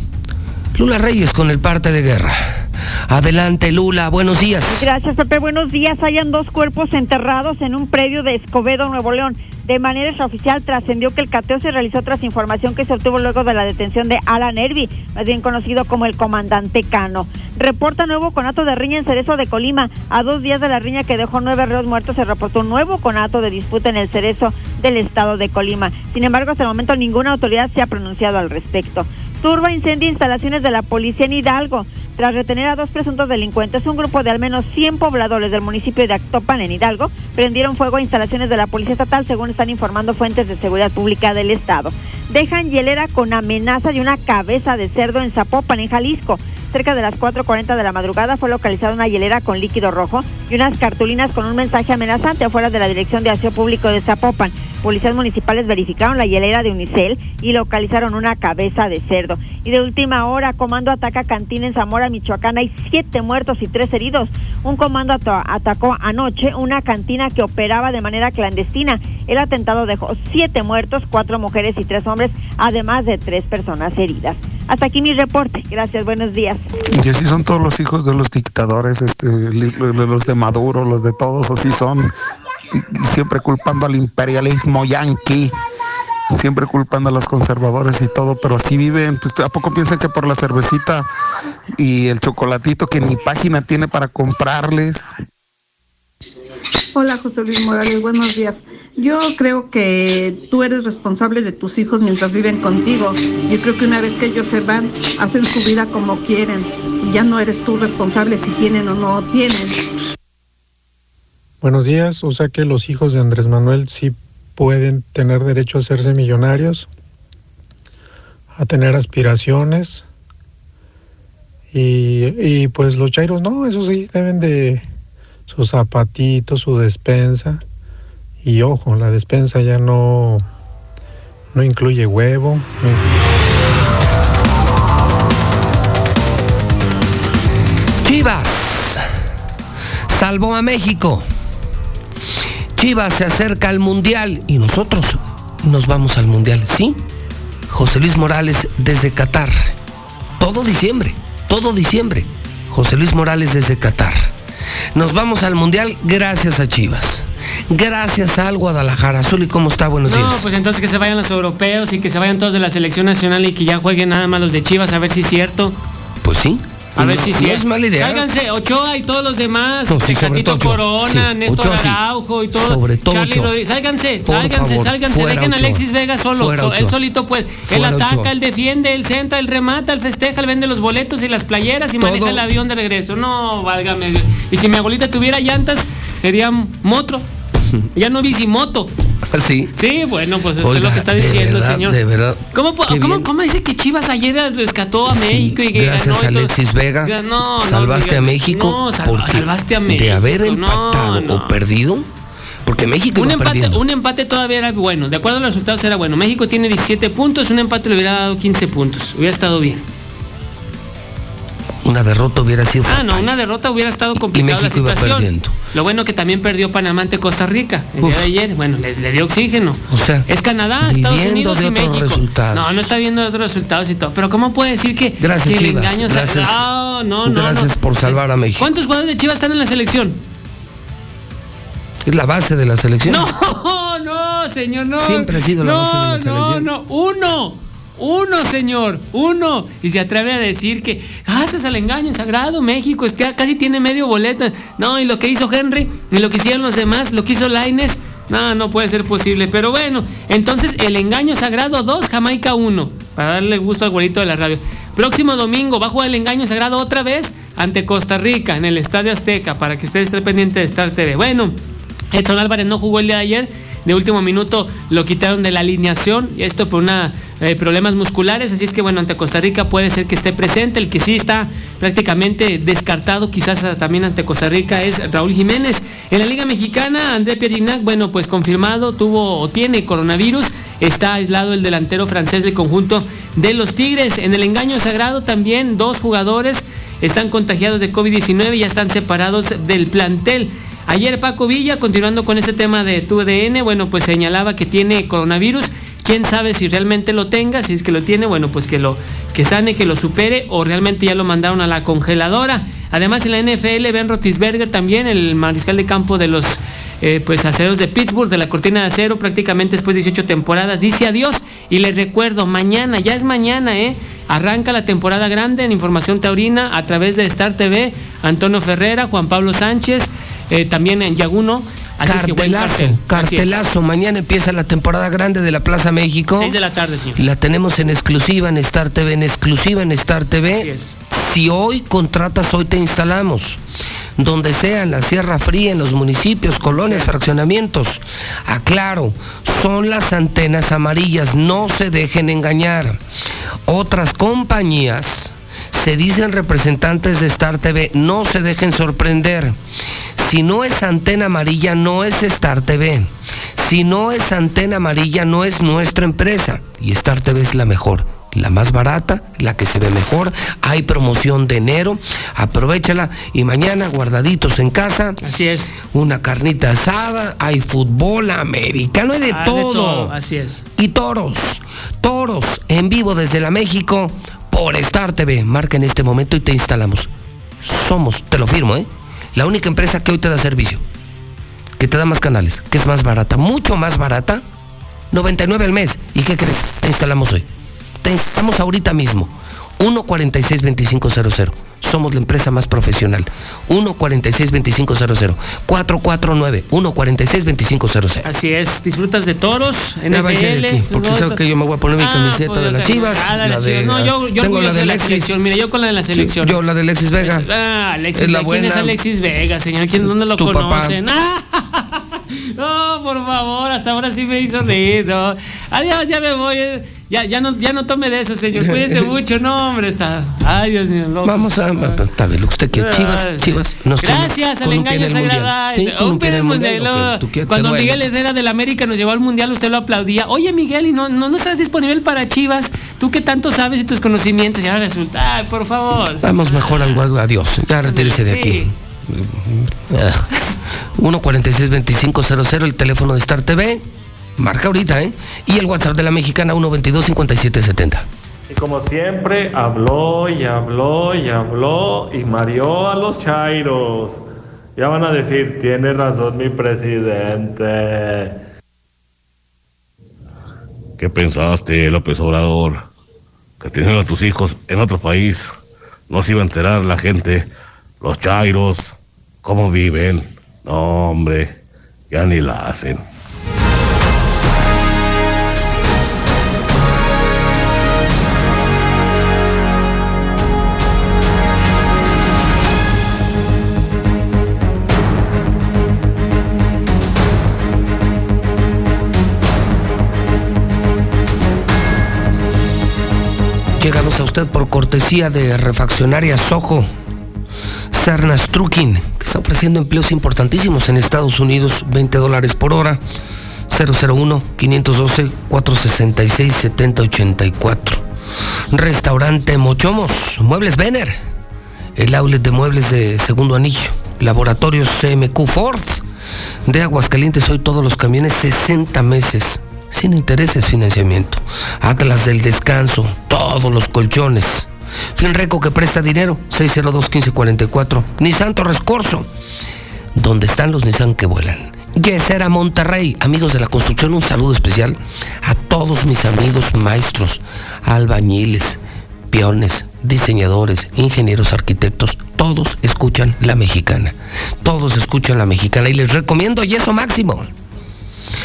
Lula Reyes con el parte de guerra. Adelante, Lula. Buenos días. Gracias, Pepe. Buenos días. Hayan dos cuerpos enterrados en un predio de Escobedo, Nuevo León. De manera extraoficial trascendió que el cateo se realizó tras información que se obtuvo luego de la detención de Alan Hervey, más bien conocido como el comandante Cano. Reporta nuevo conato de riña en Cerezo de Colima. A dos días de la riña que dejó nueve reos muertos se reportó un nuevo conato de disputa en el Cerezo del estado de Colima. Sin embargo, hasta el momento ninguna autoridad se ha pronunciado al respecto. Turba incendia instalaciones de la policía en Hidalgo. Tras retener a dos presuntos delincuentes, un grupo de al menos 100 pobladores del municipio de Actopan, en Hidalgo, prendieron fuego a instalaciones de la Policía Estatal, según están informando fuentes de seguridad pública del Estado. Dejan hielera con amenaza de una cabeza de cerdo en Zapopan, en Jalisco. Cerca de las 4.40 de la madrugada fue localizada una hielera con líquido rojo y unas cartulinas con un mensaje amenazante afuera de la Dirección de Aseo Público de Zapopan. Policías municipales verificaron la hielera de Unicel y localizaron una cabeza de cerdo. Y de última hora, comando ataca cantina en Zamora, Michoacán. Hay siete muertos y tres heridos. Un comando atacó anoche una cantina que operaba de manera clandestina. El atentado dejó siete muertos, cuatro mujeres y tres hombres, además de tres personas heridas. Hasta aquí mi reporte. Gracias, buenos días. Y así son todos los hijos de los dictadores, este, los de Maduro, los de todos, así son. Siempre culpando al imperialismo yanqui, siempre culpando a los conservadores y todo, pero así viven. Pues, ¿A poco piensan que por la cervecita y el chocolatito que ni página tiene para comprarles? Hola José Luis Morales, buenos días. Yo creo que tú eres responsable de tus hijos mientras viven contigo. Yo creo que una vez que ellos se van, hacen su vida como quieren y ya no eres tú responsable si tienen o no tienen. Buenos días, o sea que los hijos de Andrés Manuel sí pueden tener derecho a hacerse millonarios, a tener aspiraciones y, y pues los chairos no, eso sí, deben de sus zapatitos, su despensa y ojo, la despensa ya no, no incluye huevo. Chivas salvó a México. Chivas se acerca al Mundial y nosotros nos vamos al Mundial, ¿sí? José Luis Morales desde Qatar. Todo diciembre, todo diciembre. José Luis Morales desde Qatar. Nos vamos al Mundial gracias a Chivas. Gracias al Guadalajara. Zuli, ¿cómo está? Buenos No, días. pues entonces que se vayan los europeos y que se vayan todos de la selección nacional y que ya jueguen nada más los de Chivas, a ver si es cierto. Pues sí. A ver si no sí. es mala idea. Sálganse, Ochoa y todos los demás. No, sí, Tecatito. Corona, Sí, Néstor Ochoa. Araujo y todo. Sobre todo Charlie Ochoa. Rodríguez. Sálganse, Por sálganse, favor, sálganse. Dejen a. Alexis Vega solo. So- él solito puede. Él Fuera ataca, Ochoa. él defiende, él senta, él remata, él festeja, él vende los boletos y las playeras y maneja el avión de regreso. No, válgame. Y si mi abuelita tuviera llantas, sería motro. Ya no bicimoto. *laughs* Sí. Sí, bueno, pues esto es lo que está diciendo, verdad, señor. De verdad. ¿Cómo, cómo- cómo dice que Chivas ayer rescató a México y que Gracias ganó? Alexis Vega. No, salvaste a México. No, sal- salvaste a México. De haber empatado no. o perdido. Porque México Un empate, perdiendo. un empate todavía era bueno. De acuerdo a los resultados era bueno. México tiene 17 puntos, un empate le hubiera dado 15 puntos. Hubiera estado bien. Una derrota hubiera sido. Ah, no, una derrota hubiera estado complicada la iba situación. perdiendo. Lo bueno que también perdió Panamá ante Costa Rica el día de ayer. Bueno, le, le dio oxígeno. O sea, Es Canadá, Estados Unidos de y otros México. resultados. No, no está viendo otros resultados y todo. Pero ¿cómo puede decir que, Gracias, que el engaño se- Gracias. Ah, no, no, Gracias no. por salvar a México. ¿Cuántos jugadores de Chivas están en la selección? Es la base de la selección. *laughs* No, no, señor, no. Siempre ha sido la no, base de la selección. No, no, uno. Uno, señor, uno. Y se atreve a decir que, ah, ese es el engaño sagrado, México, es que casi tiene medio boleto. No, y lo que hizo Henry, y lo que hicieron los demás, lo que hizo Laines, no, no puede ser posible. Pero bueno, entonces el engaño sagrado 2, Jamaica 1, para darle gusto al güerito de la radio. Próximo domingo va a jugar el engaño sagrado otra vez ante Costa Rica en el Estadio Azteca, para que ustedes estén pendientes de Star TV. Bueno, Edson Álvarez no jugó el día de ayer. De último minuto lo quitaron de la alineación. Y esto por una eh, problemas musculares. Así es que bueno, ante Costa Rica puede ser que esté presente. El que sí está prácticamente descartado, quizás también ante Costa Rica, es Raúl Jiménez. En la Liga Mexicana, André Pierginac, bueno, pues confirmado, tuvo o tiene coronavirus. Está aislado el delantero francés del conjunto de los Tigres. En el engaño sagrado también dos jugadores están contagiados de COVID-19 y ya están separados del plantel. Ayer Paco Villa, continuando con ese tema de tu ADN, bueno, pues señalaba que tiene coronavirus. Quién sabe si realmente lo tenga, si es que lo tiene, bueno, pues que lo que sane, que lo supere o realmente ya lo mandaron a la congeladora. Además en la NFL, Ben Roethlisberger también, el mariscal de campo de los eh, pues aceros de Pittsburgh, de la cortina de acero, prácticamente después de 18 temporadas, dice adiós. Y les recuerdo, mañana, ya es mañana, ¿eh? Arranca la temporada grande en Información Taurina a través de Star TV, Antonio Ferrera, Juan Pablo Sánchez, eh, también en Yaguno. Así es que Cartelazo, cartelazo. Mañana empieza la temporada grande de la Plaza México. Seis de la tarde, señor. La tenemos en exclusiva en Star TV, en exclusiva en Star TV. Así es. Si hoy contratas, hoy te instalamos. Donde sea, en la Sierra Fría, en los municipios, colonias, fraccionamientos. Aclaro, son las antenas amarillas, no se dejen engañar. Otras compañías se dicen representantes de Star TV, no se dejen sorprender. Si no es antena amarilla, no es Star TV. Si no es antena amarilla, no es nuestra empresa. Y Star TV es la mejor, la más barata, la que se ve mejor. Hay promoción de enero, aprovechala. Y mañana, guardaditos en casa. Así es. Una carnita asada, hay fútbol americano, hay de Ah, todo. Así es. Y toros, toros en vivo desde la México por Star TV. Marca en este momento y te instalamos. Somos, te lo firmo, ¿eh? La única empresa que hoy te da servicio, que te da más canales, que es más barata, mucho más barata. 99 al mes. ¿Y qué crees? Te instalamos hoy. Te instalamos ahorita mismo. 146-2500. somos la empresa más profesional. 146-2500. 449-146-2500. Así es, disfrutas de toros, Ya de aquí, NFL. porque sabes que yo me voy a poner mi Ah, camiseta pues de las. Chivas. Ah, de Chivas. No, yo, yo tengo la de la Alexis. selección. Mira, yo con la de la selección. Yo la de Alexis Vega. Ah, Alexis, Es la ¿quién es. Alexis Vega, señor? ¿Quién, ¿Dónde lo Tu conocen? Ah, *laughs* no, por favor, hasta ahora sí me hizo reír, ¿no? Adiós, ya me voy. Ya, ya, no, ya no tome de eso, señor. Cuídese *laughs* mucho, no, hombre. Está... Ay, Dios mío. loco. Vamos a. Está bien, que usted quiere. Chivas, Ah. Chivas. Nos Gracias al engaño con Un el mundial, que Cuando. Miguel Herrera del América nos llevó al mundial, usted lo aplaudía. Oye, Miguel, ¿y no, no, no estás disponible para Chivas? Tú que tanto sabes y tus conocimientos. Y ahora resulta. Ay, por favor. Vamos mejor al. Adiós. Ya retírese de aquí. Ah. *laughs* 146-2500, el teléfono de Star TV. Marca ahorita, ¿eh? Y el WhatsApp de la mexicana 122-5770. Y como siempre, habló y habló y habló y mareó a los chairos. Ya van a decir, tiene razón mi presidente. ¿Qué pensaste, López Obrador? Que teniendo a tus hijos en otro país no se iba a enterar la gente, los chairos, cómo viven. No, hombre, ya ni la hacen. Llegamos a usted por cortesía de Refaccionaria Sojo. Sarnas Trucking, que está ofreciendo empleos importantísimos en Estados Unidos, 20 dólares por hora. 001-512-466-7084. Restaurante Mochomos, Muebles Vener, el outlet de muebles de segundo anillo. Laboratorios CMQ Ford, de Aguascalientes, hoy todos los camiones 60 meses, sin intereses financiamiento. Atlas del Descanso, todos los colchones. Finreco que presta dinero, 602-1544. Nissan Torres Corso, donde están los Nissan que vuelan. Yesera Monterrey, amigos de la construcción, un saludo especial a todos mis amigos maestros, albañiles, peones, diseñadores, ingenieros, arquitectos, todos escuchan la mexicana. Todos escuchan la mexicana y les recomiendo Yeso Máximo.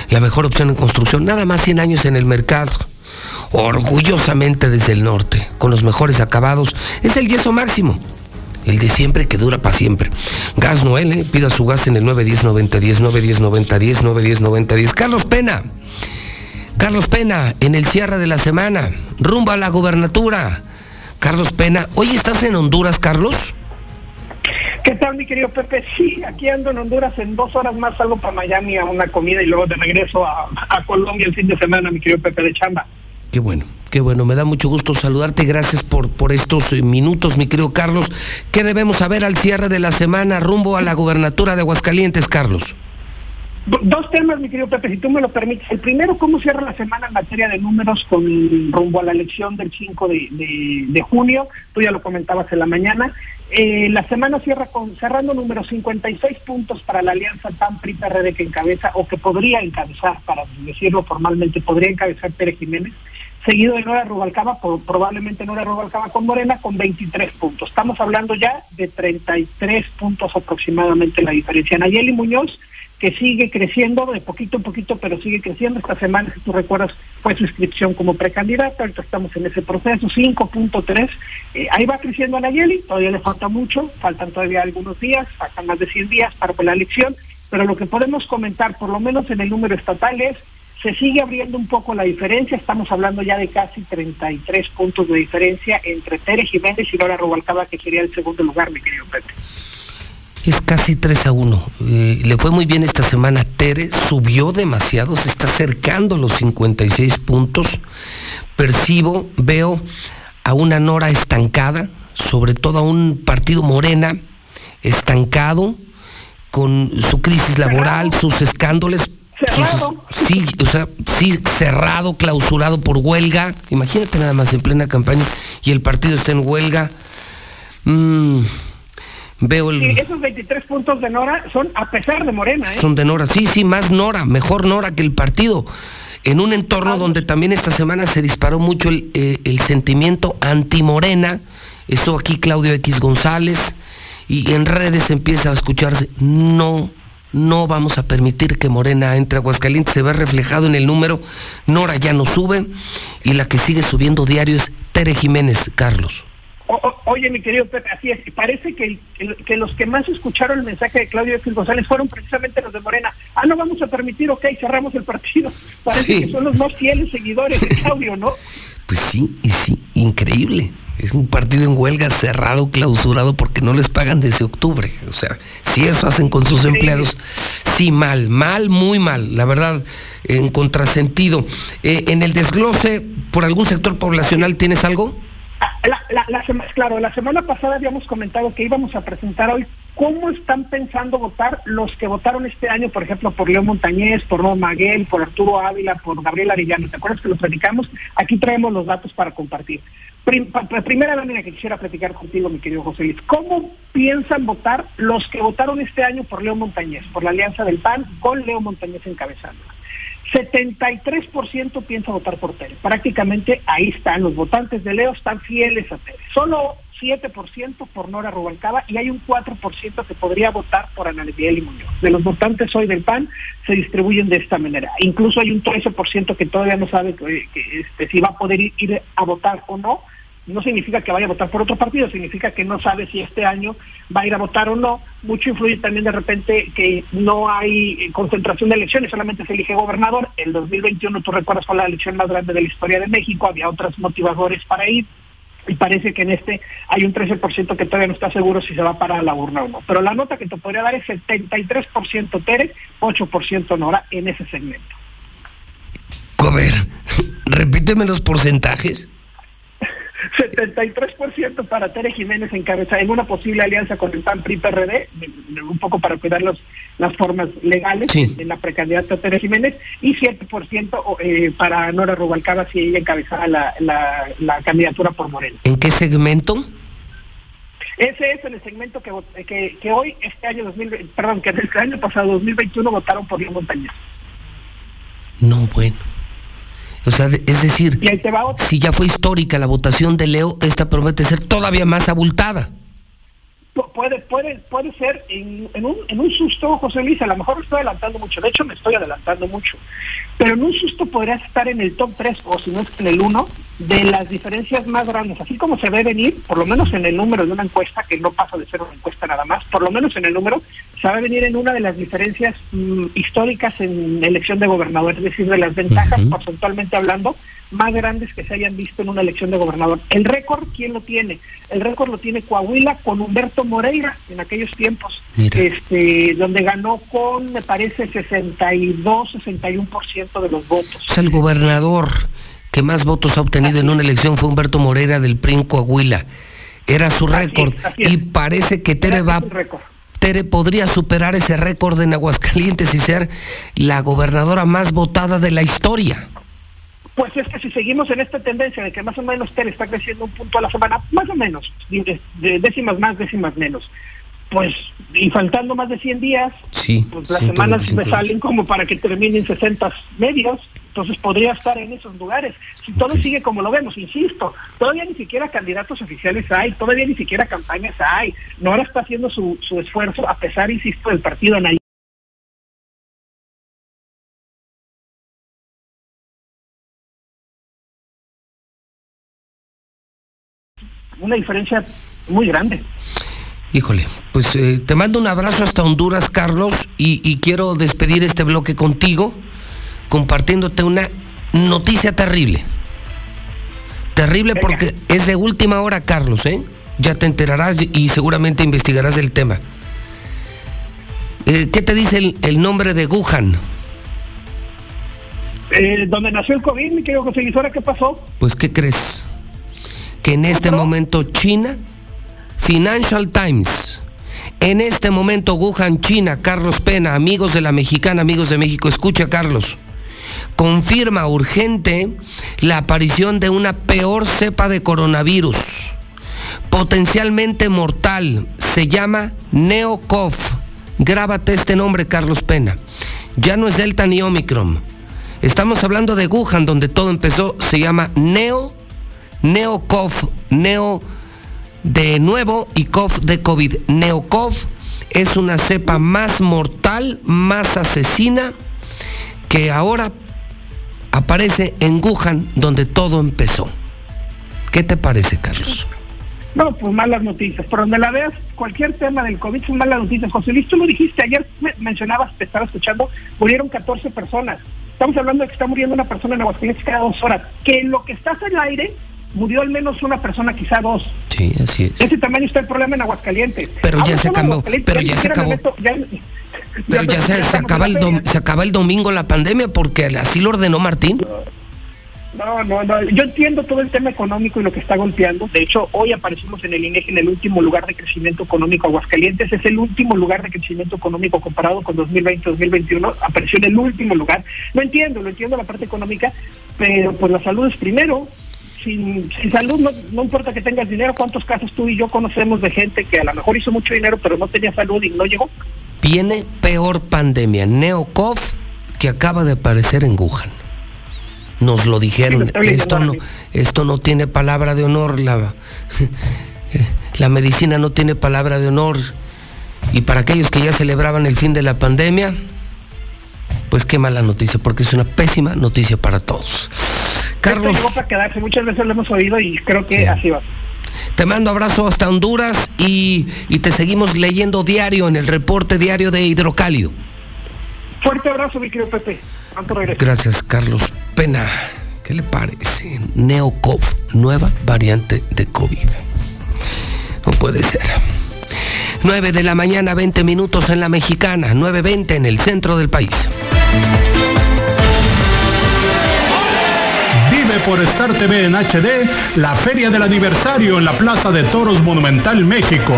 La mejor opción en construcción, nada más 100 años en el mercado. Orgullosamente desde el norte, con los mejores acabados, es el Yeso Máximo. El de siempre que dura para siempre. Gas Noel, ¿eh? pida su gas en el 910-9010, 910-9010, 910-9010. Carlos Pena. Carlos Pena, en el cierre de la semana, rumbo a la gubernatura. Carlos Pena, hoy estás en Honduras, Carlos. ¿Qué tal, mi querido Pepe? Sí, aquí ando en Honduras. En dos horas más salgo para Miami a una comida y luego de regreso a, a Colombia el fin de semana, mi querido Pepe de Chamba. Qué bueno, qué bueno, me da mucho gusto saludarte. Gracias por, por estos eh, minutos, mi querido Carlos. ¿Qué debemos saber al cierre de la semana rumbo a la gubernatura de Aguascalientes, Carlos? Do- Dos temas, mi querido Pepe, si tú me lo permites. El primero, ¿cómo cierra la semana en materia de números con rumbo a la elección del 5 de, de- de junio? Tú ya lo comentabas en la mañana. Eh, la semana cierra con cerrando números 56 puntos para la alianza PAN-PRI-PRD que encabeza, o que podría encabezar, para decirlo formalmente, podría encabezar Pérez Jiménez, seguido de Nora Rubalcaba, por- probablemente Nora Rubalcaba con Morena, con 23 puntos. Estamos hablando ya de 33 puntos aproximadamente la diferencia. Nayeli Muñoz, que sigue creciendo de poquito en poquito, pero sigue creciendo. Esta semana, si tú recuerdas, fue su inscripción como precandidata. Ahorita estamos en ese proceso, 5.3. Eh, ahí va creciendo Nayeli, todavía le falta mucho, faltan todavía algunos días, faltan más de 100 días para la elección, pero lo que podemos comentar, por lo menos en el número estatal, es se sigue abriendo un poco la diferencia, estamos hablando ya de casi 33 puntos de diferencia entre Pérez Jiménez y Laura Rubalcaba, que sería el segundo lugar, mi querido Pepe. Es casi 3 a 1. Eh, le fue muy bien esta semana. Tere subió demasiado, se está acercando a los 56 puntos. Percibo, veo a una Nora estancada, sobre todo a un partido Morena estancado, con su crisis laboral, sus escándalos. sus- sí, o sea, sí, cerrado, clausurado por huelga. Imagínate nada más en plena campaña y el partido está en huelga. Mm, veo el. Sí, esos 23 puntos de Nora son a pesar de Morena, ¿eh? Son de Nora, sí, sí, más Nora, mejor Nora que el partido. En un entorno donde también esta semana se disparó mucho el, eh, el sentimiento anti-morena Estuvo aquí Claudio X González y en redes empieza a escucharse, no, no vamos a permitir que Morena entre a Aguascalientes, se ve reflejado en el número, Nora ya no sube y la que sigue subiendo diario es Tere Jiménez, Carlos. O- o- oye, mi querido Pepe, así es. Parece que, que, que los que más escucharon el mensaje de Claudio X González fueron precisamente los de Morena. Ah, no vamos a permitir, ok, cerramos el partido. Parece Sí. que son los más fieles seguidores de Claudio, ¿no? *laughs* Pues sí, y sí, increíble. Es un partido en huelga cerrado, clausurado, porque no les pagan desde octubre. O sea, si eso hacen con sus empleados, sí, mal, mal, muy mal, la verdad, en contrasentido. Eh, en el desglose, por algún sector poblacional, ¿tienes algo? La, la, la claro, la semana pasada habíamos comentado que íbamos a presentar hoy cómo están pensando votar los que votaron este año, por ejemplo, por León Montañez, por Ron Maguel, por Arturo Ávila, por Gabriel Arellano. ¿Te acuerdas que lo platicamos? Aquí traemos los datos para compartir. Prim- primera lámina que quisiera platicar contigo, mi querido José Luis. ¿Cómo piensan votar los que votaron este año por León Montañez, por la alianza del PAN, con Leo Montañez encabezando? 73% piensa votar por Tere. Prácticamente ahí están, los votantes de Leo están fieles a Tere. Solo 7% por Nora Rubalcaba y hay un 4% que podría votar por Ana y Muñoz. De los votantes hoy del PAN se distribuyen de esta manera. Incluso hay un 13% que todavía no sabe que, este, si va a poder ir a votar o no. No significa que vaya a votar por otro partido, significa que no sabe si este año va a ir a votar o no. Mucho influye también de repente que no hay concentración de elecciones, solamente se elige gobernador. El 2021, tú recuerdas, fue la elección más grande de la historia de México, había otros motivadores para ir y parece que en este hay un 13% que todavía no está seguro si se va para la urna o no. Pero la nota que te podría dar es 73% Tere, 8% Nora en ese segmento. A ver, *laughs* repíteme los porcentajes. 73% para Tere Jiménez encabezada en una posible alianza con el PAN PRI PRD, un poco para cuidar los, las formas legales Sí. de la precandidata Tere Jiménez, y 7% eh, para Nora Rubalcaba si ella encabezara la, la, la candidatura por Moreno. ¿En qué segmento? Ese es el segmento que, que, que hoy, este año 2020, perdón, que este año pasado, 2021, votaron por León Montañez. No, bueno. O sea, es decir, si ya fue histórica la votación de Leo, esta promete ser todavía más abultada. Pu- Puede, puede, puede ser en, en, un, en un susto, José Luis, a lo mejor me estoy adelantando mucho, de hecho me estoy adelantando mucho, pero en un susto podrías estar en el top 3 o si no es en el 1 de las diferencias más grandes, así como se ve venir, por lo menos en el número de una encuesta, que no pasa de ser una encuesta nada más, por lo menos en el número, se va a venir en una de las diferencias mm, históricas en elección de gobernador, es decir, de las ventajas porcentualmente hablando más grandes que se hayan visto en una elección de gobernador. El récord, ¿quién lo tiene? El récord lo tiene Coahuila con Humberto Moreira en aquellos tiempos, este, donde ganó con, me parece, 62, 61% de los votos. O sea, el gobernador que más votos ha obtenido en una elección fue Humberto Moreira del PRI en Coahuila. Era su récord. Y parece que Tere va... Tere podría superar ese récord en Aguascalientes y ser la gobernadora más votada de la historia. Pues es que si seguimos en esta tendencia de que más o menos Tere está creciendo un punto a la semana, más o menos, de, de décimas más, décimas menos, pues, y faltando más de 100 días, Sí, pues las semanas me 125 salen como para que terminen 60 medios, entonces podría estar en esos lugares. Si todo sigue como lo vemos, insisto, todavía ni siquiera candidatos oficiales hay, todavía ni siquiera campañas hay. Nora está haciendo su, su esfuerzo, a pesar, insisto, del partido en Una diferencia muy grande. Híjole, pues eh, te mando un abrazo hasta Honduras, Carlos, y, y quiero despedir este bloque contigo compartiéndote una noticia terrible. Terrible porque es de última hora, Carlos, ¿eh? Ya te enterarás y seguramente investigarás del tema. Eh, ¿Qué te dice el, el nombre de Wuhan? Eh, donde nació el COVID, mi querido José Luis, ¿ahora qué pasó? Pues, ¿qué crees? Que en este momento China, Financial Times, en este momento Wuhan, China, Carlos Pena, amigos de la mexicana, amigos de México, escucha Carlos, confirma urgente la aparición de una peor cepa de coronavirus, potencialmente mortal, se llama Neocov. Grábate este nombre, Carlos Pena. Ya no es Delta ni Omicron. Estamos hablando de Wuhan, donde todo empezó, se llama Neo, Neocov, Neo, de nuevo y COV de COVID. Neocov es una cepa más mortal, más asesina, que ahora aparece en Wuhan, donde todo empezó. ¿Qué te parece, Carlos? No, pues malas noticias. Por donde la veas, cualquier tema del COVID son malas noticias. José Luis, tú lo dijiste ayer, me mencionabas, te estaba escuchando, murieron 14 personas. Estamos hablando de que está muriendo una persona en Aguascalientes cada dos horas. Que lo que estás en el aire, murió al menos una persona, quizá dos. Sí, así es. Ese tamaño está el problema en Aguascalientes. Pero ya se acabó, pero ya se acabó. meto- ya- Pero ya se, se acaba el dom- se acaba el domingo la pandemia porque así lo ordenó Martín. No, no, no. Yo entiendo todo el tema económico y lo que está golpeando. De hecho, hoy aparecimos en el INEGI en el último lugar de crecimiento económico. Aguascalientes es el último lugar de crecimiento económico comparado con 2020-2021. Apareció en el último lugar. Lo entiendo, lo entiendo la parte económica, pero pues la salud es primero. Sin, sin salud no, no importa que tengas dinero. ¿Cuántos casos tú y yo conocemos de gente que a lo mejor hizo mucho dinero pero no tenía salud y no llegó? Viene peor pandemia, Neocov, que acaba de aparecer en Wuhan. Nos lo dijeron. Sí, Esto no, esto no tiene palabra de honor. La, *laughs* la medicina no tiene palabra de honor. Y para aquellos que ya celebraban el fin de la pandemia, pues qué mala noticia, porque es una pésima noticia para todos. Carlos. Esto llegó para quedarse. Muchas veces lo hemos oído y creo que así va. Te mando abrazo hasta Honduras y, y te seguimos leyendo diario en el reporte diario de Hidrocálido. Fuerte abrazo, mi querido Pepe. Gracias, Carlos Pena. ¿Qué le parece? Neocov, nueva variante de COVID. No puede ser. 9 de la mañana, 20 minutos en la mexicana, 9.20 en el centro del país. Por Star TV en HD la Feria del Aniversario en la Plaza de Toros Monumental México.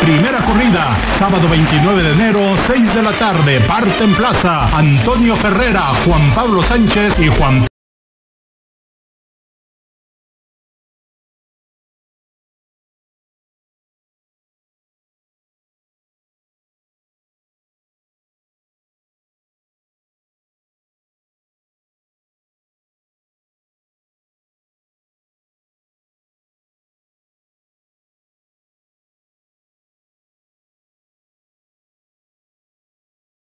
Primera corrida, sábado 29 de enero, 6 de la tarde, parte en plaza. Antonio Ferrera, Juan Pablo Sánchez y Juan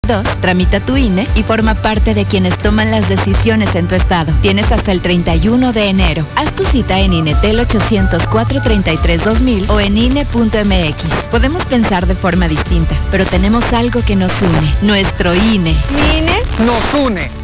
Dos, tramita tu INE y forma parte de quienes toman las decisiones en tu estado. Tienes hasta el 31 de enero. Haz tu cita en INETEL 804-33-2000 o en INE.mx. Podemos pensar de forma distinta, pero tenemos algo que nos une, nuestro INE. ¿Mi INE? Nos une.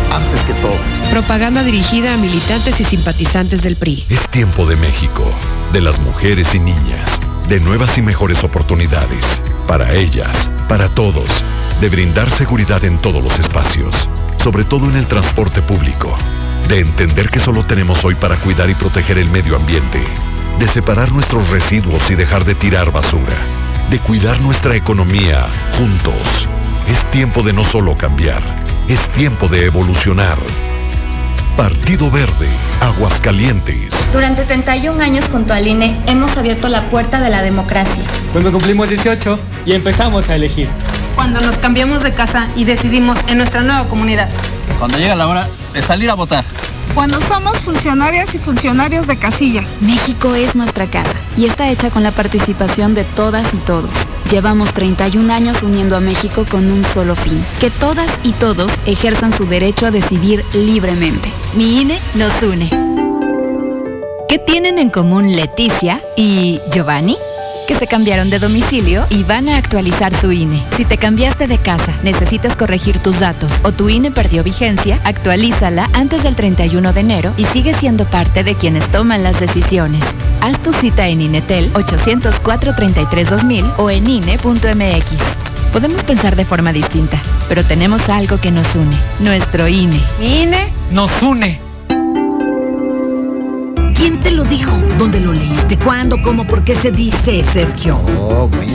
antes que todo. Propaganda dirigida a militantes y simpatizantes del PRI. Es tiempo de México, de las mujeres y niñas, de nuevas y mejores oportunidades, para ellas, para todos, de brindar seguridad en todos los espacios, sobre todo en el transporte público, de entender que solo tenemos hoy para cuidar y proteger el medio ambiente, de separar nuestros residuos y dejar de tirar basura, de cuidar nuestra economía juntos. Es tiempo de no solo cambiar, es tiempo de evolucionar. Partido Verde, Aguascalientes. Durante 31 años junto al INE hemos abierto la puerta de la democracia. Cuando cumplimos 18 y empezamos a elegir. Cuando nos cambiamos de casa y decidimos en nuestra nueva comunidad. Cuando llega la hora de salir a votar. Cuando somos funcionarias y funcionarios de casilla. México es nuestra casa y está hecha con la participación de todas y todos. Llevamos 31 años uniendo a México con un solo fin, que todas y todos ejerzan su derecho a decidir libremente. Mi INE nos une. ¿Qué tienen en común Leticia y Giovanni? que se cambiaron de domicilio y van a actualizar su INE. Si te cambiaste de casa, necesitas corregir tus datos o tu INE perdió vigencia, actualízala antes del 31 de enero y sigue siendo parte de quienes toman las decisiones. Haz tu cita en INETEL 804-33-2000 o en INE.mx. Podemos pensar de forma distinta, pero tenemos algo que nos une, nuestro INE. ¿Mi INE? Nos une. ¿Quién te lo dijo? ¿Dónde lo leíste? ¿Cuándo? ¿Cómo? ¿Por qué se dice, Sergio?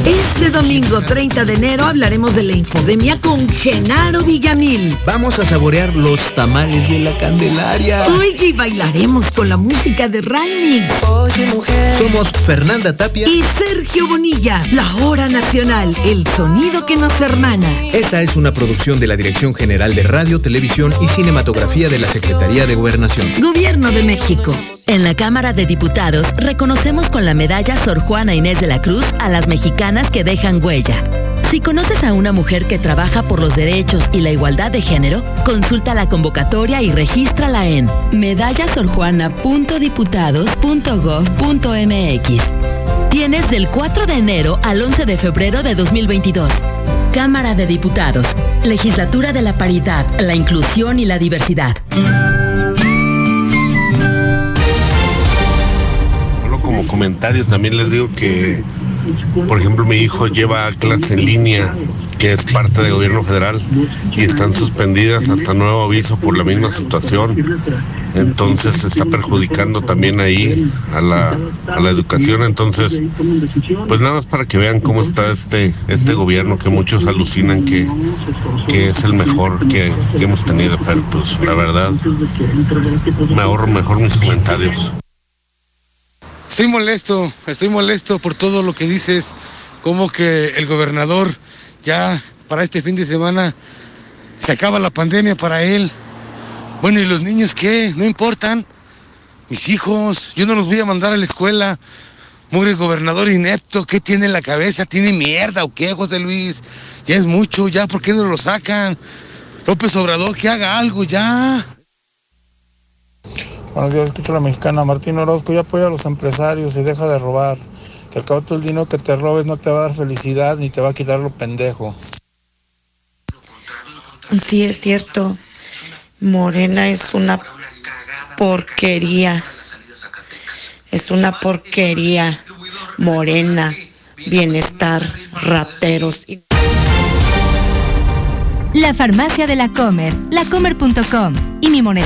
este domingo 30 de enero hablaremos de la infodemia con Genaro Villamil. Vamos a saborear los tamales de la Candelaria. Oye, y bailaremos con la música de Raimix. Oye, mujer. Somos Fernanda Tapia y Sergio Bonilla. La Hora Nacional, el sonido que nos hermana. Esta es una producción de la Dirección General de Radio, Televisión y Cinematografía de la Secretaría de Gobernación. Gobierno de México. En la Cámara de Diputados reconocemos con la medalla Sor Juana Inés de la Cruz a las mexicanas que dejan huella. Si conoces a una mujer que trabaja por los derechos y la igualdad de género, consulta la convocatoria y regístrala en medallasorjuana.diputados.gov.mx. Tienes del 4 de enero al 11 de febrero de 2022. Cámara de Diputados, Legislatura de la Paridad, la Inclusión y la Diversidad. Comentario también les digo que, por ejemplo, mi hijo lleva clase en línea, que es parte del gobierno federal, y están suspendidas hasta nuevo aviso por la misma situación. Entonces está perjudicando también ahí a la, a la educación. Entonces, pues nada más para que vean cómo está este, este gobierno, que muchos alucinan que, que es el mejor que, que hemos tenido, pero pues la verdad me ahorro mejor mis comentarios. Estoy molesto, estoy molesto por todo lo que dices, como que el gobernador ya para este fin de semana se acaba la pandemia para él. Bueno, ¿y los niños qué? ¿No importan? Mis hijos, yo no los voy a mandar a la escuela. Mugre gobernador inepto, ¿qué tiene en la cabeza? ¿Tiene mierda o qué, José Luis? Ya es mucho, ya, ¿por qué no lo sacan? López Obrador, que haga algo ya. Buenos días, escucho a la mexicana. Martín Orozco, ya apoya a los empresarios y deja de robar. Que al cabo todo el dinero que te robes no te va a dar felicidad ni te va a quitar lo pendejo. Sí, es cierto. Morena es una porquería. Es una porquería. Morena, bienestar, rateros. La farmacia de la Comer, lacomer.com y mi moneda.